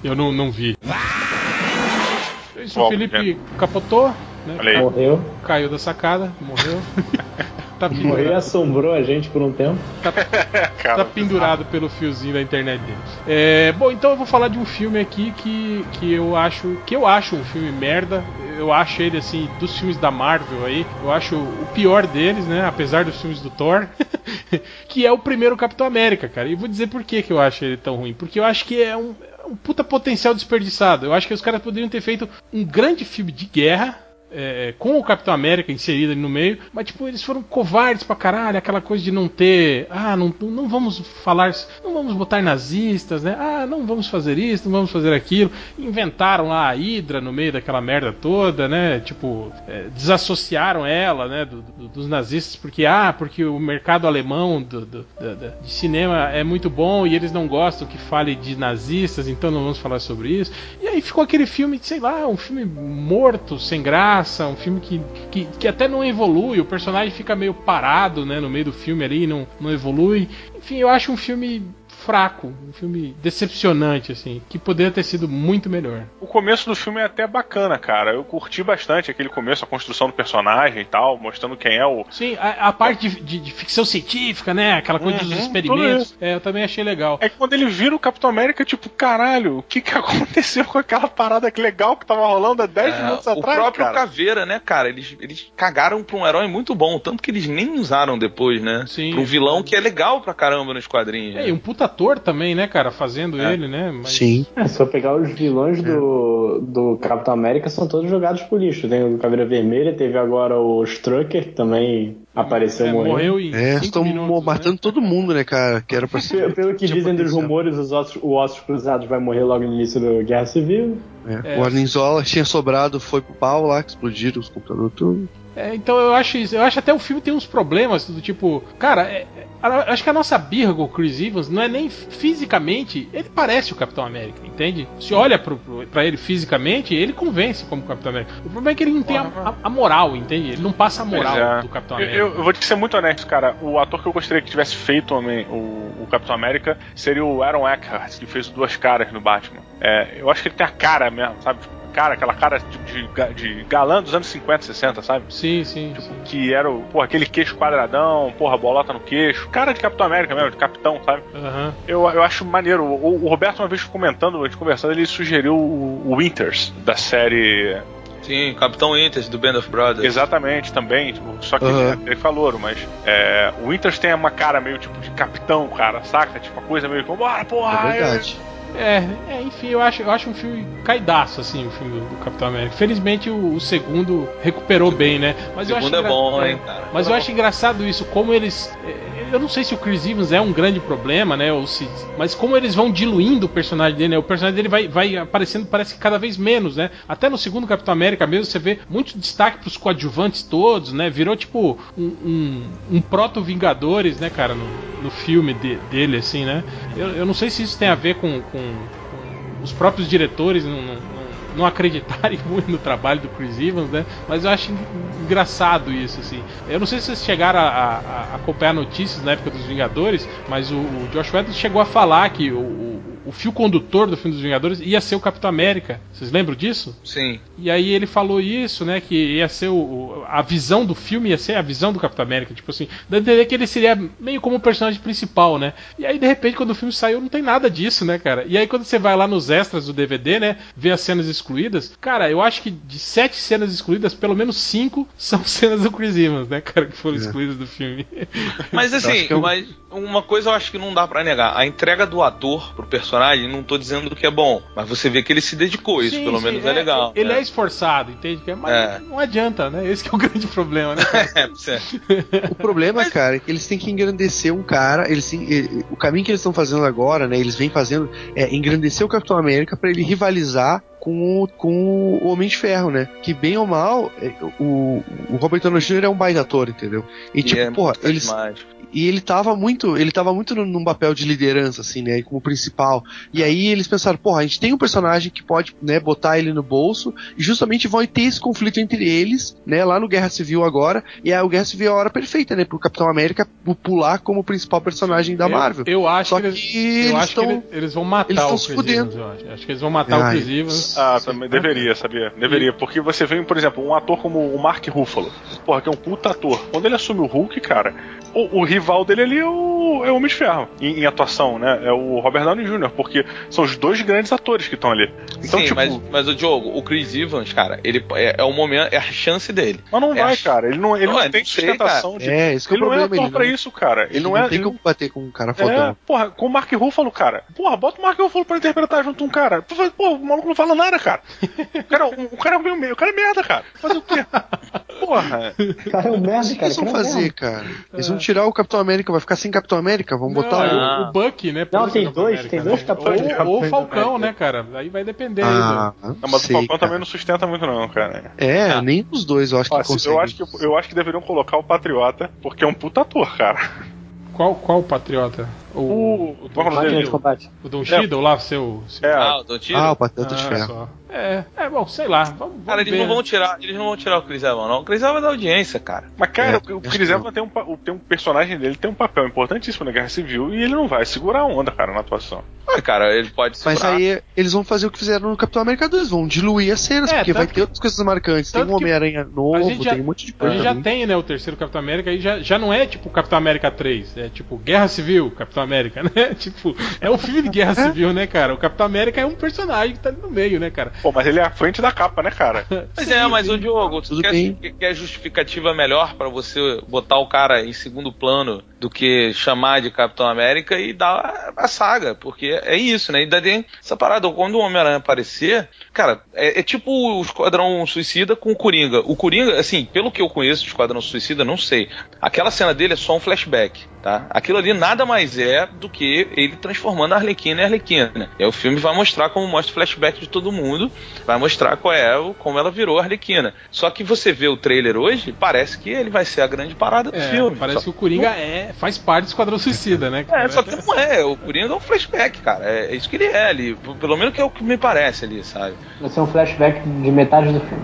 Eu não, não vi. Isso, Bom, o Felipe gente. capotou, né? Morreu. Caiu da sacada, morreu. tá, Morreu e assombrou a gente por um tempo. Cara, tá pendurado pelo fiozinho da internet dele. É, bom, então eu vou falar de um filme aqui que, que eu acho que eu acho um filme merda. Eu acho ele assim dos filmes da Marvel aí, eu acho o pior deles, né? Apesar dos filmes do Thor, que é o primeiro Capitão América, cara. E vou dizer por que, que eu acho ele tão ruim, porque eu acho que é um é um puta potencial desperdiçado. Eu acho que os caras poderiam ter feito um grande filme de guerra. É, com o Capitão América inserido ali no meio, mas tipo, eles foram covardes pra caralho, aquela coisa de não ter. Ah, não, não vamos falar. Não vamos botar nazistas, né? Ah, não vamos fazer isso, não vamos fazer aquilo. Inventaram lá a Hydra no meio daquela merda toda, né? Tipo, é, desassociaram ela, né? do- do- dos nazistas, porque, ah, porque o mercado alemão do, do- de cinema é muito bom e eles não gostam que fale de nazistas, então não vamos falar sobre isso. E aí ficou aquele filme, sei lá, um filme morto, sem graça, um filme que, que, que até não evolui, o personagem fica meio parado, né, no meio do filme ali, não, não evolui. Enfim, eu acho um filme fraco, um filme decepcionante, assim, que poderia ter sido muito melhor. O começo do filme é até bacana, cara. Eu curti bastante aquele começo, a construção do personagem e tal, mostrando quem é o. Sim, a, a parte de, de- de ficção científica, né, aquela coisa dos Uhum, experimentos, tudo é, eu também achei legal. É que quando ele vira o Capitão América, tipo, caralho, o que que aconteceu com aquela parada que legal que tava rolando há 10 É, minutos o atrás, próprio cara? Caveira, né, cara? Eles, eles cagaram pra um herói muito bom, tanto que eles nem usaram depois, né? Sim. Pra um vilão que é legal pra caramba nos quadrinhos. É, né? e um puta ator também, né, cara, fazendo É. ele, né? Mas- Sim. É, se eu pegar os vilões do, do Capitão América, são todos jogados pro lixo. Tem o Caveira Vermelha, teve agora o Strucker, que também apareceu É, morrendo. morreu em É, estão minutos, matando né? todo mundo, né, cara? Que era pra Pelo, ser. pelo que tinha dizem dos rumores, os ossos, o Ossos Cruzados vai morrer logo no início da Guerra Civil. É, É. O Arnizola tinha sobrado, foi pro pau lá, que explodiram os computadores tudo. É, então eu acho isso. Eu acho até o filme tem uns problemas do tipo, cara, é- é- acho que a nossa birra com o Chris Evans não é nem fisicamente, ele parece o Capitão América, entende? Se olha pro, pro, pra ele fisicamente, ele convence como Capitão América. O problema é que ele não tem a, a- a moral, entende? Ele não passa a moral é. do Capitão Eu, América. eu- eu vou te ser muito honesto, cara. O ator que eu gostaria que tivesse feito o, Homem- o- o Capitão América seria o Aaron Eckhart, que fez duas caras no Batman. É, eu acho que ele tem a cara mesmo, sabe? Cara, aquela cara de, ga- de galã dos anos 50, 60, sabe? Sim, sim. Tipo, sim. que era o, porra, aquele queixo quadradão, porra, bolota no queixo. Cara de Capitão América mesmo, de capitão, sabe? Aham. Eu, eu acho maneiro. O, o Roberto, uma vez comentando, a gente conversando, ele sugeriu o, o Winters, da série Sim, Capitão Winters do Band of Brothers. Exatamente, também. tipo, só que Aham. ele, ele falou, mas é, o Winters tem uma cara meio tipo de capitão, cara, saca? Tipo, uma coisa meio como, bora, porra! É verdade. É, é, enfim, eu acho, eu acho um filme caidaço, assim, o filme do, Capitão América. Felizmente o, o segundo recuperou bem, né? Mas O eu acho segundo é engra- bom, hein, cara. Mas eu acho engraçado isso, como eles. Eu não sei se o Chris Evans é um grande problema, né? Ou se, mas como eles vão diluindo o personagem dele, né? O personagem dele vai, vai aparecendo, parece que cada vez menos, né? Até no segundo Capitão América mesmo, você vê muito destaque pros coadjuvantes todos, né? Virou tipo um, um, um proto-Vingadores, né, cara, no, no filme de- dele, assim, né? Eu, eu não sei se isso tem a ver com, com- com os próprios diretores não, não, não- não acreditarem muito no trabalho do Chris Evans, né? Mas eu acho en- engraçado isso, assim. Eu não sei se vocês chegaram a, a- a acompanhar notícias na época dos Vingadores, mas o, o Josh Whedon chegou a falar que o, o, o fio condutor do filme dos Vingadores ia ser o Capitão América. Vocês lembram disso? Sim. E aí ele falou isso, né? Que ia ser o, a visão do filme ia ser a visão do Capitão América, tipo assim, dá a entender que ele seria meio como o personagem principal, né? E aí de repente quando o filme saiu não tem nada disso, né, cara? E aí quando você vai lá nos extras do DVD, né, ver as cenas excluídas, cara, eu acho que de sete cenas excluídas, pelo menos cinco são cenas do Chris Evans, né, cara, que foram excluídas do filme. Mas assim, eu- mas uma coisa eu acho que não dá pra negar. A entrega do ator pro personagem, não tô dizendo que é bom, mas você vê que ele se dedicou, isso Sim, pelo sim, menos é, legal. Ele né? é esforçado, entende? Mas É. não adianta, né? Esse que é o grande problema, né? É, certo. O problema, cara, é que eles têm que engrandecer um cara. Eles têm- ele- o caminho que eles estão fazendo agora, né? Eles vêm fazendo é engrandecer o Capitão América pra ele rivalizar com o, com o Homem de Ferro, né? Que bem ou mal, é, o, o Robert Downey Jr. é um baita ator, entendeu? E, tipo, é porra, eles. E ele tava muito, ele tava muito num, num papel de liderança, assim, né, como principal. E aí eles pensaram, porra, a gente tem um personagem que pode, né, botar ele no bolso, e justamente vão ter esse conflito entre eles, né, lá no Guerra Civil agora, e a Guerra Civil é a hora perfeita, né, pro Capitão América pu- pular como principal personagem da Eu- Marvel. Eu, acho Só que eles, que eu eles acho que tão- eles, eles vão matar eles o se fudendo. Eu acho. Acho que eles vão matar Ai. o Chris Evans. Ah, também deveria, sabia? Deveria, porque você vê, por exemplo, um ator como o Mark Ruffalo, porra, que é um puta ator. Quando ele assume o Hulk, cara, o, o rival dele ali é o, é o Homem de Ferro, em, em atuação, né? É o Robert Downey Jr., porque são os dois grandes atores que estão ali. Então, Sim, tipo, mas, mas, mas o Diogo, o Chris Evans, cara, ele é, é o momento, é a chance dele. não é vai, a- cara. Ele não, ele Não, não é, tem sei, sustentação de. É, esse que é Ele o não é problema, ator pra não, isso, cara. Ele, ele não, não é. tem como bater com um cara É, fodão. porra, com o Mark Ruffalo, cara. Porra, bota o Mark Ruffalo pra interpretar junto um cara. Pô, o maluco não fala nada, cara. O cara, o, o cara é meio, o cara é merda, cara. Fazer o quê? Porra. Cara, é um merda, O que cara. eles vão cara é fazer, cara? Eles vão tirar o Capitão América, vai ficar sem Capitão América? Vamos botar Não, o- Ah. o, o Buck, né? Não, tem o Capitão dois, América, tem né? dois Capitães Ou, ou o Falcão, América. né, cara? Aí vai depender aí Ah, Não, mas o sei, Falcão cara. também não sustenta muito, não, cara. É, Ah. nem os dois eu acho que Ó, conseguem. eu, acho que, eu acho que deveriam colocar o Patriota, porque é um puta ator, cara. Qual, qual Patriota? O, O- o, qual é Máquina de combate. o Don Cheadle lá, seu... seu... É, Ah, o Don Tiro? Ah, o Pateta de Ferro. É, é bom, sei lá. Vamos, vamos Cara, eles ver. não vão tirar, eles não vão tirar o Chris Evans, não. O Chris Evans é da audiência, cara. Mas, cara, É, o Chris que Evans tem um, tem um personagem dele, tem um papel importantíssimo na Guerra Civil e ele não vai segurar a onda, cara, na atuação. Ah, cara, ele pode Mas segurar. aí eles vão fazer o que fizeram no Capitão América 2, vão diluir as cenas, É, porque vai tanto ter outras coisas marcantes. Tem um que Homem-Aranha a novo, já- tem um monte de A coisa. gente já tem, né, o terceiro Capitão América aí já, já não é tipo Capitão América 3, é tipo Guerra Civil, Capitão América, né? Tipo, é um filme de Guerra Civil, né, cara? O Capitão América é um personagem que tá ali no meio, né, cara? Pô, mas ele é a frente da capa, né, cara? Mas Sim, é, mas sim. o Diogo, tu quer, quer justificativa melhor pra você botar o cara em segundo plano do que chamar de Capitão América e dar a saga, porque é isso, né? E daí essa parada, quando o Homem-Aranha aparecer, cara, é, é tipo o Esquadrão Suicida com o Coringa. O Coringa, assim, pelo que eu conheço do Esquadrão Suicida, não sei. Aquela cena dele é só um flashback, tá? Aquilo ali nada mais é do que ele transformando a Arlequina em Arlequina. E aí o filme vai mostrar como mostra o flashback de todo mundo, vai mostrar qual é, o- como ela virou a Arlequina. Só que você vê o trailer hoje, parece que ele vai ser a grande parada do É, filme. parece Só- que o Coringa é, faz parte do Esquadrão Suicida, né? é, só que não é. O Coringa é um flashback, cara. É, é isso que ele é ali. Pelo menos que é o que me parece ali, sabe? Vai ser um flashback de metade do filme.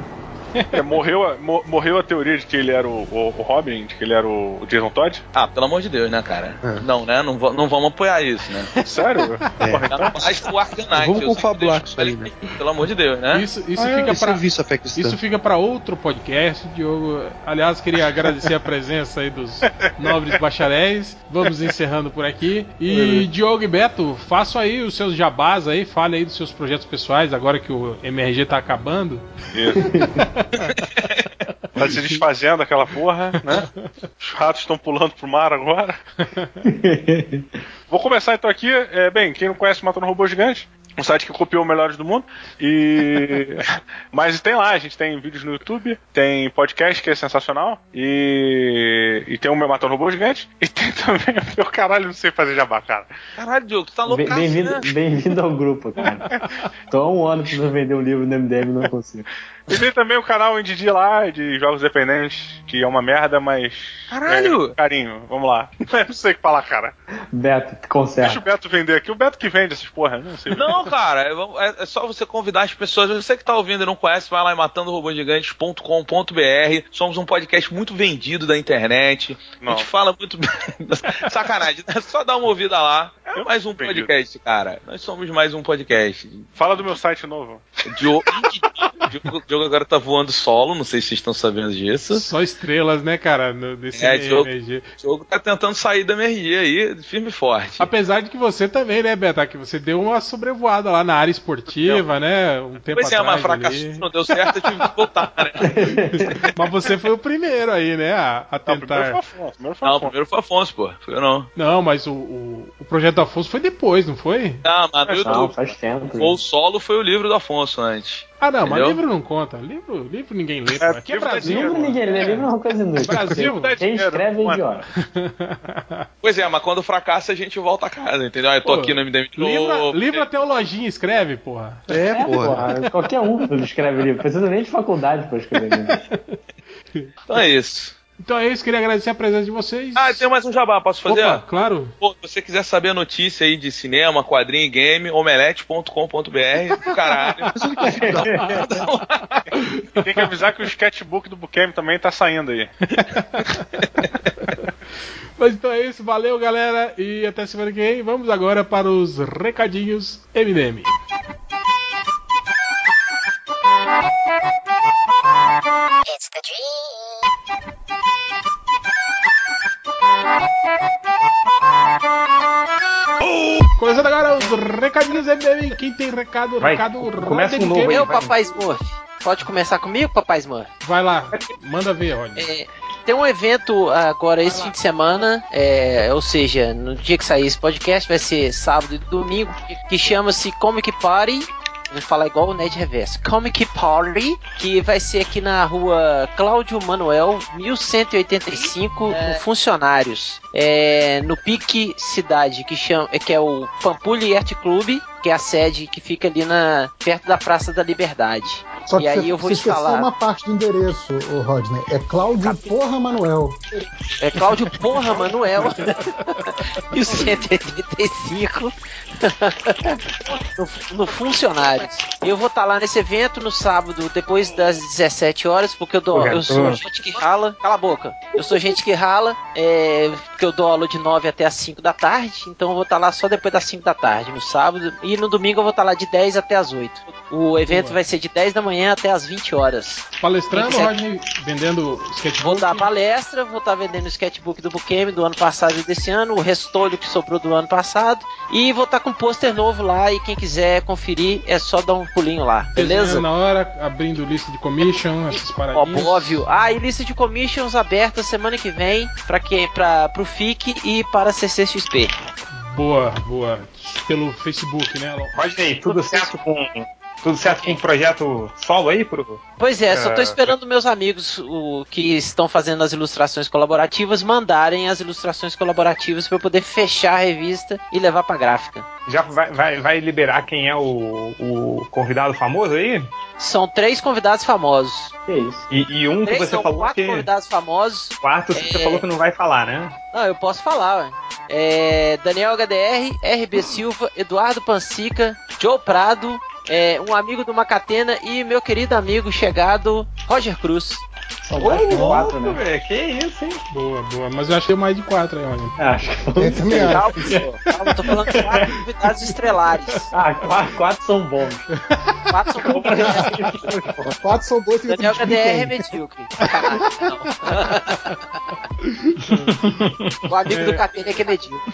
É, morreu, a, mo- morreu a teoria de que ele era o, o- o Robin, de que ele era o, o Jason Todd? Ah, pelo amor de Deus, né, cara? É. Não, né? Não, não vamos apoiar isso, né? Sério? Porra, então- Mas o Arcanite. Vamos confabular com isso aí, deixa- Pelo amor de Deus, né? Isso, isso Ah, é, fica esse pra. cristã. Isso fica para outro podcast, Diogo. Aliás, queria agradecer a presença aí dos nobres bacharéis. Vamos encerrando por aqui. E Diogo e Beto, façam aí os seus jabás aí, fale aí dos seus projetos pessoais, agora que o MRG tá acabando. Isso. Tá se desfazendo aquela porra, né? Os ratos estão pulando pro mar agora. Vou começar então aqui. É, bem, quem não conhece Matando Robô Gigante, um site que copiou o Melhores do Mundo. E. Mas tem lá, a gente tem vídeos no YouTube, tem podcast que é sensacional. E. E tem o meu Matando Robô Gigante. E tem também o meu caralho, não sei fazer jabá, cara. Caralho, Diogo, tu tá Bem- loucaço, Bem-vindo né? bem-vindo ao grupo, cara. Tô há um ano tentando vender um livro no MDM e não consigo. E tem também o canal Indidi lá, de jogos dependentes, que é uma merda, mas. Caralho! é, carinho, vamos lá. não sei o que falar, cara. Beto, Deixa o conserta. Beto vender aqui. O Beto que vende essas porra, não sei. Não, cara, é, é- só você convidar as pessoas. Você que tá ouvindo e não conhece, vai lá em matandorobogigantes.com.br. Somos um podcast muito vendido da internet. A Não. gente fala muito. Sacanagem, é só dar uma ouvida lá. É Eu mais um vendido. podcast, cara. Nós somos mais um podcast. Fala do meu site novo. Diogo, Diogo, Diogo agora tá voando solo, não sei se vocês estão sabendo disso. Só estrelas, né, cara, no, desse É. O Diogo tá tentando sair da MRG aí, firme e forte. Apesar de que você também, né, Beta, que você deu uma sobrevoada lá na área esportiva, né, um tempo Pois é, mas atrás fracassou, não deu certo, eu tive que voltar, né? Mas você foi o primeiro aí, né, a, a Não, primeiro foi o tentar... Afonso. Primeiro foi o Não, Afonso. primeiro foi o Afonso, pô. Foi eu não. Não, mas o, o, o projeto do Afonso foi depois, não foi? Ah, mas no Não, YouTube. faz tempo. O solo foi o livro do Afonso antes. Ah, não, mas Entendeu? livro não conta. Livro, livro ninguém lê. É, Aqui é Brasil. Livro ninguém lê, livro é uma coisa inútil. Brasil dá Quem dinheiro, escreve é é? idiota. Pois é, mas quando fracassa a gente volta a casa, entendeu? Eu tô Pô, aqui no MDM de Livro, novo. livro até o Lojinha escreve, porra. É, É, porra. porra. Qualquer um escreve livro. Precisa nem de faculdade pra escrever livro. Então é isso. Então é isso, queria agradecer a presença de vocês. Ah, tem mais um jabá, posso fazer? Opa, claro. Pô, se você quiser saber a notícia aí de cinema, quadrinho e game, omelete.com.br, caralho. Tem que avisar que o sketchbook do Bukem também tá saindo aí. Mas então é isso, valeu galera e até semana que vem. Vamos agora para os recadinhos MDM. It's the dream. Começando agora os recadinhos MDM. Quem tem recado, Vai, recado começa um novo. Meu Papai Smurf. Pode começar comigo, Papai Smurf? Vai lá, manda ver, Rodney. É, tem um evento agora esse fim de semana, é, ou seja, no dia que sair esse podcast, vai ser sábado e domingo, que chama-se Comic Party. Vou falar igual o Ned Reverso. Comic Party, que vai ser aqui na rua Cláudio Manuel, 1185, no Funcionários. É, no Pique Cidade, que, chama, que é o Pampulha Art Club, que é a sede que fica ali na, perto da Praça da Liberdade. Só que e aí você, eu vou esqueceu instalar. uma parte do endereço, o Rodney. É Cláudio Porra Manuel. É Cláudio Porra Manuel. e o 185 no, no Funcionários. Eu vou estar lá nesse evento no sábado, depois das 17 horas, porque eu dou. Eu sou garoto. gente que rala. Cala a boca. Eu sou gente que rala, é, porque eu dou aula de 9 até as 5 da tarde. Então eu vou estar lá só depois das 5 da tarde, no sábado. E E no domingo eu vou estar lá de 10 até as 8. O evento Boa. vai ser de 10 da manhã até as 20 horas. Palestrando, quiser- Rodney, vendendo sketchbook. Vou dar palestra, vou estar vendendo o sketchbook do Bukemi do ano passado e desse ano, o restolho que sobrou do ano passado. E vou estar com um pôster novo lá e quem quiser conferir é só dar um pulinho lá, beleza? Na hora, abrindo lista de commission, essas paradinhas. óbvio. Ah, e lista de commissions aberta semana que vem para quem? Para pro FIC e para a CCXP. Boa, boa. Pelo Facebook, né? Rodney, tudo certo com. Tudo certo com o projeto solo aí pro. Pois é, só tô É. esperando meus amigos o, que estão fazendo as ilustrações colaborativas mandarem as ilustrações colaborativas para eu poder fechar a revista e levar pra gráfica. Já vai, vai, vai liberar quem é o, o convidado famoso aí? São três convidados famosos. Que isso? E, e um que Três, você não, falou quatro que. convidados famosos. Quarto você É. falou que não vai falar, né? Não, eu posso falar, ué. É, Daniel HDR, RB Silva, Eduardo Pansica, Joe Prado, é, um amigo do Macatena e meu querido amigo chegado, Roger Cruz. São mais que quatro, né? que isso, hein? Boa, boa. Mas eu achei mais de quatro aí. Acho que Eu também acho. Calma, pô, calma, tô falando de quatro convidados estrelares. Ah, quatro, quatro são bons. Quatro são convidados. Quatro são que Daniel HDR é medíocre. Sacanagem, não. o amigo do Catena é que é medíocre.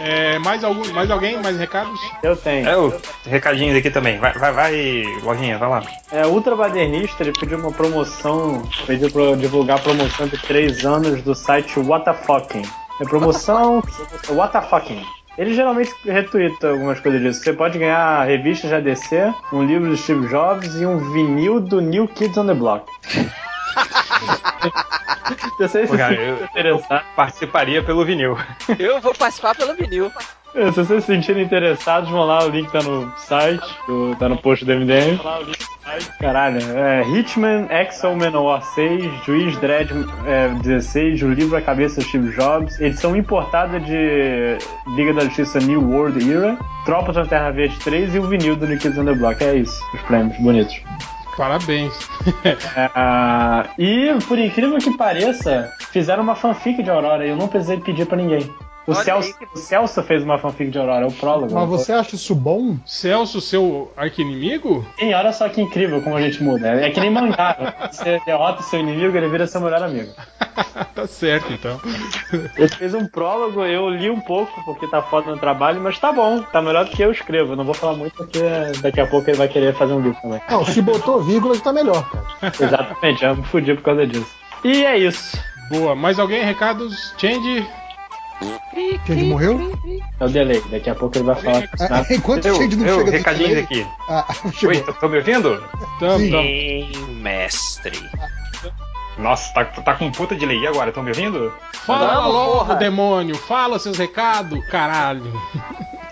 É, mais, algum, mais alguém? Mais recados? Eu tenho. É, o recadinhos aqui também. Vai, vai, vai, lojinha, vai lá. É, Ultra Badernista, ele pediu uma promoção, pediu pra eu divulgar a promoção de 3 anos do site WTFucking. É promoção WTFucking. Ele geralmente retweeta algumas coisas disso. Você pode ganhar revistas de ADC, um livro do Steve Jobs e um vinil do New Kids on the Block. Eu sei se Pô, cara, você eu- se interessar. Participaria pelo vinil. Eu vou participar pelo vinil. É, Se vocês se sentirem interessados, vão lá, o link tá no site, do- tá no post do MDM. Caralho, é Hitman, Exo Manowar 6, Juiz Dredd é, 16, o livro A Cabeça Steve Jobs, edição importada de Liga da Justiça New World Era, Tropa de Lanterna Verde 3 e o vinil do New Kids on the Block. É isso, os prêmios bonitos. Parabéns. Ah, e, por incrível que pareça, fizeram uma fanfic de Aurora e eu não precisei pedir pra ninguém. O Celso, que- o Celso fez uma fanfic de Aurora, é o prólogo. Mas você acha isso bom? Celso, seu arqui-inimigo? Sim, olha só que incrível como a gente muda. É que nem mangá. Você derrota o seu inimigo, ele vira seu melhor amigo. tá certo, então. Ele fez um prólogo, eu li um pouco, porque tá foda no trabalho, mas tá bom, tá melhor do que eu escrevo. Eu Não vou falar muito porque daqui a pouco ele vai querer fazer um livro também. Não, se botou vírgula, tá melhor, cara. Exatamente, já me fudi por causa disso. E é isso. Boa. Mais alguém? Recados? Change? Quem morreu? É o delay, daqui a pouco ele vai falar. Ah, enquanto o Eu, Shade não eu, chega do recadinhos delay- aqui. Ah, Oi, tô me ouvindo? Tamo, Sim. mestre. Nossa, tá, tá com puta delay. E agora, estão me ouvindo? Fala Vamos, logo, demônio. Fala seus recados, caralho.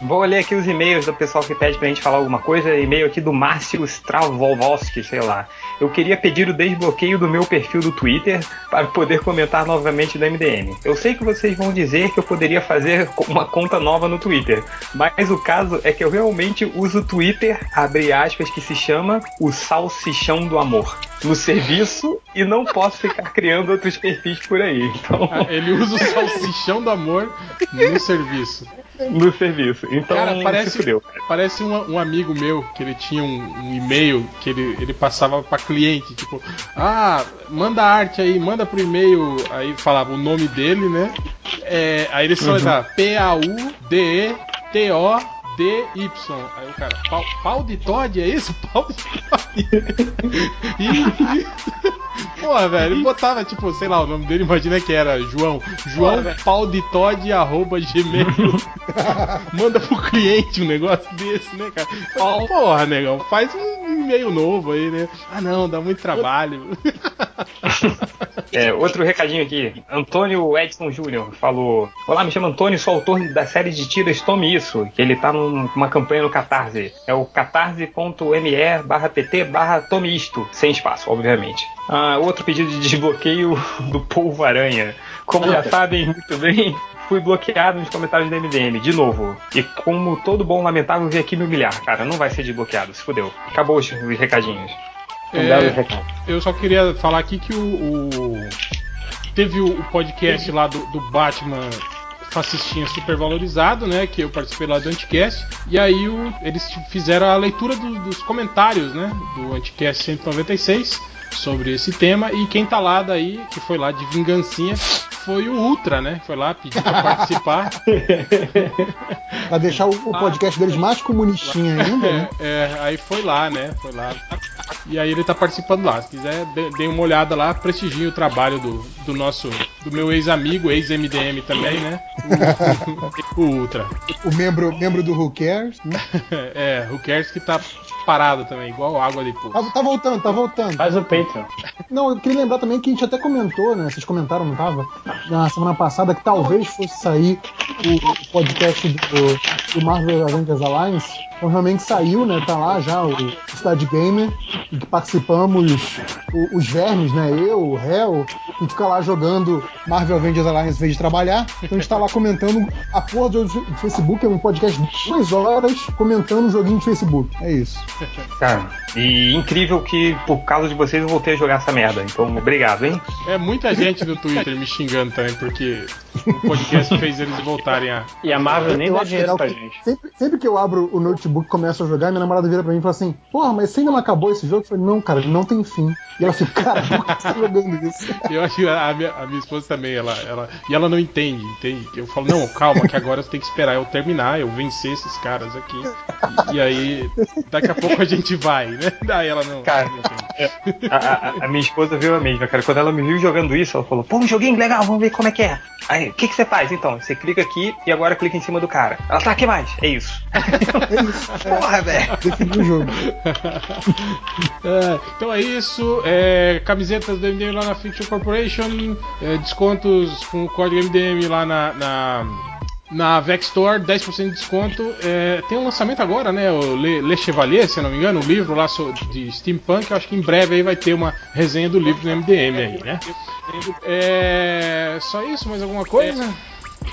Vou ler aqui os e-mails do pessoal que pede pra gente falar alguma coisa. E-mail aqui do Márcio Stravolvoski, sei lá. Eu queria pedir o desbloqueio do meu perfil do Twitter para poder comentar novamente do MDM. Eu sei que vocês vão dizer que eu poderia fazer uma conta nova no Twitter, mas o caso é que eu realmente uso o Twitter, abre aspas, que se chama o Salsichão do Amor, no serviço e não posso ficar criando outros perfis por aí. Então, Ah, Ele usa o salsichão do amor no serviço. No serviço. Então, Cara, parece, fudeu. parece um, um amigo meu que ele tinha um, um e-mail que ele, ele passava pra cliente, tipo, ah, manda arte aí, manda pro e-mail, aí falava o nome dele, né? É, aí ele só Uhum. dá P-A-U-D-E-T-O. D-Y. Aí o cara, pau, pau de Todd, é isso? Pau de Todd. e, Porra, velho, ele botava, tipo, sei lá, o nome dele, imagina que era João. João pau de Todd, arroba gmail. Manda pro cliente um negócio desse, né, cara? Porra, negão, faz um e-mail novo aí, né? Ah, não, dá muito trabalho. É, outro recadinho aqui. Antônio Edson Júnior falou: Olá, me chamo Antônio, sou autor da série de tiras Tome Isso, que ele tá num- numa campanha no Catarse. É o catarse.me barra pt barra Tome Isto, sem espaço, obviamente. Ah, outro pedido de desbloqueio do Polvo Aranha. Como já sabem muito bem, fui bloqueado nos comentários do MDM, de novo. E como todo bom lamentável, vim aqui me humilhar. Cara, não vai ser desbloqueado, se fudeu. Acabou os recadinhos. É, eu só queria falar aqui que o. o- teve o, o podcast lá do, do Batman fascistinha super valorizado, né? Que eu participei lá do Anticast. E aí o- eles fizeram a leitura do- dos comentários, né? Do Anticast 196 sobre esse tema. E quem tá lá daí, que foi lá de vingancinha, foi o Ultra, né? Foi lá pedir pra participar. Pra deixar o, o podcast deles mais comunistinha ainda, né? É, é, aí foi lá, né? Foi lá. E aí ele tá participando lá. Se quiser, dê, uma olhada lá, prestigiem o trabalho do, do nosso, do meu ex-amigo, ex-MDM também, né? O, o Ultra. O membro, membro do Who Cares. né? É, o Kers que tá parado também, igual água de Tá, poço. tá voltando, tá voltando. Faz o Patreon. Não, eu queria lembrar também que a gente até comentou, né? Vocês comentaram, não tava? Na semana passada que talvez fosse sair o, podcast do, do Marvel Avengers Alliance. Então realmente saiu, né? Tá lá já o Cidade Gamer, em que participamos o- os vermes, né? Eu, o Hell, a gente fica lá jogando Marvel Avengers Alliance em vez de trabalhar. Então a gente tá lá comentando a porra do Facebook, é um podcast de duas horas comentando um joguinho de Facebook. É isso. Cara, e incrível que por causa de vocês eu voltei a jogar essa merda. Então, obrigado, hein? É muita gente no Twitter me xingando também, porque o podcast fez eles voltarem a. E a Marvel nem Eu dá dinheiro legal pra gente. Sempre, sempre que eu abro o notebook e começo a jogar, minha namorada vira pra mim e fala assim: Porra, mas você ainda não acabou esse jogo? Eu falei: Não, cara, ele não tem fim. E ela fica: Cara, por que você tá jogando isso? Eu acho que a minha, a minha esposa também, ela, ela. E ela não entende, entende? Eu falo, não, calma, que agora você tem que esperar eu terminar, eu vencer esses caras aqui. E, e aí, daqui a pouco a gente vai, né? Daí ela não. Cara, não entende. A, minha esposa viu a mesma, cara. Quando ela me viu jogando isso, ela falou: Pô, um joguinho legal, vamos ver como é que é. Aí, o que, que você faz então? Você clica aqui e agora clica em cima do cara. Ela tá, que mais? É isso. É isso. Porra, velho. Definiu o jogo. É, então é isso. É, camisetas do MDM lá na Fiction Corporation. é, descontos com o código MDM lá na. na na Vex Store, 10% de desconto. É, tem um lançamento agora, né? O Le, Le Chevalier, se eu não me engano, o livro lá de Steampunk. Eu acho que em breve aí vai ter uma resenha do livro no MDM aí, né? É, só isso? Mais alguma coisa?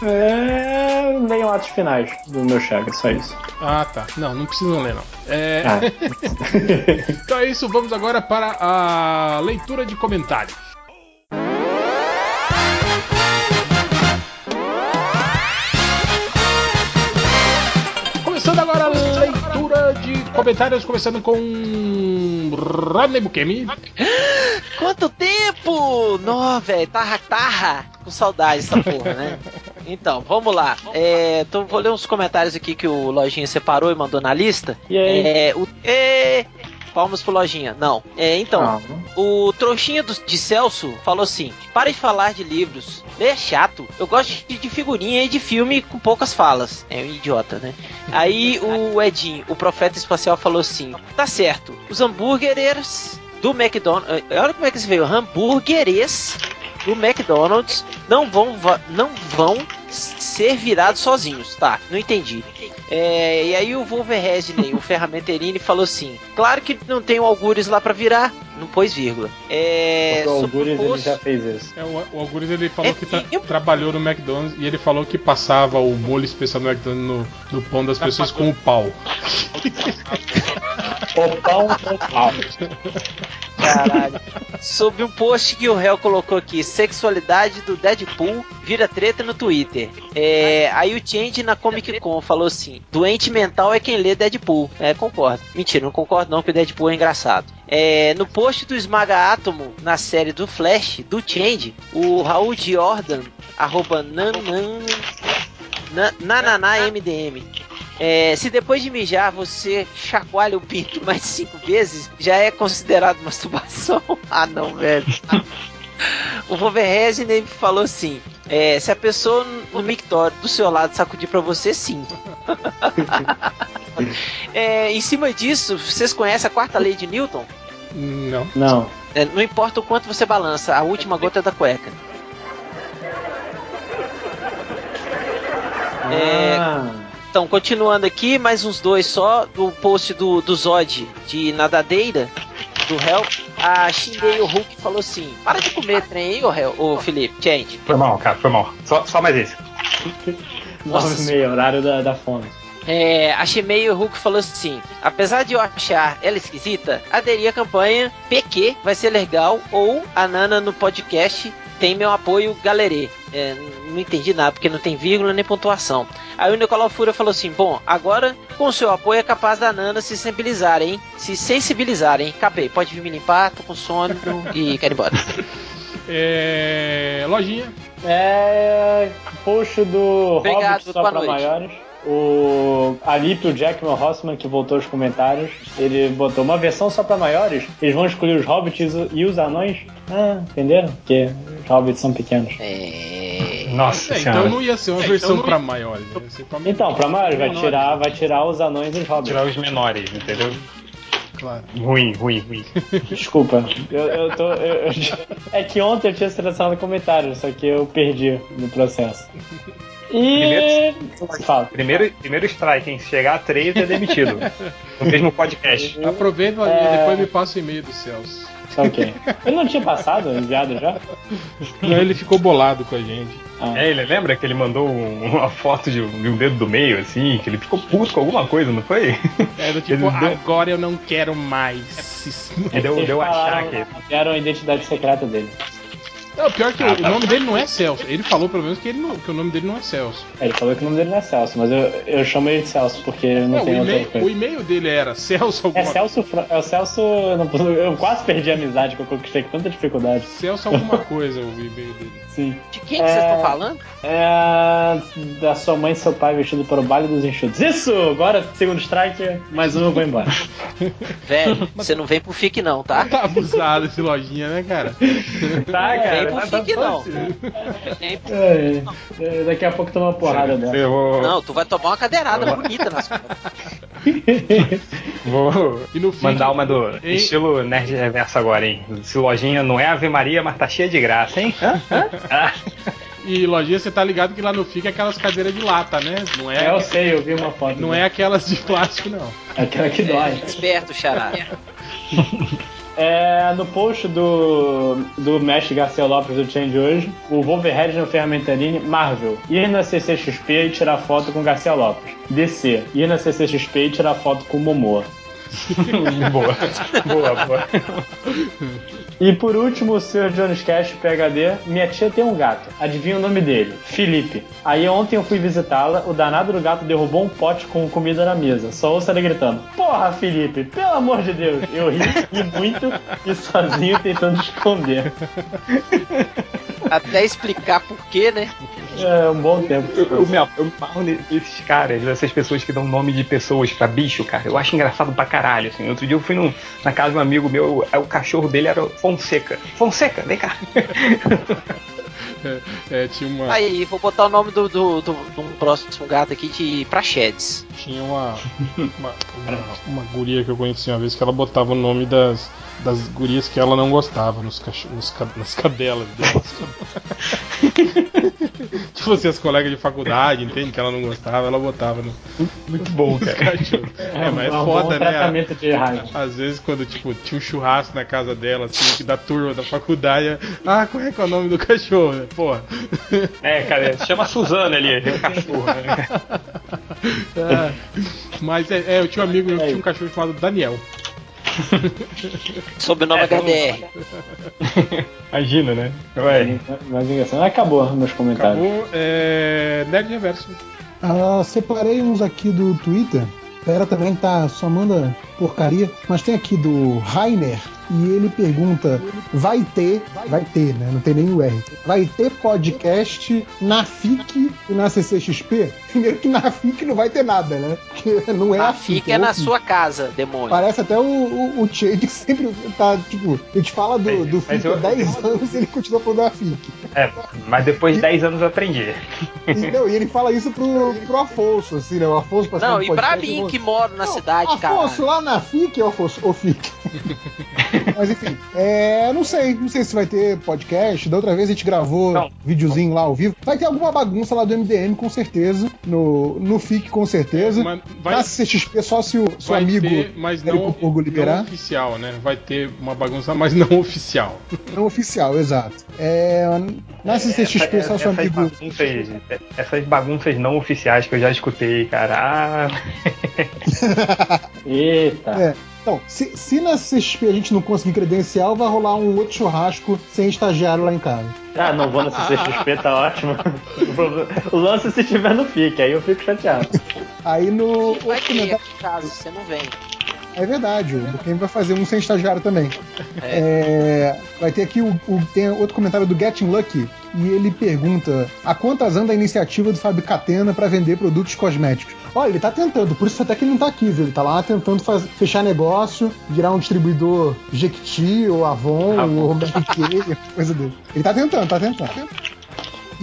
É. Leem atos finais do meu Chaga, só isso. Ah, tá. Não, não precisam ler, não. É, Ah. então é isso, vamos agora para a leitura de comentários. Comentários, começando com Rodney Bukemi. Quanto tempo! Nó, velho, tarra, tarra. Com saudade dessa porra, né? Então, vamos lá. É, então, vou ler uns comentários aqui que o Lojinha separou e mandou na lista. E aí? É, o, é, palmas pro Lojinha. Não. É, então, o trouxinha do- de Celso falou assim: Pare de falar de livros. É chato. Eu gosto de, de figurinha e de filme com poucas falas. É um idiota, né? Aí o Edinho, o profeta espacial, falou assim: Tá certo. Os hambúrgueres do McDonald's. Olha como é que se veio. Hambúrgueres do McDonald's não vão, não vão ser virados sozinhos. Tá, não entendi. É, e aí o Wolverhampton, o Ferramenterini, falou assim: Claro que não tem o Algures lá pra virar. Não pôs vírgula. É. O Algures ele já fez isso. É, o, o Algures ele falou É, que tra- e- trabalhou no McDonald's e ele falou que passava o molho especial do McDonald's no, no pão das pessoas com o pau. O pão, o pau. Caralho. Sobre um post que o réu colocou aqui, sexualidade do Deadpool vira treta no Twitter. É, aí o Change na Comic Con falou assim: doente mental é quem lê Deadpool. É, concordo. Mentira, não concordo não, que o Deadpool é engraçado. É, no post do Esmaga Átomo, na série do Flash, do Change, o Raul Jordan, arroba nanan, MDM. É, se depois de mijar você chacoalha o pinto mais cinco vezes, já é considerado masturbação? ah, não, velho. o Wolverhampton falou assim: é, se a pessoa no mictório do seu lado sacudir pra você, sim. É, em cima disso, vocês conhecem a quarta lei de Newton? Não. Não. É, não importa o quanto você balança, a última gota é da cueca. É, Ah, Então, continuando aqui, mais uns dois só do post do, do Zod de nadadeira, do Hell. A Shindei o Hulk falou assim: Para de comer trem aí, ô, Hel- ô Felipe, gente. Foi mal, cara, foi mal. Só, só mais esse. nove e meia, horário da, da fome. É, a Shimei o Hulk falou assim: Apesar de eu achar ela esquisita, aderir à campanha PQ vai ser legal ou a Nana no podcast tem meu apoio galerê. É, não entendi nada, porque não tem vírgula nem pontuação. Aí o Nicolau Fúria falou assim: Bom, agora com o seu apoio é capaz da Nana se sensibilizar, hein? Se sensibilizar, hein? Acabei, pode vir me limpar, tô com sono e quero ir embora. É, lojinha. É. Post do Obrigado, Hobbit só boa pra noite. maiores. O Alípio Jackman Rossman, que voltou aos comentários, ele botou uma versão só pra maiores. Eles vão escolher os hobbits e os anões. Ah, entenderam? Porque os hobbits são pequenos. É. Nossa É, então não ia ser uma versão pra maiores. Ia pra Então, pra maiores, vai menores. tirar, vai tirar os anões e os hobbits. Tirar os menores, entendeu? Claro. Ruim, ruim, ruim. Desculpa, eu, eu tô. eu- eu- é que ontem eu tinha selecionado comentários, só que eu perdi no processo. E. Primeiro, primeiro strike, hein? Se chegar a 3 é demitido. No mesmo podcast. Aproveita, É. depois me passa o e-mail do Celso. Ok. Ele não tinha passado, enviado já? Não, ele ficou bolado com a gente. Ah. É, ele lembra que ele mandou um- uma foto de um, de um dedo do meio, assim, que ele ficou puto com alguma coisa, não foi? É do tipo, Ele deu- agora eu não quero mais. Ele deu, deu a falaram- achaque. Deram a identidade secreta dele. Não, pior que Ah, o tá. nome dele não é Celso. Ele falou pelo menos que, ele não- que o nome dele não é Celso. É, Ele falou que o nome dele não é Celso, mas eu, eu chamo ele de Celso porque não É, o, tem outra e-mail, coisa. o e-mail dele era Celso É alguma Celso, Fra- é o Celso. Eu, não- eu quase perdi a amizade que eu conquistei com tanta dificuldade. Celso alguma coisa, o e-mail dele. Sim. De quem que vocês É. estão falando? É. Da sua mãe e seu pai vestido para o baile dos enxutos. Isso! Agora, segundo strike, mais um eu vou embora. Velho, você não vem pro FIC não, tá? Tá abusado esse lojinha, né, cara? Tá, Não vem cara. Pro tá- tá- não. Pro- É, é, daqui a pouco toma uma porrada dela. Vou, Não, tu vai tomar uma cadeirada bonita nas costas. vou E no fim, mandar uma do Hein? estilo Nerd Reverso agora, hein? Se lojinha não é Ave Maria, mas tá cheia de graça, hein? Ah. E lojinha, você tá ligado que lá no FIC é aquelas cadeiras de lata, né? Não é, É, eu sei, eu vi uma foto. não dela. é aquelas de plástico, não. Aquela que dói. Esperto, xará. É, no post do, do Mestre Garcia Lopes do Change hoje, o Wolverine no Fermentarine, Marvel, ir na CCXP e tirar foto com Garcia Lopes. DC, ir na CCXP e tirar foto com Momoa. boa. Boa, boa. E por último, o Sr. Jones Cash, PHD, minha tia tem um gato. Adivinha o nome dele? Felipe. Aí ontem eu fui visitá-la, o danado do gato derrubou um pote com comida na mesa. Só ouço ele gritando: Porra, Felipe, pelo amor de Deus! Eu ri, ri muito e sozinho tentando esconder. Até explicar por quê, né? É um bom tempo. Eu, eu me, eu me amarro nesses caras, essas pessoas que dão nome de pessoas pra bicho, cara. Eu acho engraçado pra caralho, assim. Outro dia eu fui num- na casa de um amigo meu, aí o cachorro dele era Fonseca. Fonseca, vem cá. É, é, tinha uma. Aí, vou botar o nome do, do, do, do próximo gato aqui de Praxedes. Tinha uma, uma, uma, uma guria que eu conheci uma vez que ela botava o nome das, das gurias que ela não gostava nos cach... nos, ca- nas cadelas dela. tipo assim, as colegas de faculdade, entende? Que ela não gostava, ela botava no, Muito bom, cara. cachorros. É, mas é um foda, bom né? tratamento de raiva. Às vezes quando tipo, tinha um churrasco na casa dela, assim, que da turma da faculdade, ah, qual é que é o nome do cachorro? né? Porra. É, cara, chama a Suzana ali, um cachorro, né? É. Mas é, é, eu tinha um amigo meu que tinha um cachorro chamado Daniel. Sobrenome É, HDR. Imagina, né? Ué. Mas engraçado. Acabou meus comentários. Acabou. É, Nerd Reverso. Ah, separei uns aqui do Twitter. Pera também tá só manda porcaria. Mas tem aqui do Rainer. E ele pergunta: vai ter, vai ter, né? Não tem nem o R. Vai ter podcast na FIC e na CCXP? Primeiro que na FIC não vai ter nada, né? Porque não é a, A FIC. fica é o na FIC. sua casa, demônio. Parece até o, o, o Chade que sempre tá, tipo, a gente fala do, Mas- do FIC eu- há 10 anos e ele continua falando da FIC. É, mas depois de 10 anos eu aprendi. E, não, e ele fala isso pro, pro Afonso, assim, né? O Afonso Não, e pra mim eu que moro na Não, cidade, cara. Afonso, lá na FIC, Afonso, ou FIC. Mas enfim, é, não sei, não sei se vai ter podcast. Da outra vez a gente gravou Não. videozinho lá ao vivo. Vai ter alguma bagunça lá do MDM, com certeza. No, no FIC, com certeza. Vai- Na CXP, só se o seu Vai amigo ter, mas não, liberar. não oficial, né? Vai ter uma bagunça, mas não oficial. Não oficial, exato. É, na CCXP, só seu amigo. bagunças, essas bagunças não oficiais que eu já escutei, cara. Ah, Eita. É. Então, se, se na CXP a gente não conseguir credencial, vai rolar um outro churrasco sem estagiário lá em casa. Ah, não vou na CCXP, tá ótimo. O lance se tiver no FIC, aí eu fico chateado. Aí no Vai ter casa, você não vem. É verdade, o Buquem vai fazer um sem estagiário também. É, vai ter aqui o, o- tem outro comentário do Getting Lucky e ele pergunta: a quantas anda a iniciativa do Fábio Catena para vender produtos cosméticos? Olha, ele tá tentando, por isso até que ele não tá aqui, viu? Ele tá lá tentando faz- fechar negócio, virar um distribuidor Jequiti ou Avon ou Mary Kay, coisa dele. Ele tá tentando, tá tentando.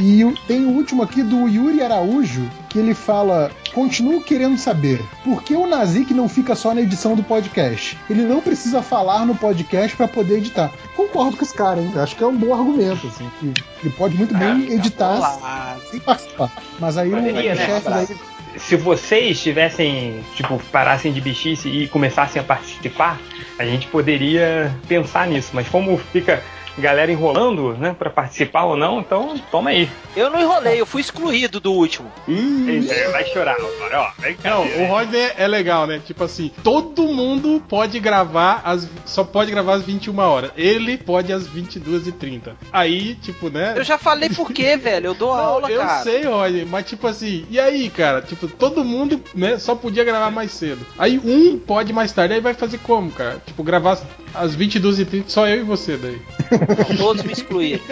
E tem o último aqui do Yuri Araújo, que ele fala: Continuo querendo saber por que o Nazik não fica só na edição do podcast? Ele não precisa falar no podcast para poder editar. Concordo com esse cara, hein? Acho que é um bom argumento, assim. que ele pode muito bem editar sem participar. Mas aí o, Poderia, o né? chefe daí. Se vocês tivessem, tipo, parassem de bichice e começassem a participar, a gente poderia pensar nisso. Mas como fica galera enrolando, né, pra participar ou não, então toma aí. Eu não enrolei, eu fui excluído do último. É, vai chorar agora, ó. Vem cá. Não, o Rodney é legal, né? Tipo assim, todo mundo pode gravar, as, só pode gravar às 21 horas. Ele pode às 22h30. Aí, tipo, né? Eu já falei por quê, velho. Eu dou aula, eu cara. sei, Rodney, mas tipo assim, e aí, cara? Tipo, todo mundo, né, só podia gravar mais cedo. Aí um pode mais tarde, aí vai fazer como, cara? Tipo, gravar às 22h30, só eu e você daí. Todos me excluíram.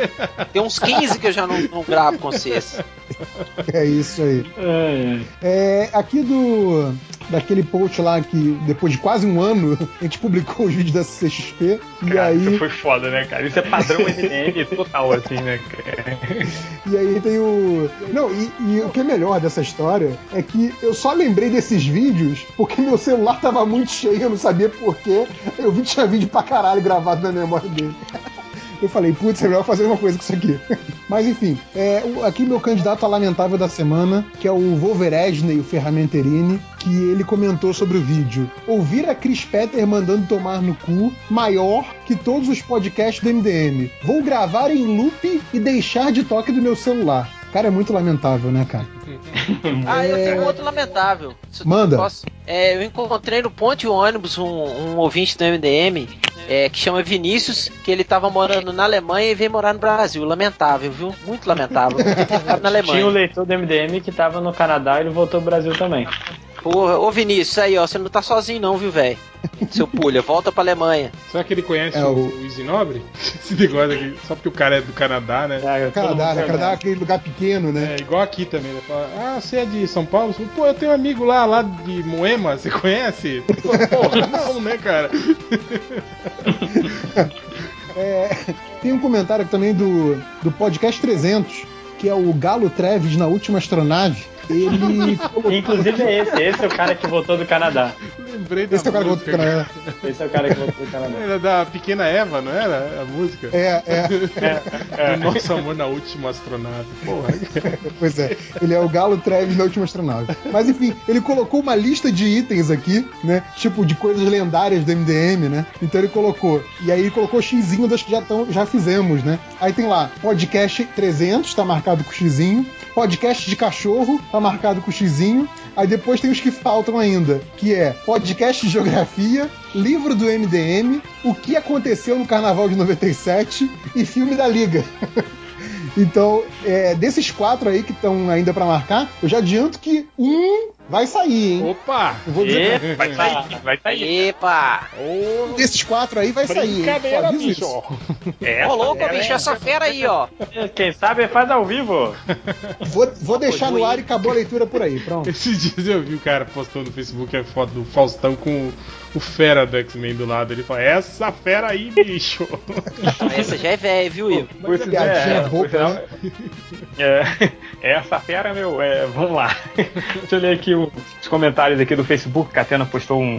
Tem uns 15 que eu já não, não gravo com vocês. É isso aí. É, aqui do daquele post lá que depois de quase um ano a gente publicou os vídeos da CXP e aí isso foi foda, né, cara? Isso é padrão MDM total, assim, né? cara? E aí tem o. Não, e, e o que é melhor dessa história é que eu só lembrei desses vídeos porque meu celular tava muito cheio, eu não sabia porquê. Eu vi que tinha vídeo pra caralho gravado na memória dele. Eu falei, putz, é melhor fazer uma coisa com isso aqui. Mas enfim, é, aqui meu candidato a lamentável da semana, que é o Wolveresney, o Ferramenterini, que ele comentou sobre o vídeo. Ouvir a Chris Petter mandando tomar no cu maior que todos os podcasts do MDM. Vou gravar em loop e deixar de toque do meu celular. Cara, é muito lamentável, né, cara? Ah, eu tenho outro lamentável. Manda. posso? É, eu encontrei no ponte ônibus um, um ouvinte do MDM é, que chama Vinícius, que ele tava morando na Alemanha e veio morar no Brasil. Lamentável, viu? Muito lamentável. Na Tinha o Alemanha. leitor do MDM que tava no Canadá e ele voltou pro Brasil também. Porra, ô Vinícius, aí ó, você não tá sozinho não, viu, velho? Seu pulha, volta pra Alemanha. Será que ele conhece É, o, o- o Easy Nobre? Esse negócio aqui, só porque o cara é do Canadá, né? É, Canadá, né? Canadá é aquele lugar pequeno, né? É igual aqui também, né? Fala, ah, você é de São Paulo? Pô, eu tenho um amigo lá, lá de Moema, você conhece? Porra, não, né, cara? É, tem um comentário também do, do podcast 300, que é o Galo Treves na última astronave. Ele. Inclusive é esse, esse é o cara que voltou do Canadá. Lembrei da Esse é o cara que voltou do Canadá. Esse é o cara que voltou do Canadá. Era da Pequena Eva, não era a música? É, é. Do nosso amor na última astronave. Porra. Pois é, ele é o Galo Treves na última astronave. Mas enfim, ele colocou uma lista de itens aqui, né? Tipo, de coisas lendárias do MDM, né? Então ele colocou. E aí ele colocou xizinho das que já, tão, já fizemos, né? Aí tem lá, podcast 300, tá marcado com xizinho. Podcast de cachorro, tá marcado com xizinho. Aí depois tem os que faltam ainda, que é podcast de geografia, livro do MDM, o que aconteceu no Carnaval de 97 e filme da Liga. Então, é, desses quatro aí que estão ainda pra marcar, eu já adianto que um vai sair, hein? Opa! Dizer, Epa, vai sair, vai sair. Epa! um desses quatro aí vai sair, hein? Brincadeira, aviso bicho. É, Ô, louco, bicho, essa fera aí, ó. Quem sabe faz ao vivo. Vou, vou deixar no ar e acabou a leitura por aí, pronto. Esses dias eu vi o cara postando no Facebook a foto do Faustão com o, fera do X-Men do lado. Ele fala, essa fera aí, bicho. Essa já é velha, viu, Igor? Pois piadinha é, boba, pois é, né? é, essa fera, meu, é, vamos lá. Deixa eu ler aqui os comentários aqui do Facebook. Catena postou um,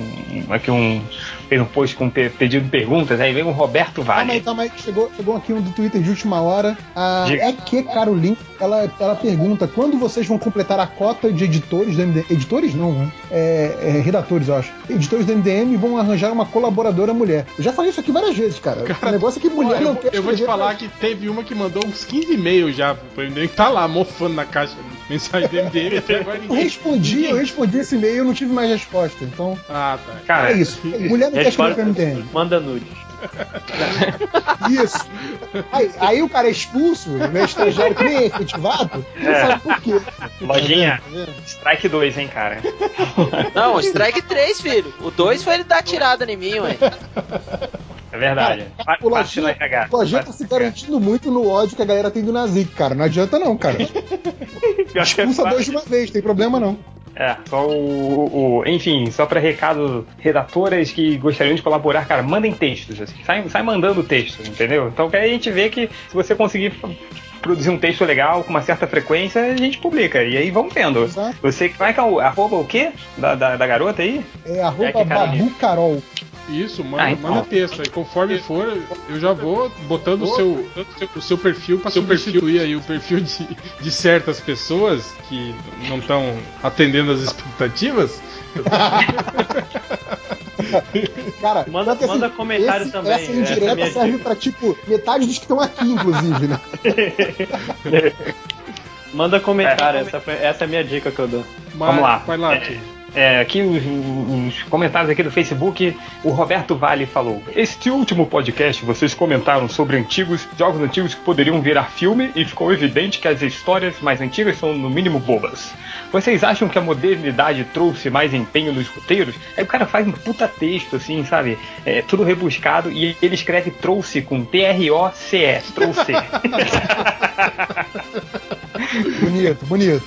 um- aqui um fez um post com pe- pedido de perguntas. Aí vem o Roberto Calma aí, Vale. calma aí. Chegou, chegou aqui um do Twitter de última hora. A é que Carolina, ela, ela pergunta quando vocês vão completar a cota de editores do MDM. Editores não, né? é, é, redatores, eu acho. Editores do MDM vão arranjar uma colaboradora mulher. Eu já falei isso aqui várias vezes, cara. o negócio é que mulher Olha, não eu, quer eu vou te falar pra- que teve uma que mandou uns 15 e-mails já pro MDM, que tá lá mofando na caixa de mensagem do MDM até agora Eu ninguém. respondi, eu respondi esse e-mail e eu não tive mais resposta. Então, Ah, tá. Cara, é isso. Mulher não quer escrever pra MDM. Manda nude. Isso. Aí, aí o cara é expulso, né, estagiário que nem é efetivado, não É. sabe por quê. Lojinha, Tá strike 2, hein, cara. Não, strike 3, filho. O 2 foi ele dar tirada em mim, ué. É verdade. Pa- O Lojinha, RH. o Lojinha tá se garantindo muito no ódio que a galera tem do Nazik, cara. Não adianta não, cara. É Expulsa dois de uma vez, tem problema não. É, só o, o- Enfim, só pra recado, redatoras que gostariam de colaborar, cara, mandem textos, assim. Sai, sai mandando texto, entendeu? Então que aí a gente vê que se você conseguir produzir um texto legal com uma certa frequência, a gente publica. E aí vamos vendo. Exato. Você, como é que é o arroba o quê? Da, da, da garota aí? É arroba É Babu Carol. Isso, manda, Ah, então. manda texto aí. Conforme for, eu já vou botando o seu, o seu perfil pra substituir aí o perfil de, de certas pessoas que não estão atendendo as expectativas. Cara, Manda- só que, manda comentário esse- também, Essa essa é a indireta minha serve dica. pra, tipo, metade dos que estão aqui, inclusive, né? Manda comentário, É. essa, foi- essa é a minha dica que eu dou. Mas, Vamos lá. Vai lá, É. É, aqui os, os comentários aqui do Facebook, o Roberto Vale falou: Este último podcast vocês comentaram sobre antigos jogos antigos que poderiam virar filme e ficou evidente que as histórias mais antigas são no mínimo bobas. Vocês acham que a modernidade trouxe mais empenho nos roteiros? Aí o cara faz um puta texto, assim, sabe? É, tudo rebuscado e ele escreve trouxe com T-R-O-C-E, trouxe. Bonito, bonito.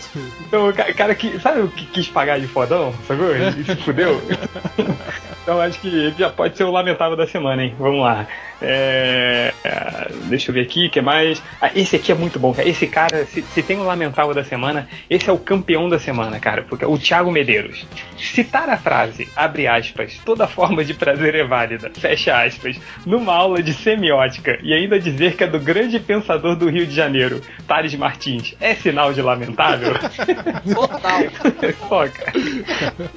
Então, o ca- cara que. Sabe o que quis pagar de fodão? Sacou? E se fudeu? então acho que ele já pode ser o lamentável da semana, hein? Vamos lá. É, é, deixa eu ver aqui, o que mais? Ah, esse aqui é muito bom, cara. Esse cara, se, se tem um lamentável da semana, esse é o campeão da semana, cara. Porque é o Thiago Medeiros. Citar a frase, abre aspas, toda forma de prazer é válida, fecha aspas, numa aula de semiótica e ainda dizer que é do grande pensador do Rio de Janeiro, Thales Martins, é sinal de lamentável? Total. Cara.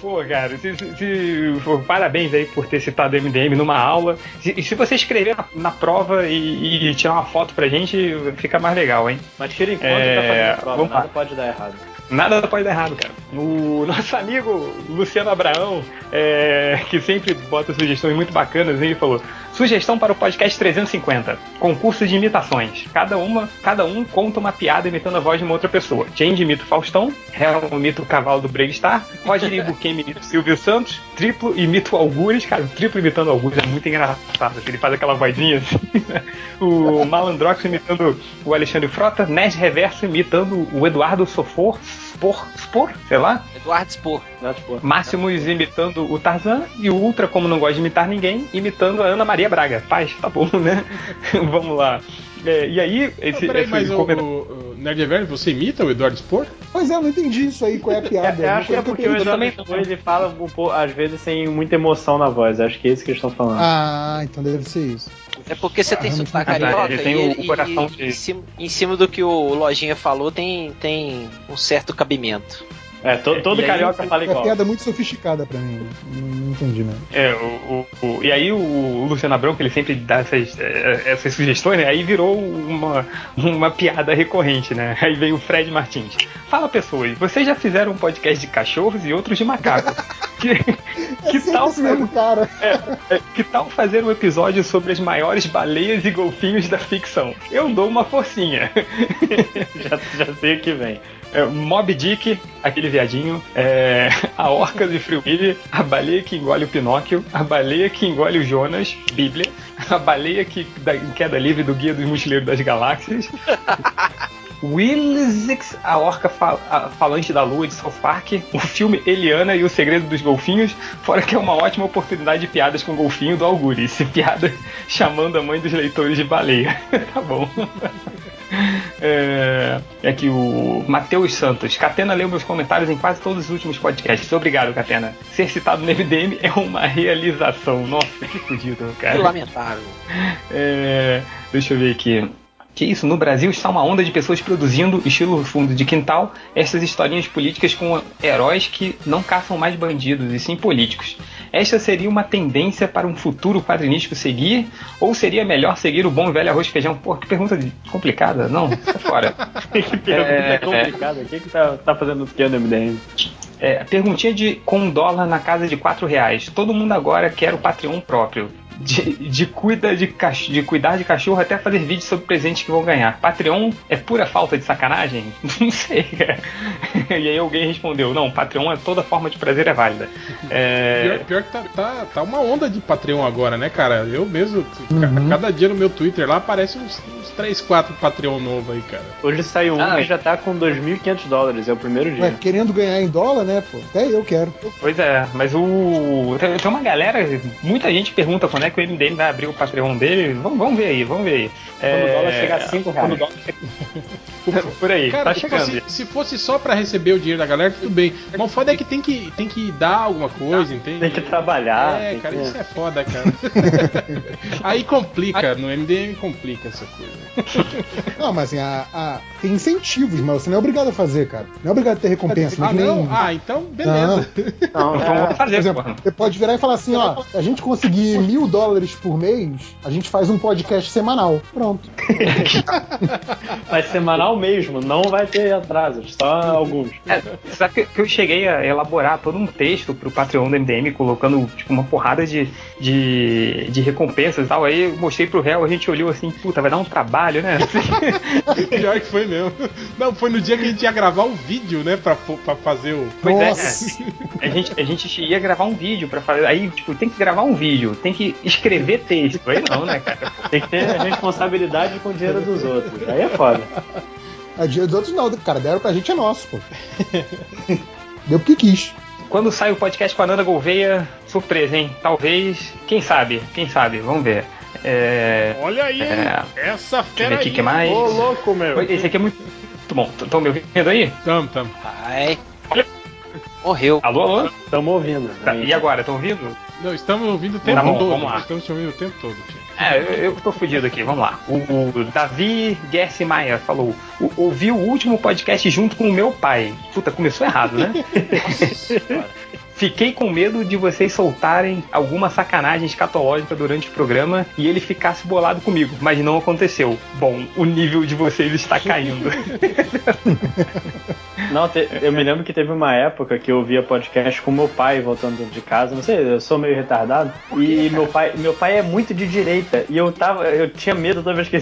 Pô, cara, se- se- se- pô, parabéns aí por ter citado o MDM numa aula. Se- E se você escrever na, na prova e, e tirar uma foto pra gente, fica mais legal, hein? Mas tira conta É, tá fazendo a prova, vamos nada lá. pode dar errado. Nada pode dar errado, cara. O nosso amigo Luciano Abraão, é, que sempre bota sugestões muito bacanas, ele falou: sugestão para o podcast 350, concurso de imitações. Cada uma, cada um conta uma piada imitando a voz de uma outra pessoa. Jane imita o Faustão, Hel imita o cavalo do Brave Star, Roger Ibuquem imita o Silvio Santos, Triplo imita o Algures, cara, o Triplo imitando o Algures é muito engraçado, ele faz aquela vozinha assim. o Malandrox imitando o Alexandre Frota, Nerd Reverso imitando o Eduardo Sofor, Spor, Spor, sei lá, Eduardo Spor. Não, tipo, Máximos imitando o Tarzan e o Ultra, como não gosta de imitar ninguém, imitando a Ana Maria Braga. Paz, tá bom, né? Vamos lá. É, e aí, esse, Peraí, esse mas o, comentário- o, o Nerd Reverso, você imita o Eduardo Spor? Pois é, eu não entendi isso aí, qual é a piada. eu Uma acho que é porque eu o. Eduardo Spor, ele fala um pouco, às vezes sem muita emoção na voz. Acho que é isso que eles estão falando. Ah, então deve ser isso. É porque você tem Ah, sotaque Ah, tá, carioca tem e, ele- coração e- de- em, cima, em cima do que o Lojinha falou tem, tem um certo cabimento. É, to- todo E aí, carioca fala É uma igual. piada muito sofisticada pra mim. Não, não entendi, né? É, o, o- o- e aí o, Luciano Abrão, que ele sempre dá essas, eh, essas sugestões, né? Aí virou uma, uma piada recorrente, né? Aí veio o Fred Martins. Fala pessoas, vocês já fizeram um podcast de cachorros e outros de macacos. que, que é tal mesmo cara. É, que tal fazer um episódio sobre as maiores baleias e golfinhos da ficção? Eu dou uma forcinha. já, já sei o que vem. É, Mob Dick, aquele viadinho, é, a orca de Willy, a baleia que engole o Pinóquio, a baleia que engole o Jonas, Bíblia, a baleia que dá em queda livre do Guia dos Mochileiros das Galáxias, Willix, a orca fal- a falante da lua de South Park, o filme Eliana e o Segredo dos Golfinhos, fora que é uma ótima oportunidade de piadas com golfinho do Algures, piada chamando a mãe dos leitores de baleia. tá bom. É, é aqui o Matheus Santos. Catena leu meus comentários em quase todos os últimos podcasts. Obrigado, Catena. Ser citado no MDM é uma realização. Nossa, que fudido, Que cara. lamentável. É, deixa eu ver aqui. Que isso, no Brasil está uma onda de pessoas produzindo, estilo fundo de quintal, essas historinhas políticas com heróis que não caçam mais bandidos, e sim políticos. Esta seria uma tendência para um futuro quadrinístico seguir? Ou seria melhor seguir o bom e velho arroz e feijão? Pô, que pergunta complicada. Não, sai fora. que pergunta É, complicada. O que, que tá, tá fazendo o que no MDM? É, perguntinha de com um dólar na casa de 4 reais. Todo mundo agora quer o Patreon próprio. De, de, cuida de, cach- de cuidar de cachorro até fazer vídeos sobre presentes que vão ganhar. Patreon é pura falta de sacanagem? Não sei, cara. E aí alguém respondeu: Não, Patreon é toda forma de prazer é válida. É, Pior, pior que tá, tá, tá uma onda de Patreon agora, né, cara? Eu mesmo, ca- Uhum. cada dia no meu Twitter lá aparece uns, uns 3, 4 Patreon novo aí, cara. Hoje saiu um Ah, que já tá com 2.500 dólares, é o primeiro dia. Ué, querendo ganhar em dólar, né, pô? Até eu quero. Pois é, mas o. Tem, tem uma galera, muita gente pergunta quando é que o MDM vai abrir o Patreon dele. Vamos, vamos ver aí, vamos ver aí. Quando o dólar chegar a cinco reais. quando o dólar Por aí, Cara, tá se chegando. fosse, se fosse só pra receber o dinheiro da galera, tudo bem. Mas o foda é que tem que, tem que dar alguma coisa, entende? Tem que trabalhar. É, tem cara, que- isso é foda, cara. Aí complica, no MDM complica essa coisa. Não, mas assim, a, a- tem incentivos, mas você não é obrigado a fazer, cara. Não é obrigado a ter recompensa. Ah, que nem- não? Ah, então beleza. Não, Então é, vamos fazer, exemplo, você pode virar e falar assim, ó, se a gente conseguir mil dólares por mês, a gente faz um podcast semanal. Pronto. Mas semanal mesmo, não vai ter atrasos, só alguns. É, sabe que, eu cheguei a elaborar todo um texto pro Patreon do MDM, colocando tipo, uma porrada de, de, de recompensas e tal. Aí eu mostrei pro réu, a gente olhou assim, puta, vai dar um trabalho, né? Pior que foi mesmo. Não, foi no dia que a gente ia gravar o vídeo, né? Pra, pra fazer o. Pois é. A gente, a gente ia gravar um vídeo pra fazer. Aí, tipo, tem que gravar um vídeo, tem que escrever texto. Aí não, né, cara? Tem que ter responsabilidade com o dinheiro dos outros. Aí é foda. A dinheiro dos outros não, cara. Deram pra gente é nosso, pô. Deu porque quis. Quando sai o podcast com a Nanda Gouveia, surpresa, hein? Talvez, quem sabe, quem sabe, vamos ver. É. Olha aí, É. essa fera aqui aí. que mais. Ô, louco, meu. Esse aqui é muito, muito bom. Estão me ouvindo aí? Tamo, tamo. Ai. Morreu. Alô, alô? Estamos ouvindo. Tá, e agora, estão ouvindo? Não, estamos ouvindo o tempo Tá bom, todo. vamos lá. Estamos te ouvindo o tempo todo. É, eu, eu tô fudido aqui, vamos lá. O, o Davi Gersi Maia falou: "O- ouvi o último podcast junto com o meu pai. Puta, começou errado, né? Fiquei com medo de vocês soltarem alguma sacanagem escatológica durante o programa e ele ficasse bolado comigo, mas não aconteceu. Bom, o nível de vocês está caindo. Não, te- eu me lembro que teve uma época que eu ouvia podcast com meu pai voltando de casa. Não sei, eu sou meio retardado. E meu pai, meu pai é muito de direita. E eu tava, eu tinha medo toda vez que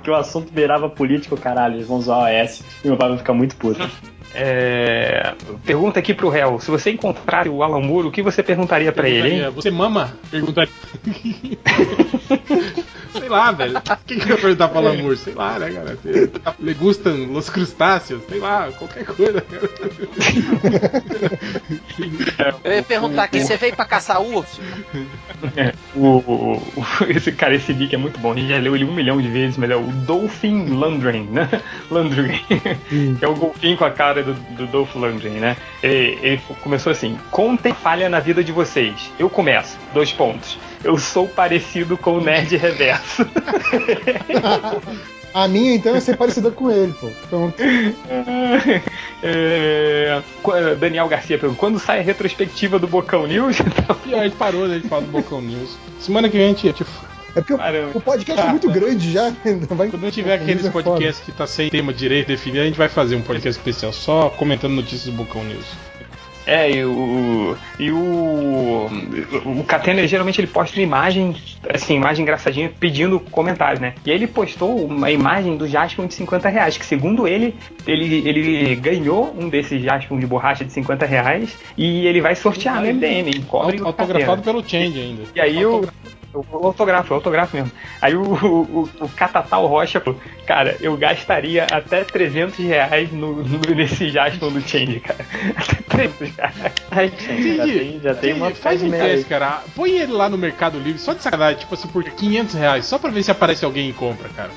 que o assunto beirava político, caralho, eles vão usar o OS. E meu pai vai ficar muito puto. É, Pergunta aqui pro réu: se você encontrasse o Alan Moore, o que você perguntaria pra ele, hein? Você mama? Perguntaria. Sei lá, velho. O que, que eu ia perguntar pra Lamour? Sei lá, né, cara? Le gustan los crustáceos? Sei lá, qualquer coisa, cara. Eu ia perguntar aqui, você veio pra caçar urso? É, o, o- esse cara, esse nick é muito bom. A gente já leu ele um milhão de vezes, mas é o Dolphin Lundgren, né? Lundgren. que é o golfinho com a cara do, do Dolph Lundgren, né? Ele, ele começou assim: Contem falha na vida de vocês. Eu começo. Dois pontos. Eu sou parecido com o Nerd Reverso. A minha, então, é ser parecida com ele, pô. Pronto. É, qu- Daniel Garcia perguntou: quando sai a retrospectiva do Bocão News? Aí a gente parou, né? A gente fala do Bocão News. Semana que vem a gente. Tipo, É porque o- Caramba. o podcast é muito grande já. Não vai, quando tiver aqueles é foda. podcasts que tá sem tema direito definido, a gente vai fazer um podcast especial só comentando notícias do Bocão News. É, e o. E o. O Catena geralmente ele posta uma imagem, assim, imagem engraçadinha, pedindo comentários, né? E aí ele postou uma imagem do Jaspion de 50 reais, que segundo ele, ele, ele ganhou um desses Jaspion de borracha de 50 reais e ele vai sortear no MDM, hein? Cobre autografado pelo Change ainda. E aí o. O autógrafo, o autógrafo mesmo. Aí o, o, o Catatal Rocha falou, cara, eu gastaria até 300 reais no, no, nesse Jaspion do Change, cara. Até 300 reais. Ai, gente, já tem, já tem uma Change, faz um teste, cara. Põe ele lá no Mercado Livre, só de sacanagem, tipo assim, por 500 reais, só pra ver se aparece alguém e compra, cara.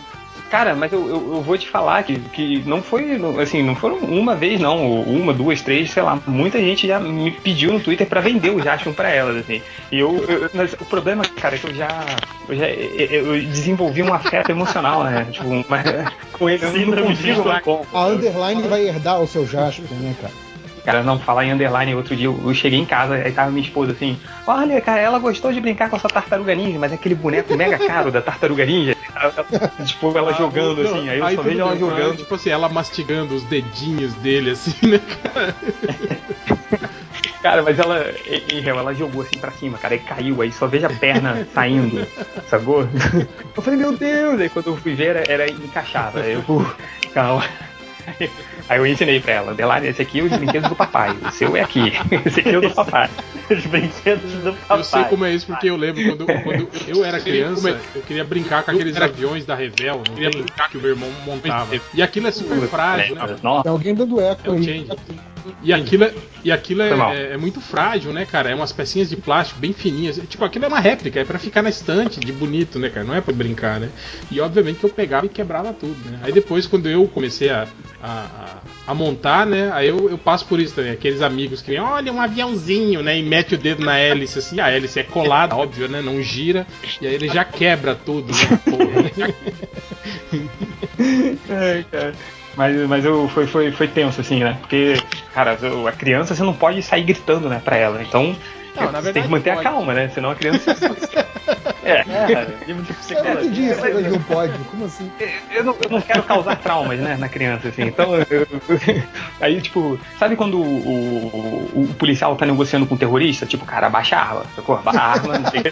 Cara, mas eu, eu, eu vou te falar que, que não foi, assim, não foram uma vez, não, uma, duas, três, sei lá. Muita gente já me pediu no Twitter pra vender o Jaspion pra elas, assim. E eu, eu- mas o problema, cara, é que eu já, eu já eu desenvolvi um afeto emocional, né? Tipo, uma, com ele, eu não consigo mais. A Underline vai herdar o seu Jasper, né, cara? Cara, não, falar em underline, outro dia eu, eu cheguei em casa, aí tava minha esposa assim, olha, cara, ela gostou de brincar com essa tartaruga ninja, mas é aquele boneco mega caro da tartaruga ninja. tipo, ela jogando Ah, Não, assim, aí eu só tudo vejo ela jogando. mas, Tipo assim, ela mastigando os dedinhos dele, assim, né, cara? Cara, mas ela, em em real, ela jogou assim pra cima, cara, e caiu, aí só vejo a perna saindo, sacou? Eu falei, meu Deus! Aí quando eu fui ver, era, era encaixada. Aí eu, "Pô, calma. Aí eu ensinei pra ela, Delari, esse aqui é os brinquedos do papai, o seu é aqui, esse aqui é o do papai. Os brinquedos do papai. Eu sei como é isso porque eu lembro quando, quando eu era criança, eu queria brincar com aqueles aviões da Revel, não queria brincar que o meu irmão montava. E aquilo é super frágil, né? Nossa, Tem alguém dando É eco o aí. E aquilo, é- e aquilo é, é- é muito frágil, né, cara? É umas pecinhas de plástico bem fininhas. Tipo, aquilo é uma réplica, é pra ficar na estante de bonito, né, cara? Não é pra brincar, né? E obviamente que eu pegava e quebrava tudo, né? Aí depois, quando eu comecei a, a, a- a montar, né? Aí eu, eu passo por isso também. Aqueles amigos que vêm, olha, um aviãozinho, né? E mete o dedo na hélice, assim. A hélice é colada, óbvio, né? Não gira. E aí ele já quebra tudo, né? Porra. Ai, cara. Mas, mas eu, foi, foi, foi tenso, assim, né? Porque, cara, a criança você não pode sair gritando, né, pra ela. Então, Não, na você tem verdade que manter pode. a calma, né? Senão a criança. é. É, de Eu não entendi esse negócio de não pode. Como assim? Eu não, eu não quero causar traumas, né, na criança, assim. Então, eu- eu- aí, tipo, sabe quando o, o- o policial tá negociando com o terrorista? Tipo, cara, abaixa a arma, sacou? Abaixa a arma, não sei o quê.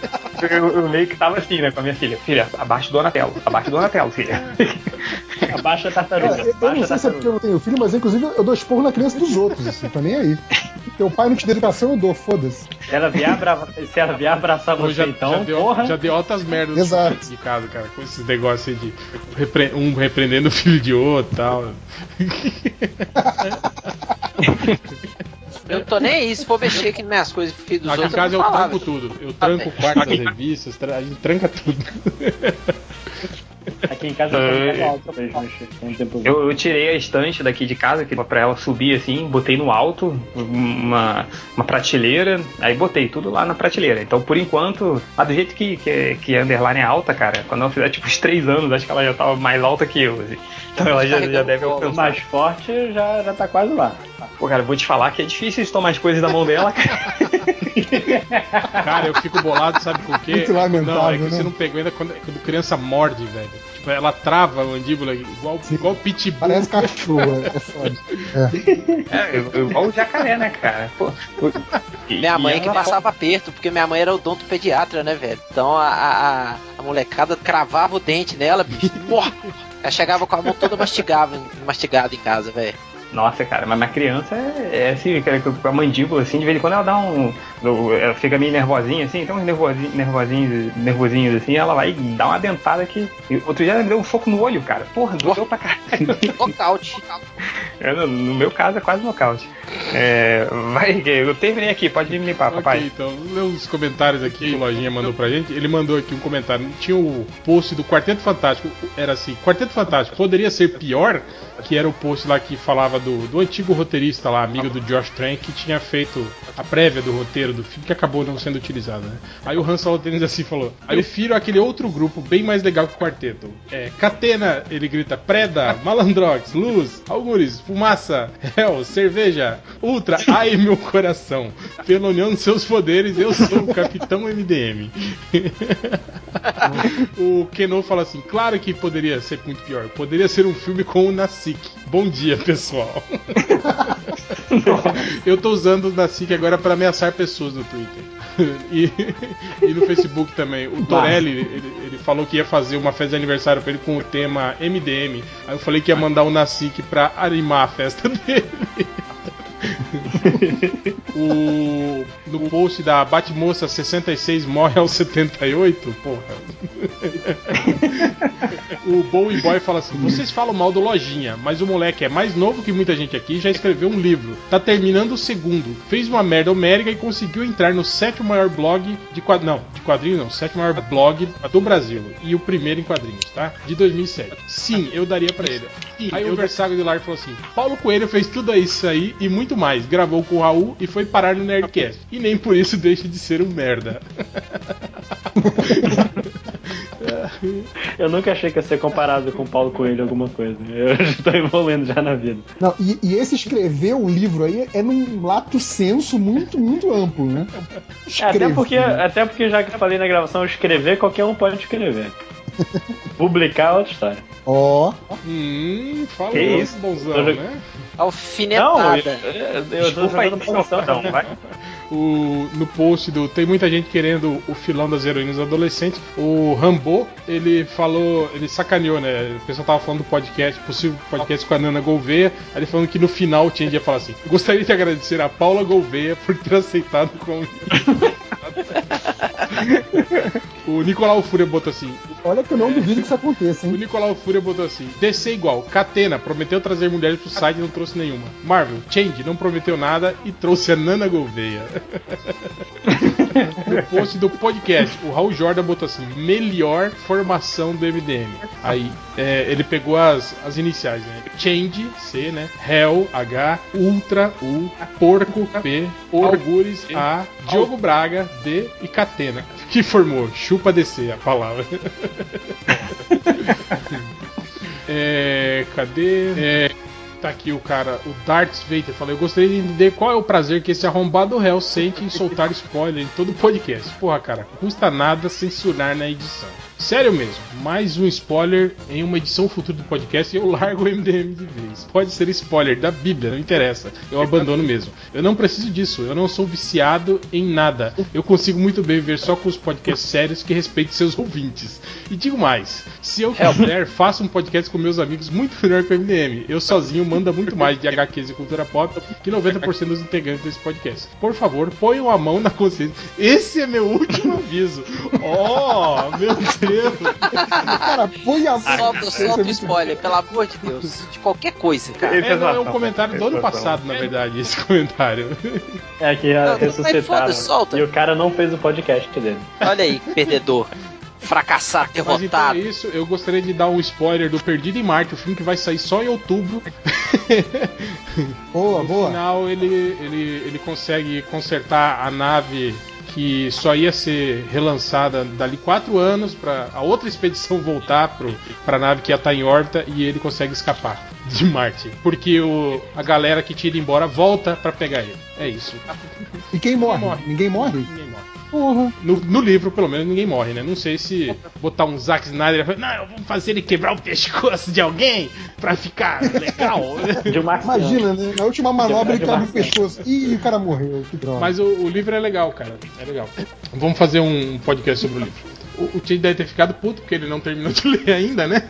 eu, eu meio que tava assim, né, com a minha filha. Filha, abaixa o Donatello, abaixa o Donatello, filha. Abaixa a Cara, tartaruga. eu, eu não sei se é porque eu não tenho filho, mas inclusive eu dou esporro na criança dos outros, assim, tô nem aí. Teu pai não te deu educação, eu dou, foda-se. Se ela vier, abra... Se ela vier abraçar você, já, então, já deu, porra. já deu altas merdas Exato. de casa, cara, com esses negócios aí de repre- um repreendendo o filho de outro e tal. Eu não tô nem aí, se for mexer aqui nas minhas coisas filho dos Aqui em outros. casa eu eu tranco tudo. Eu tranco o quarto das revistas, a gente tranca tudo. Aqui em casa eu alto. Eu, eu tirei a estante daqui de casa, que pra ela subir assim, botei no alto, uma, uma prateleira, aí botei tudo lá na prateleira. Então, por enquanto, mas do jeito que, que, que a underline é alta, cara, quando ela fizer tipo uns 3 anos, acho que ela já tava mais alta que eu. assim. Então ela já, já deve O alcançar. mais forte já, já tá quase lá. Pô, cara, vou te falar que é difícil de tomar as coisas da mão dela, cara. Cara, eu fico bolado, sabe por quê? Muito lamentável, não, é que né? você não pegou ainda quando, quando criança morde, velho. Ela trava a mandíbula igual, igual pitbull. Parece cachorro, é, é foda. É. É, eu- igual o jacaré, né, cara? Pô, e- Minha mãe que passava aperto, porque minha mãe era odontopediatra, né, velho? Então a, a, a- molecada cravava o dente nela, bicho. Porra! Ela chegava com a mão toda mastigada, mastigada em casa, velho. Nossa, cara, mas na criança é, é assim, cara, com a mandíbula, assim, de vez em quando ela dá um. Ela fica meio nervosinha, assim, tem uns nervosinhos, nervosinhos, nervosinhos assim, ela vai dar uma dentada que. Outro dia ela me deu um soco no olho, cara. Porra, doeu pra caralho. Nocaute. É, no, no meu caso é quase nocaute. É, vai, eu terminei aqui, pode me limpar, Ok, papai. então, ler os comentários aqui que o Lojinha mandou pra gente. Ele mandou aqui um comentário. Tinha o post do Quarteto Fantástico. Era assim: Quarteto Fantástico poderia ser pior? Que era o post lá que falava do, do antigo roteirista lá, amigo do Josh Trank, que tinha feito a prévia do roteiro do filme, que acabou não sendo utilizado, né? Aí o Hans Holtenes assim falou: "Eu Prefiro aquele outro grupo bem mais legal que o quarteto. É, Catena, ele grita, Preda, Malandrox, Luz, Algures, Fumaça, Hell, Cerveja, Ultra, ai meu coração. Pela união dos seus poderes, eu sou o Capitão MDM. o Keno fala assim: claro que poderia ser muito pior. Poderia ser um filme com o Bom dia, pessoal. Eu tô usando o Nasik agora para ameaçar pessoas no Twitter. E, e no Facebook também. O Torelli, ele, ele falou que ia fazer uma festa de aniversário pra ele com o tema MDM. Aí eu falei que ia mandar o Nasik pra animar a festa dele. o, no post da Batmoça 66 morre aos 78, porra. O Bowie Boy fala assim: vocês falam mal do Lojinha, mas o moleque é mais novo que muita gente aqui já escreveu um livro. Tá terminando o segundo. Fez uma merda homérica e conseguiu entrar no sétimo maior blog de quadrinhos. Não, de quadrinhos não, sétimo maior blog do Brasil. E o primeiro em quadrinhos, tá? De 2007. Sim, eu daria pra ele. Aí o Versago de Lar falou assim: Paulo Coelho fez tudo isso aí e muito mais. Gravou com o Raul e foi parar no Nerdcast. E nem por isso deixa de ser um merda. Eu nunca achei que ia ser comparado com o Paulo Coelho alguma coisa. Eu já tô evoluindo já na vida. Não, e, e esse escrever um livro aí é num lato senso muito, muito amplo, né? É, até, porque, até porque, já que eu falei na gravação, escrever, qualquer um pode escrever. Publicar é outra história. Ó. Hum, fala Que isso? bonzão, Tô né? Alfinetada. eu, eu tô Desculpa aí, jogando promoção, então, vai. O, no post do. Tem muita gente querendo o filão das heroínas adolescentes. O Rambo, ele falou. Ele sacaneou, né? O pessoal tava falando do podcast, possível podcast com a Nana Gouveia. Aí ele falando que no final tinha ia falar assim: Gostaria de agradecer a Paula Gouveia por ter aceitado o convite. o Nicolau Fúria botou assim: Olha que eu não duvido que isso aconteça, O hein? Nicolau Fúria botou assim: DC igual, Catena prometeu trazer mulheres pro site e não trouxe nenhuma. Marvel, Change não prometeu nada e trouxe a Nana Gouveia. no post do podcast, o Raul Jordan botou assim: melhor formação do MDM. Aí é, ele pegou as, as iniciais, né? Change, C, né? Hell, H, Ultra, U, Porco, P, Algures, A, Diogo Braga, D e Catena. Que formou chupa DC a palavra. É, cadê? É, tá aqui o cara, o Darts Vader. Falou: Eu gostaria de entender qual é o prazer que esse arrombado réu sente em soltar spoiler em todo podcast. Porra, cara, custa nada censurar na edição. Sério mesmo, mais um spoiler em uma edição futura do podcast e eu largo o MDM de vez. Pode ser spoiler da Bíblia, não interessa. Eu abandono mesmo. Eu não preciso disso, eu não sou viciado em nada. Eu consigo muito bem viver só com os podcasts sérios que respeitem seus ouvintes. E digo mais, se eu quiser, faço um podcast com meus amigos muito melhor que o MDM. Eu sozinho manda muito mais de HQs e cultura pop que 90% dos integrantes desse podcast. Por favor, ponham a mão na consciência. Esse é meu último aviso. Oh, meu Deus. Cara, põe a Solta, solta o spoiler, pelo amor de Deus. De qualquer coisa, cara. É, não, é um comentário do ano passado, na verdade, esse comentário. É que Não, mas ressuscitaram. E o cara não fez o podcast dele. Olha aí, perdedor. Fracassado, Mas então é derrotado. isso, eu gostaria de dar um spoiler do Perdido em Marte, o filme que vai sair só em outubro. Boa, no boa. final ele, ele, ele consegue consertar a nave que só ia ser relançada dali quatro anos para a outra expedição voltar pro, pra nave que ia estar em órbita e ele consegue escapar de Marte. Porque o, a galera que ido embora volta para pegar ele. É isso. E quem morre? morre. Ninguém morre? Ninguém morre. Porra. No, no livro, pelo menos, ninguém morre, né? Não sei se botar um Zack Snyder e falar, não, vamos fazer ele quebrar o pescoço de alguém pra ficar legal. Imagina, né? Na última manobra ele cabe o pescoço. Ih, o cara morreu. Que droga. Mas o, o livro é legal, cara. É legal. Vamos fazer um podcast sobre o livro. O, o Tio deve ter ficado puto porque ele não terminou de ler ainda, né?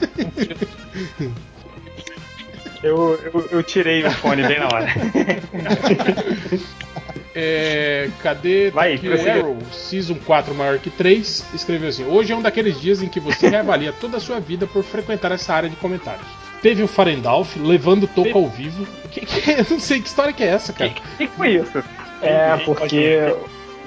Eu, eu, eu tirei o fone bem na hora. É, cadê? Vai, aqui o. Arrow, Season 4 maior que 3, escreveu assim: Hoje é um daqueles dias em que você reavalia toda a sua vida por frequentar essa área de comentários. Teve o Farendalf levando toco ao vivo. Que, que- eu não sei que história que é essa, cara. O que, que foi isso? É porque.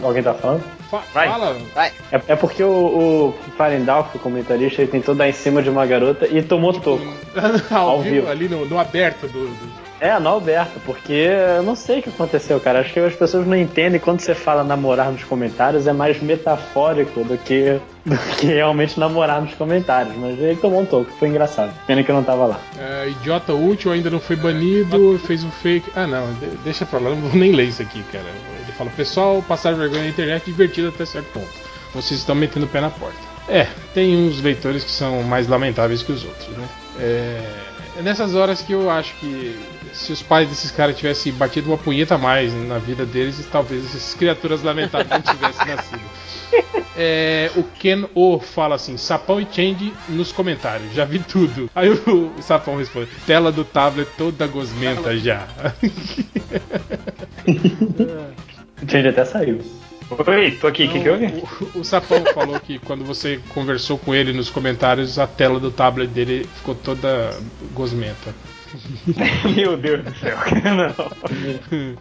Alguém tá falando? Fa- Vai. Fala. Vai. É, é porque o, o Farendalf, o comentarista, ele tentou dar em cima de uma garota e tomou toco. ao, Ao vivo, vivo. ali no, no aberto do. do- É, no Alberto, porque eu não sei o que aconteceu, cara. Acho que as pessoas não entendem quando você fala namorar nos comentários é mais metafórico do que, do que realmente namorar nos comentários. Mas ele tomou um toco, foi engraçado. Pena que eu não tava lá. É, idiota útil ainda não foi banido, fez um fake. Ah, não, de- deixa pra lá, não vou nem ler isso aqui, cara. Ele fala: Pessoal, passar vergonha na internet é divertido até certo ponto. Vocês estão metendo o pé na porta. É, tem uns leitores que são mais lamentáveis que os outros, né? É, é nessas horas que eu acho que se os pais desses caras tivessem batido uma punheta a mais na vida deles, talvez essas criaturas lamentáveis não tivessem nascido. É, o Ken O fala assim: Sapão e Change nos comentários, já vi tudo. Aí o, o Sapão responde: Tela do tablet toda gosmenta já. O Change até saiu. Oi, tô aqui, o que, que houve? O, o Sapão falou que quando você conversou com ele nos comentários, a tela do tablet dele ficou toda gosmenta. Meu Deus do céu. Não.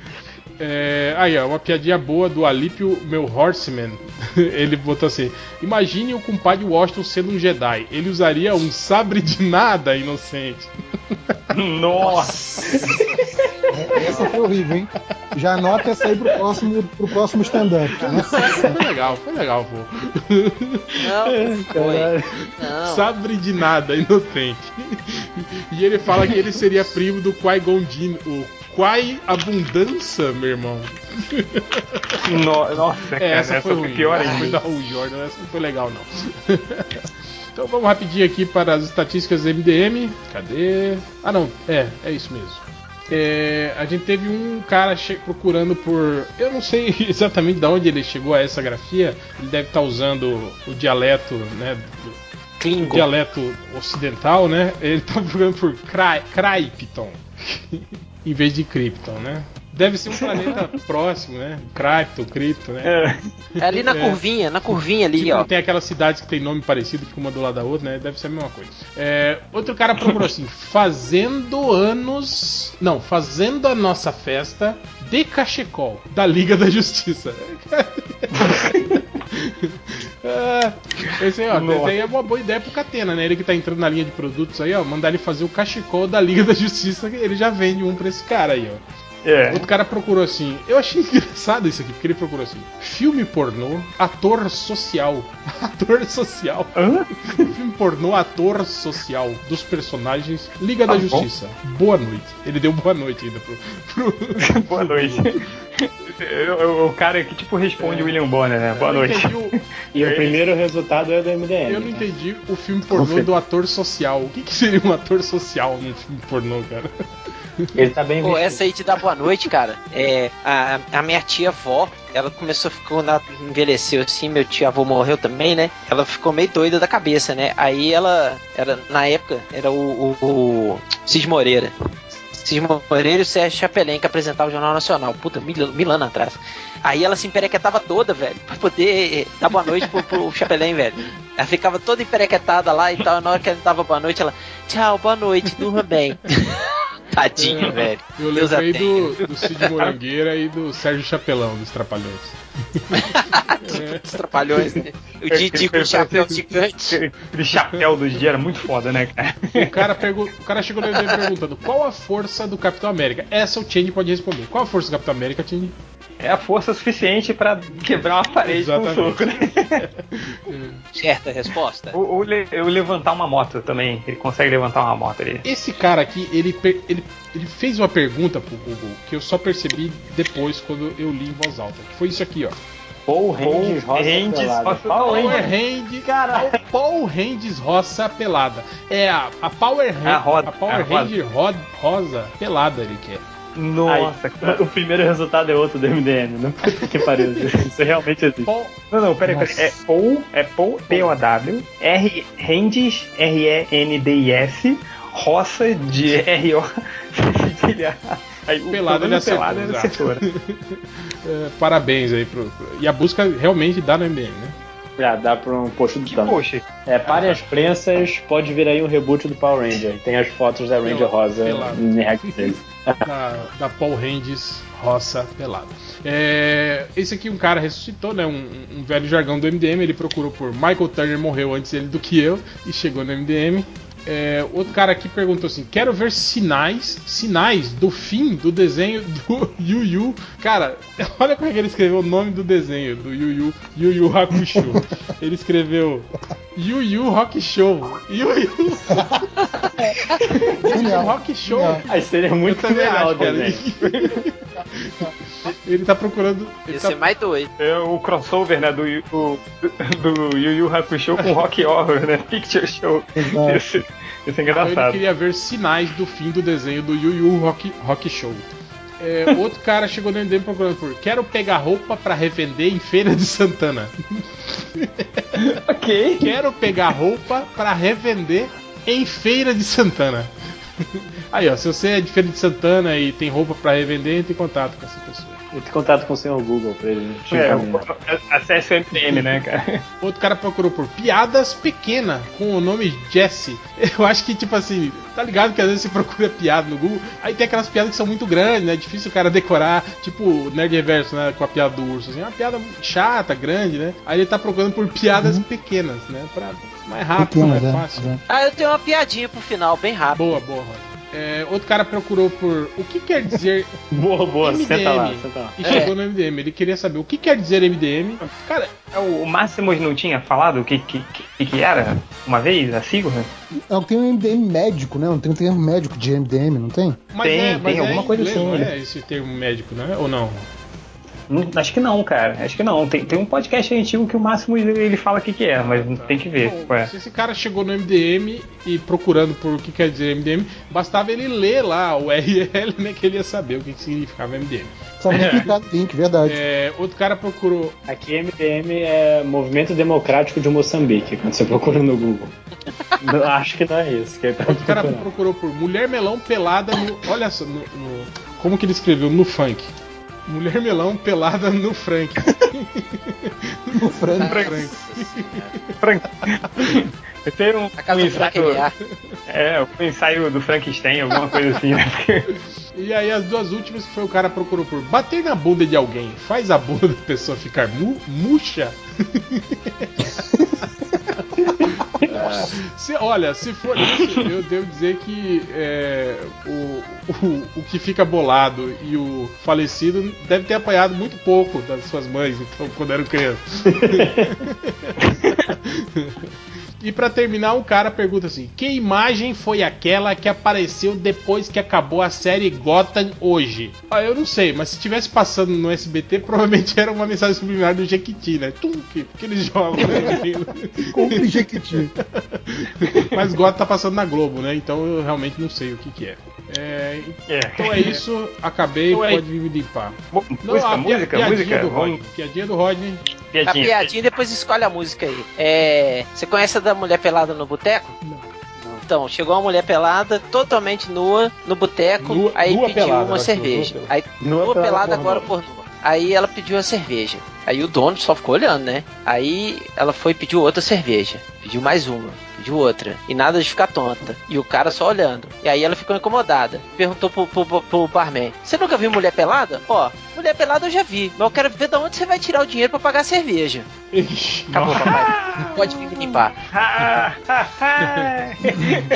É, aí, ó, uma piadinha boa do Alípio, meu Horseman. Ele botou assim: Imagine o compadre Washington sendo um Jedi. Ele usaria um sabre de nada inocente. Nossa! Essa foi horrível, hein? Já anota essa aí pro próximo, pro próximo stand-up. Essa- Foi legal, foi legal, pô. Não, foi. Não. Sabre de nada, inocente. E ele fala que ele seria primo do Qui-Gon Jinn, o Quai Abundância, meu irmão. No- Nossa, cara, É, essa, foi, ruim. pior Essa ainda. foi da Jordan, essa não foi legal, não. Então vamos rapidinho aqui para as estatísticas do MDM. Cadê? Ah, não, é, é isso mesmo. É, a gente teve um cara procurando por. Eu não sei exatamente de onde ele chegou a essa grafia. Ele deve estar usando o dialeto, né? Klingon. dialeto ocidental, né? Ele tá procurando por Krypton. em vez de Krypton, né? Deve ser um planeta próximo, né? Krypton, Krypton, né? É ali na É. curvinha, na curvinha ali, Tipo, ó. tem aquelas cidades que tem nome parecido, que uma do lado da outra, né? Deve ser a mesma coisa. É, outro cara procurou assim: fazendo anos. Não, fazendo a nossa festa de cachecol da Liga da Justiça. É, esse aí, ó, esse aí é uma boa ideia pro Catena, né? Ele que tá entrando na linha de produtos aí, ó, mandar ele fazer o cachecol da Liga da Justiça, que ele já vende um pra esse cara aí, ó. É. Outro cara procurou assim. Eu achei engraçado isso aqui, porque ele procurou assim: filme pornô, ator social. ator social. Hã? Filme pornô, ator social dos personagens Liga Tá da bom. Justiça. Boa noite. Ele deu boa noite ainda pro. pro... Boa noite. O cara que tipo responde o William Bonner, né? Boa Eu noite. o- E o primeiro resultado é do MDM. Eu não entendi o filme pornô do ator social. O que, que seria um ator social num filme pornô, cara? Ele tá bem Pô, vestido. essa aí te dá boa noite, cara. É, a, a minha tia avó, ela começou a ficar, quando ela envelheceu assim, meu tio avô morreu também, né? Ela ficou meio doida da cabeça, né? Aí ela, era, na época, era o, o, o Cis Moreira. Cis Moreira e o Sérgio Chapelin que apresentava o Jornal Nacional. Puta, mil, mil anos atrás. Aí ela se emperequetava toda, velho, pra poder eh, dar boa noite pro, pro Chapelin, velho. Ela ficava toda emperequetada lá e tal. Na hora que ele dava boa noite, ela, tchau, boa noite, durma bem. Tadinho, velho. Eu Deus lembrei do, do Cid Morangueira e do Sérgio Chapelão, dos Trapalhões. Os trapalhões, né? O Didi com o chapéu gigante. Aquele chapéu do dia era muito foda, né, cara? O cara, pergu- o cara chegou no MDM perguntando qual a força do Capitão América. Essa o Change pode responder. Qual a força do Capitão América, Change? É a força suficiente pra quebrar uma parede com um Exatamente. soco, né? Certa resposta. Ou, ou le- ou levantar uma moto também. Ele consegue levantar uma moto ali. Esse cara aqui, ele, ele, ele fez uma pergunta pro Google que eu só percebi depois quando eu li em voz alta. Que foi isso aqui, ó. Paul Ranges Roça Pelada. Power. Hand. Paul Ranges Roça Pelada. É a, a Power Hand, A roda- a Power. Ranger ro- Rosa Pelada ele quer. Nossa, Aí, cara. o primeiro resultado é outro do MDM. Não puta que pariu. Isso realmente existe. Paul, Não, não, peraí, peraí. É Paul, é Paul, P-O-W, R, Rendes, R-E-N-D-I-S, Roça de R-O. Aí, o Pelada problema ele acertou, pelada ele acertou, né? é, parabéns aí pro, pro- E a busca realmente dá no MDM, né? Já dá pra um post do Thanos. É, parem as prensas, pode vir aí um reboot do Power Ranger. Tem as fotos da Ranger Pelado, Rosa pelado. em dele. da, da Paul Ranges Roça Pelada. É, esse aqui um cara ressuscitou, né? Um, um velho jargão do MDM. Ele procurou por Michael Turner morreu antes ele do que eu e chegou no MDM. É, outro cara aqui perguntou assim: quero ver sinais, sinais do fim do desenho do Yu Yu. Cara, olha como é que ele escreveu o nome do desenho do Yu Yu Yu Yu Hakusho. Ele escreveu Yu Yu Rock Show. Yu Yu. Rock Show. Aí seria muito legal acho, cara. Ele tá procurando. Ele tá, ser mais doido. É o crossover, né, do, do, do Yu Yu Hakusho com Rock Horror, né? Picture Show. Isso é então ele engraçado. queria ver sinais do fim do desenho do Yu Yu Rock, Rock Show. É, outro cara chegou no MDM procurando por Quero pegar roupa pra revender em Feira de Santana. Ok. Quero pegar roupa pra revender em Feira de Santana. Aí, ó, se você é de Feira de Santana e tem roupa pra revender, entre em contato com essa pessoa. Entre em contato com o senhor Google pra ele te É, acesse o MDM, né, cara? Outro cara procurou por piadas pequena com o nome Jesse. Eu acho que, tipo assim, tá ligado que às vezes você procura piada no Google, aí tem aquelas piadas que são muito grandes, né? Difícil o cara decorar, tipo o Nerd Reverso, né? Com a piada do urso, assim, é uma piada chata, grande, né? Aí ele tá procurando por piadas pequenas, né? Pra mais rápido, Pequenas, mais é, fácil. é. Ah, eu tenho uma piadinha pro final, bem rápido. Boa, boa, Roger. É, outro cara procurou por o que quer dizer Boa, boa, MDM senta lá, senta lá. e chegou no MDM. Ele queria saber o que quer dizer MDM. Cara, É, O, o Máximos não tinha falado o que, que, que, que era uma vez, a sigla? Não, tem um MDM médico, né? Não tem um termo médico de MDM, não tem? mas Tem, é, tem é alguma coisa inglês, assim, Não né? é esse termo médico, né? Ou não? Não- acho que não, cara. Acho que não. Tem, tem um podcast antigo que o Máximos ele, ele fala o que, que é, mas tem que ver. Bom, é. se esse cara chegou no MDM e procurando por o que quer dizer MDM, bastava ele ler lá o URL, né? Que ele ia saber o que que significava MDM. Só clicar no link, verdade. É, outro cara procurou. Aqui MDM é Movimento Democrático de Moçambique, quando você procura no Google. Não, acho que não é isso que ele tá Outro cara procurou por mulher melão pelada no. Olha só, no, no- como que ele escreveu? No funk. Mulher melão pelada no Frank. O frango. Frank. Eu tenho um, um Frank ensaio, é, um ensaio do Frankenstein, alguma coisa assim, né? E aí as duas últimas que foi o cara procurou por bater na bunda de alguém, faz a bunda da pessoa ficar mu murcha. Se, olha, se for isso, eu devo dizer que é, o, o, o que fica bolado e o falecido deve ter apanhado muito pouco das suas mães, então, quando eram crianças. E pra terminar, um cara pergunta assim: Que imagem foi aquela que apareceu depois que acabou a série Gotham hoje? Ah, eu não sei, mas se tivesse passando no SBT, provavelmente era uma mensagem subliminar do Jequiti, né? Tum, que, que eles jogam, né? Compre Jequiti. mas Gotham tá passando na Globo, né? Então eu realmente não sei o que, que é. É, É. Então é isso, acabei, Então é pode vir me limpar. Mu- Não, música, a pia- música, piadinha música. do Rodney. Piadinha do Rodney. A piadinha. piadinha depois escolhe a música aí. É, você conhece a da mulher pelada no boteco? Não. Então, chegou uma mulher pelada, totalmente nua, no boteco, Nua- aí nua pediu pelada, uma cerveja. nua Aí, Nua nua pelada pelada pornô. agora por nua. Aí ela pediu a cerveja. Aí o dono só ficou olhando, né? Aí ela foi e pediu outra cerveja. Pediu mais uma. Pediu outra. E nada de ficar tonta. E o cara só olhando. E aí ela ficou incomodada. Perguntou pro, pro, pro- pro barman: Você nunca viu mulher pelada? Ó, mulher pelada eu já vi. Mas eu quero ver de onde você vai tirar o dinheiro pra pagar a cerveja. Acabou, papai. Pode vir me limpar.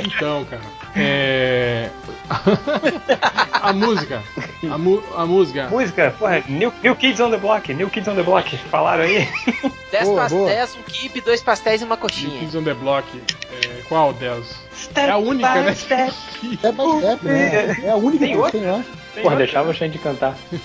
Então, cara. É. a música. A, mu- a música. Música, porra, New, New Kids on the Block, New Kids on the Block, falaram aí. 10 Boa, pastéis, um kibe, dois pastéis e uma New coxinha. Kids on the Block. É, qual delas? É a única, né? Step by step, né? É a única Tem que outra? tem lá. Tem Porra, deixava a gente cantar.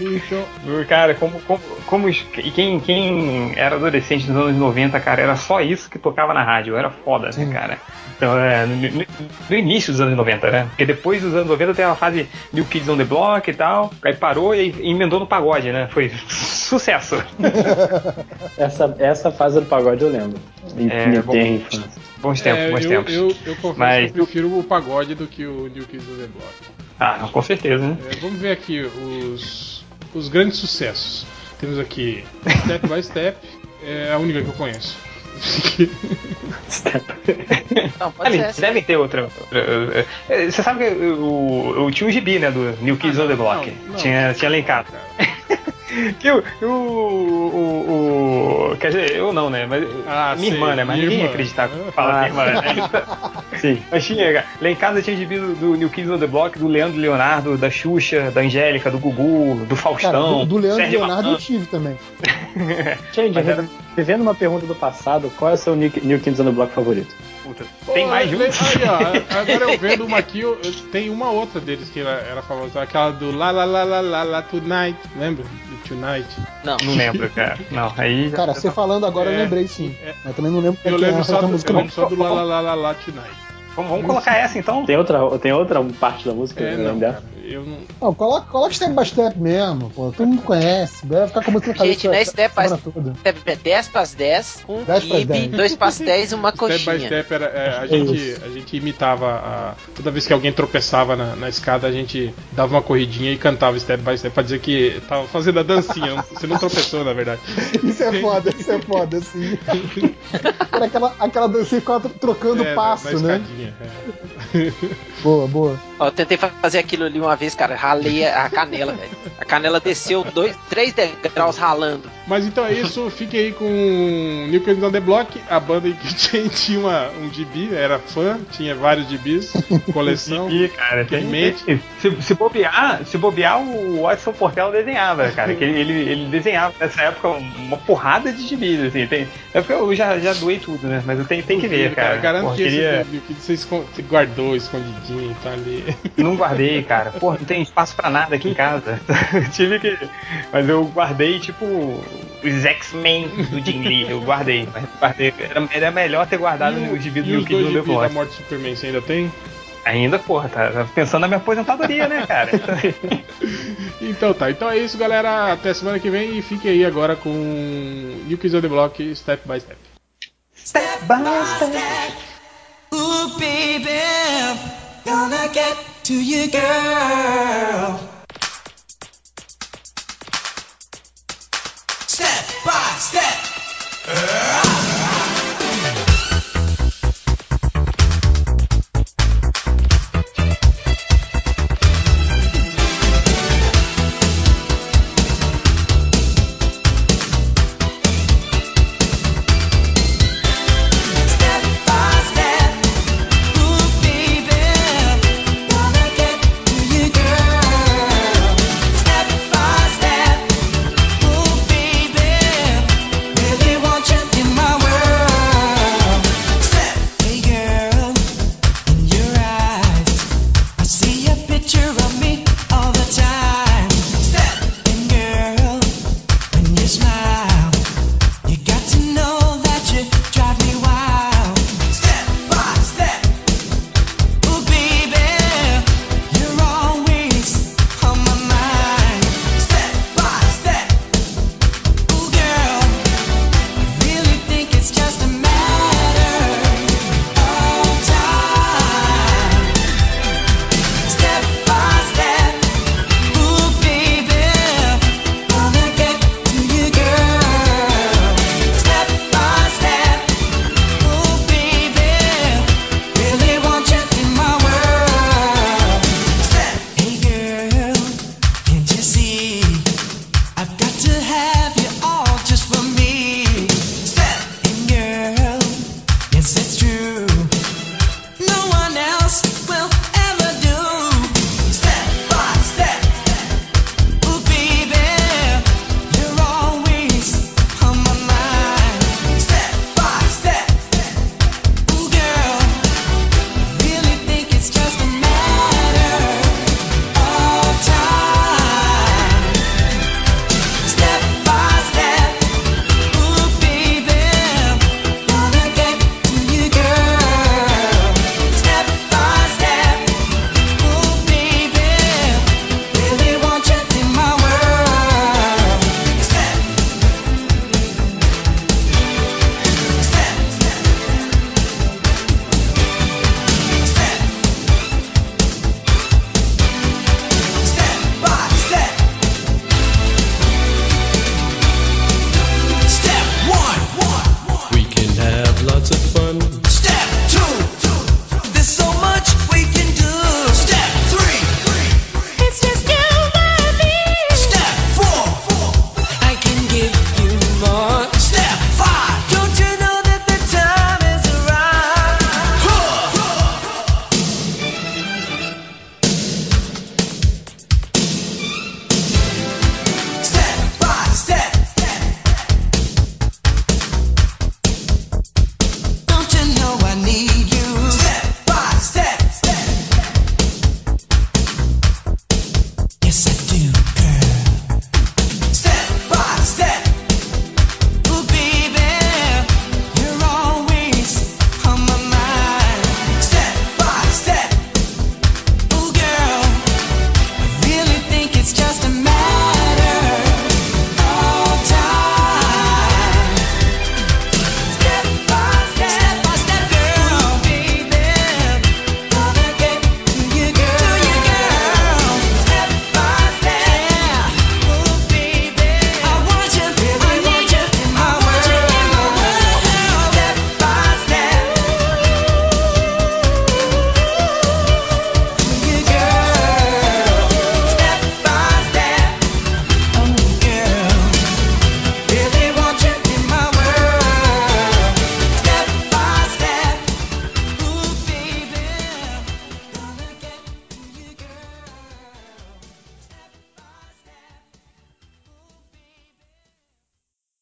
Então, Cara, como, como, como e quem, quem era adolescente nos anos 90, cara, era só isso que tocava na rádio, era foda, né, cara? Então, é, no, no- no início dos anos 90, né? Porque depois dos anos 90 tem a fase New Kids on the Block e tal, aí parou e emendou no pagode, né? Foi sucesso. Essa, essa fase do pagode eu lembro. É, me bom. tem infância. Bons tempos, é, bons eu, tempos. eu, eu confesso Mas- que eu prefiro o pagode do que o New Kids on the Block. Ah, com certeza, né? É, vamos ver aqui os, os grandes sucessos. Temos aqui Step by Step, é a única que eu conheço. Não, pode Ali, ser devem ter outra. outra- é, Você sabe que eu, eu tinha um gibi, né, do New Kids Ah, on the Block. não, não. Tinha, tinha elencado. Que o, o, o, o- Quer dizer, eu não, né? Mas Ah, minha sei, irmã, né? Mas ninguém ia acreditar Ah. quando fala minha irmã, né? Sim. Mas tinha, cara. Lá em casa tinha gibi do, do New Kids on the Block, do Leandro Leonardo, da Xuxa, da Angélica, do Gugu, do Cara, Faustão. do, do Leandro Sérgio Leonardo eu Malandro. tive também. Gente, era- vivendo uma pergunta do passado, qual é o seu New, New Kids on the Block favorito? Puta, Tem mais de um. Aí, ó, agora eu vendo uma aqui, eu- eu- tem uma outra deles que era, era famosa, aquela do La La La La La La Tonight, lembra? Do Tonight. Não. Não lembro, cara. Não, aí. Cara, você falando agora eu É, lembrei sim. é. Mas também não lembro Eu é lembro a só, do, música. eu lembro só do La La La La La Tonight. Vamos, vamos colocar essa então? Tem outra, tem outra parte da música? É, não, cara, eu não. Não, coloca, coloca step by step mesmo, pô. Todo mundo conhece. Deve ficar com a música Gente, cabeça não é step by step, 10 pras 10, um 10 pras kibe, 10. 2 pras 10 e uma Step by coxinha. step era, é, a, gente, a gente imitava a- toda vez que alguém tropeçava na, na escada, a gente dava uma corridinha e cantava step by step pra dizer que tava fazendo a dancinha. Você não tropeçou, na verdade. Isso é foda, isso é foda, assim. Era aquela, aquela dancinha que ficava tro- trocando É, passo, na, na né? escadinha. É. Boa, boa. Ó, eu tentei fa- fazer aquilo ali uma vez, cara, ralei a canela, velho. A canela desceu dois, três degraus ralando. Mas então é isso, fiquem aí com New Kids on the Block, a banda em que tinha, tinha uma, um GB, era fã, tinha vários GBs, coleção. Ih, cara, tem, Mente. tem- se, se bobear, se bobear, o Watson Portela desenhava, cara. Que ele, ele, ele desenhava nessa época uma porrada de gibis, assim. Tem, é porque eu já, já doei tudo, né? Mas eu tenho, tenho que ver, cara. Garanto Porra, que queria- esse você guardou escondidinho, tá ali. Não guardei, cara. Porra, não tem espaço pra nada aqui em casa. Tive que. Mas eu guardei, tipo, os X-Men do Jim Lee. Eu guardei. Mas guardei. Era, era melhor ter guardado E o- o gibi e do que do gibis da morte do Superman, você ainda tem? Ainda, porra, tá pensando na minha aposentadoria, né, cara? Então tá, então é isso, galera. Até semana que vem e fiquem aí agora com New Kids on the Block, Step by Step. Step by step. Ooh, baby, gonna get to you, girl. Step by step. Step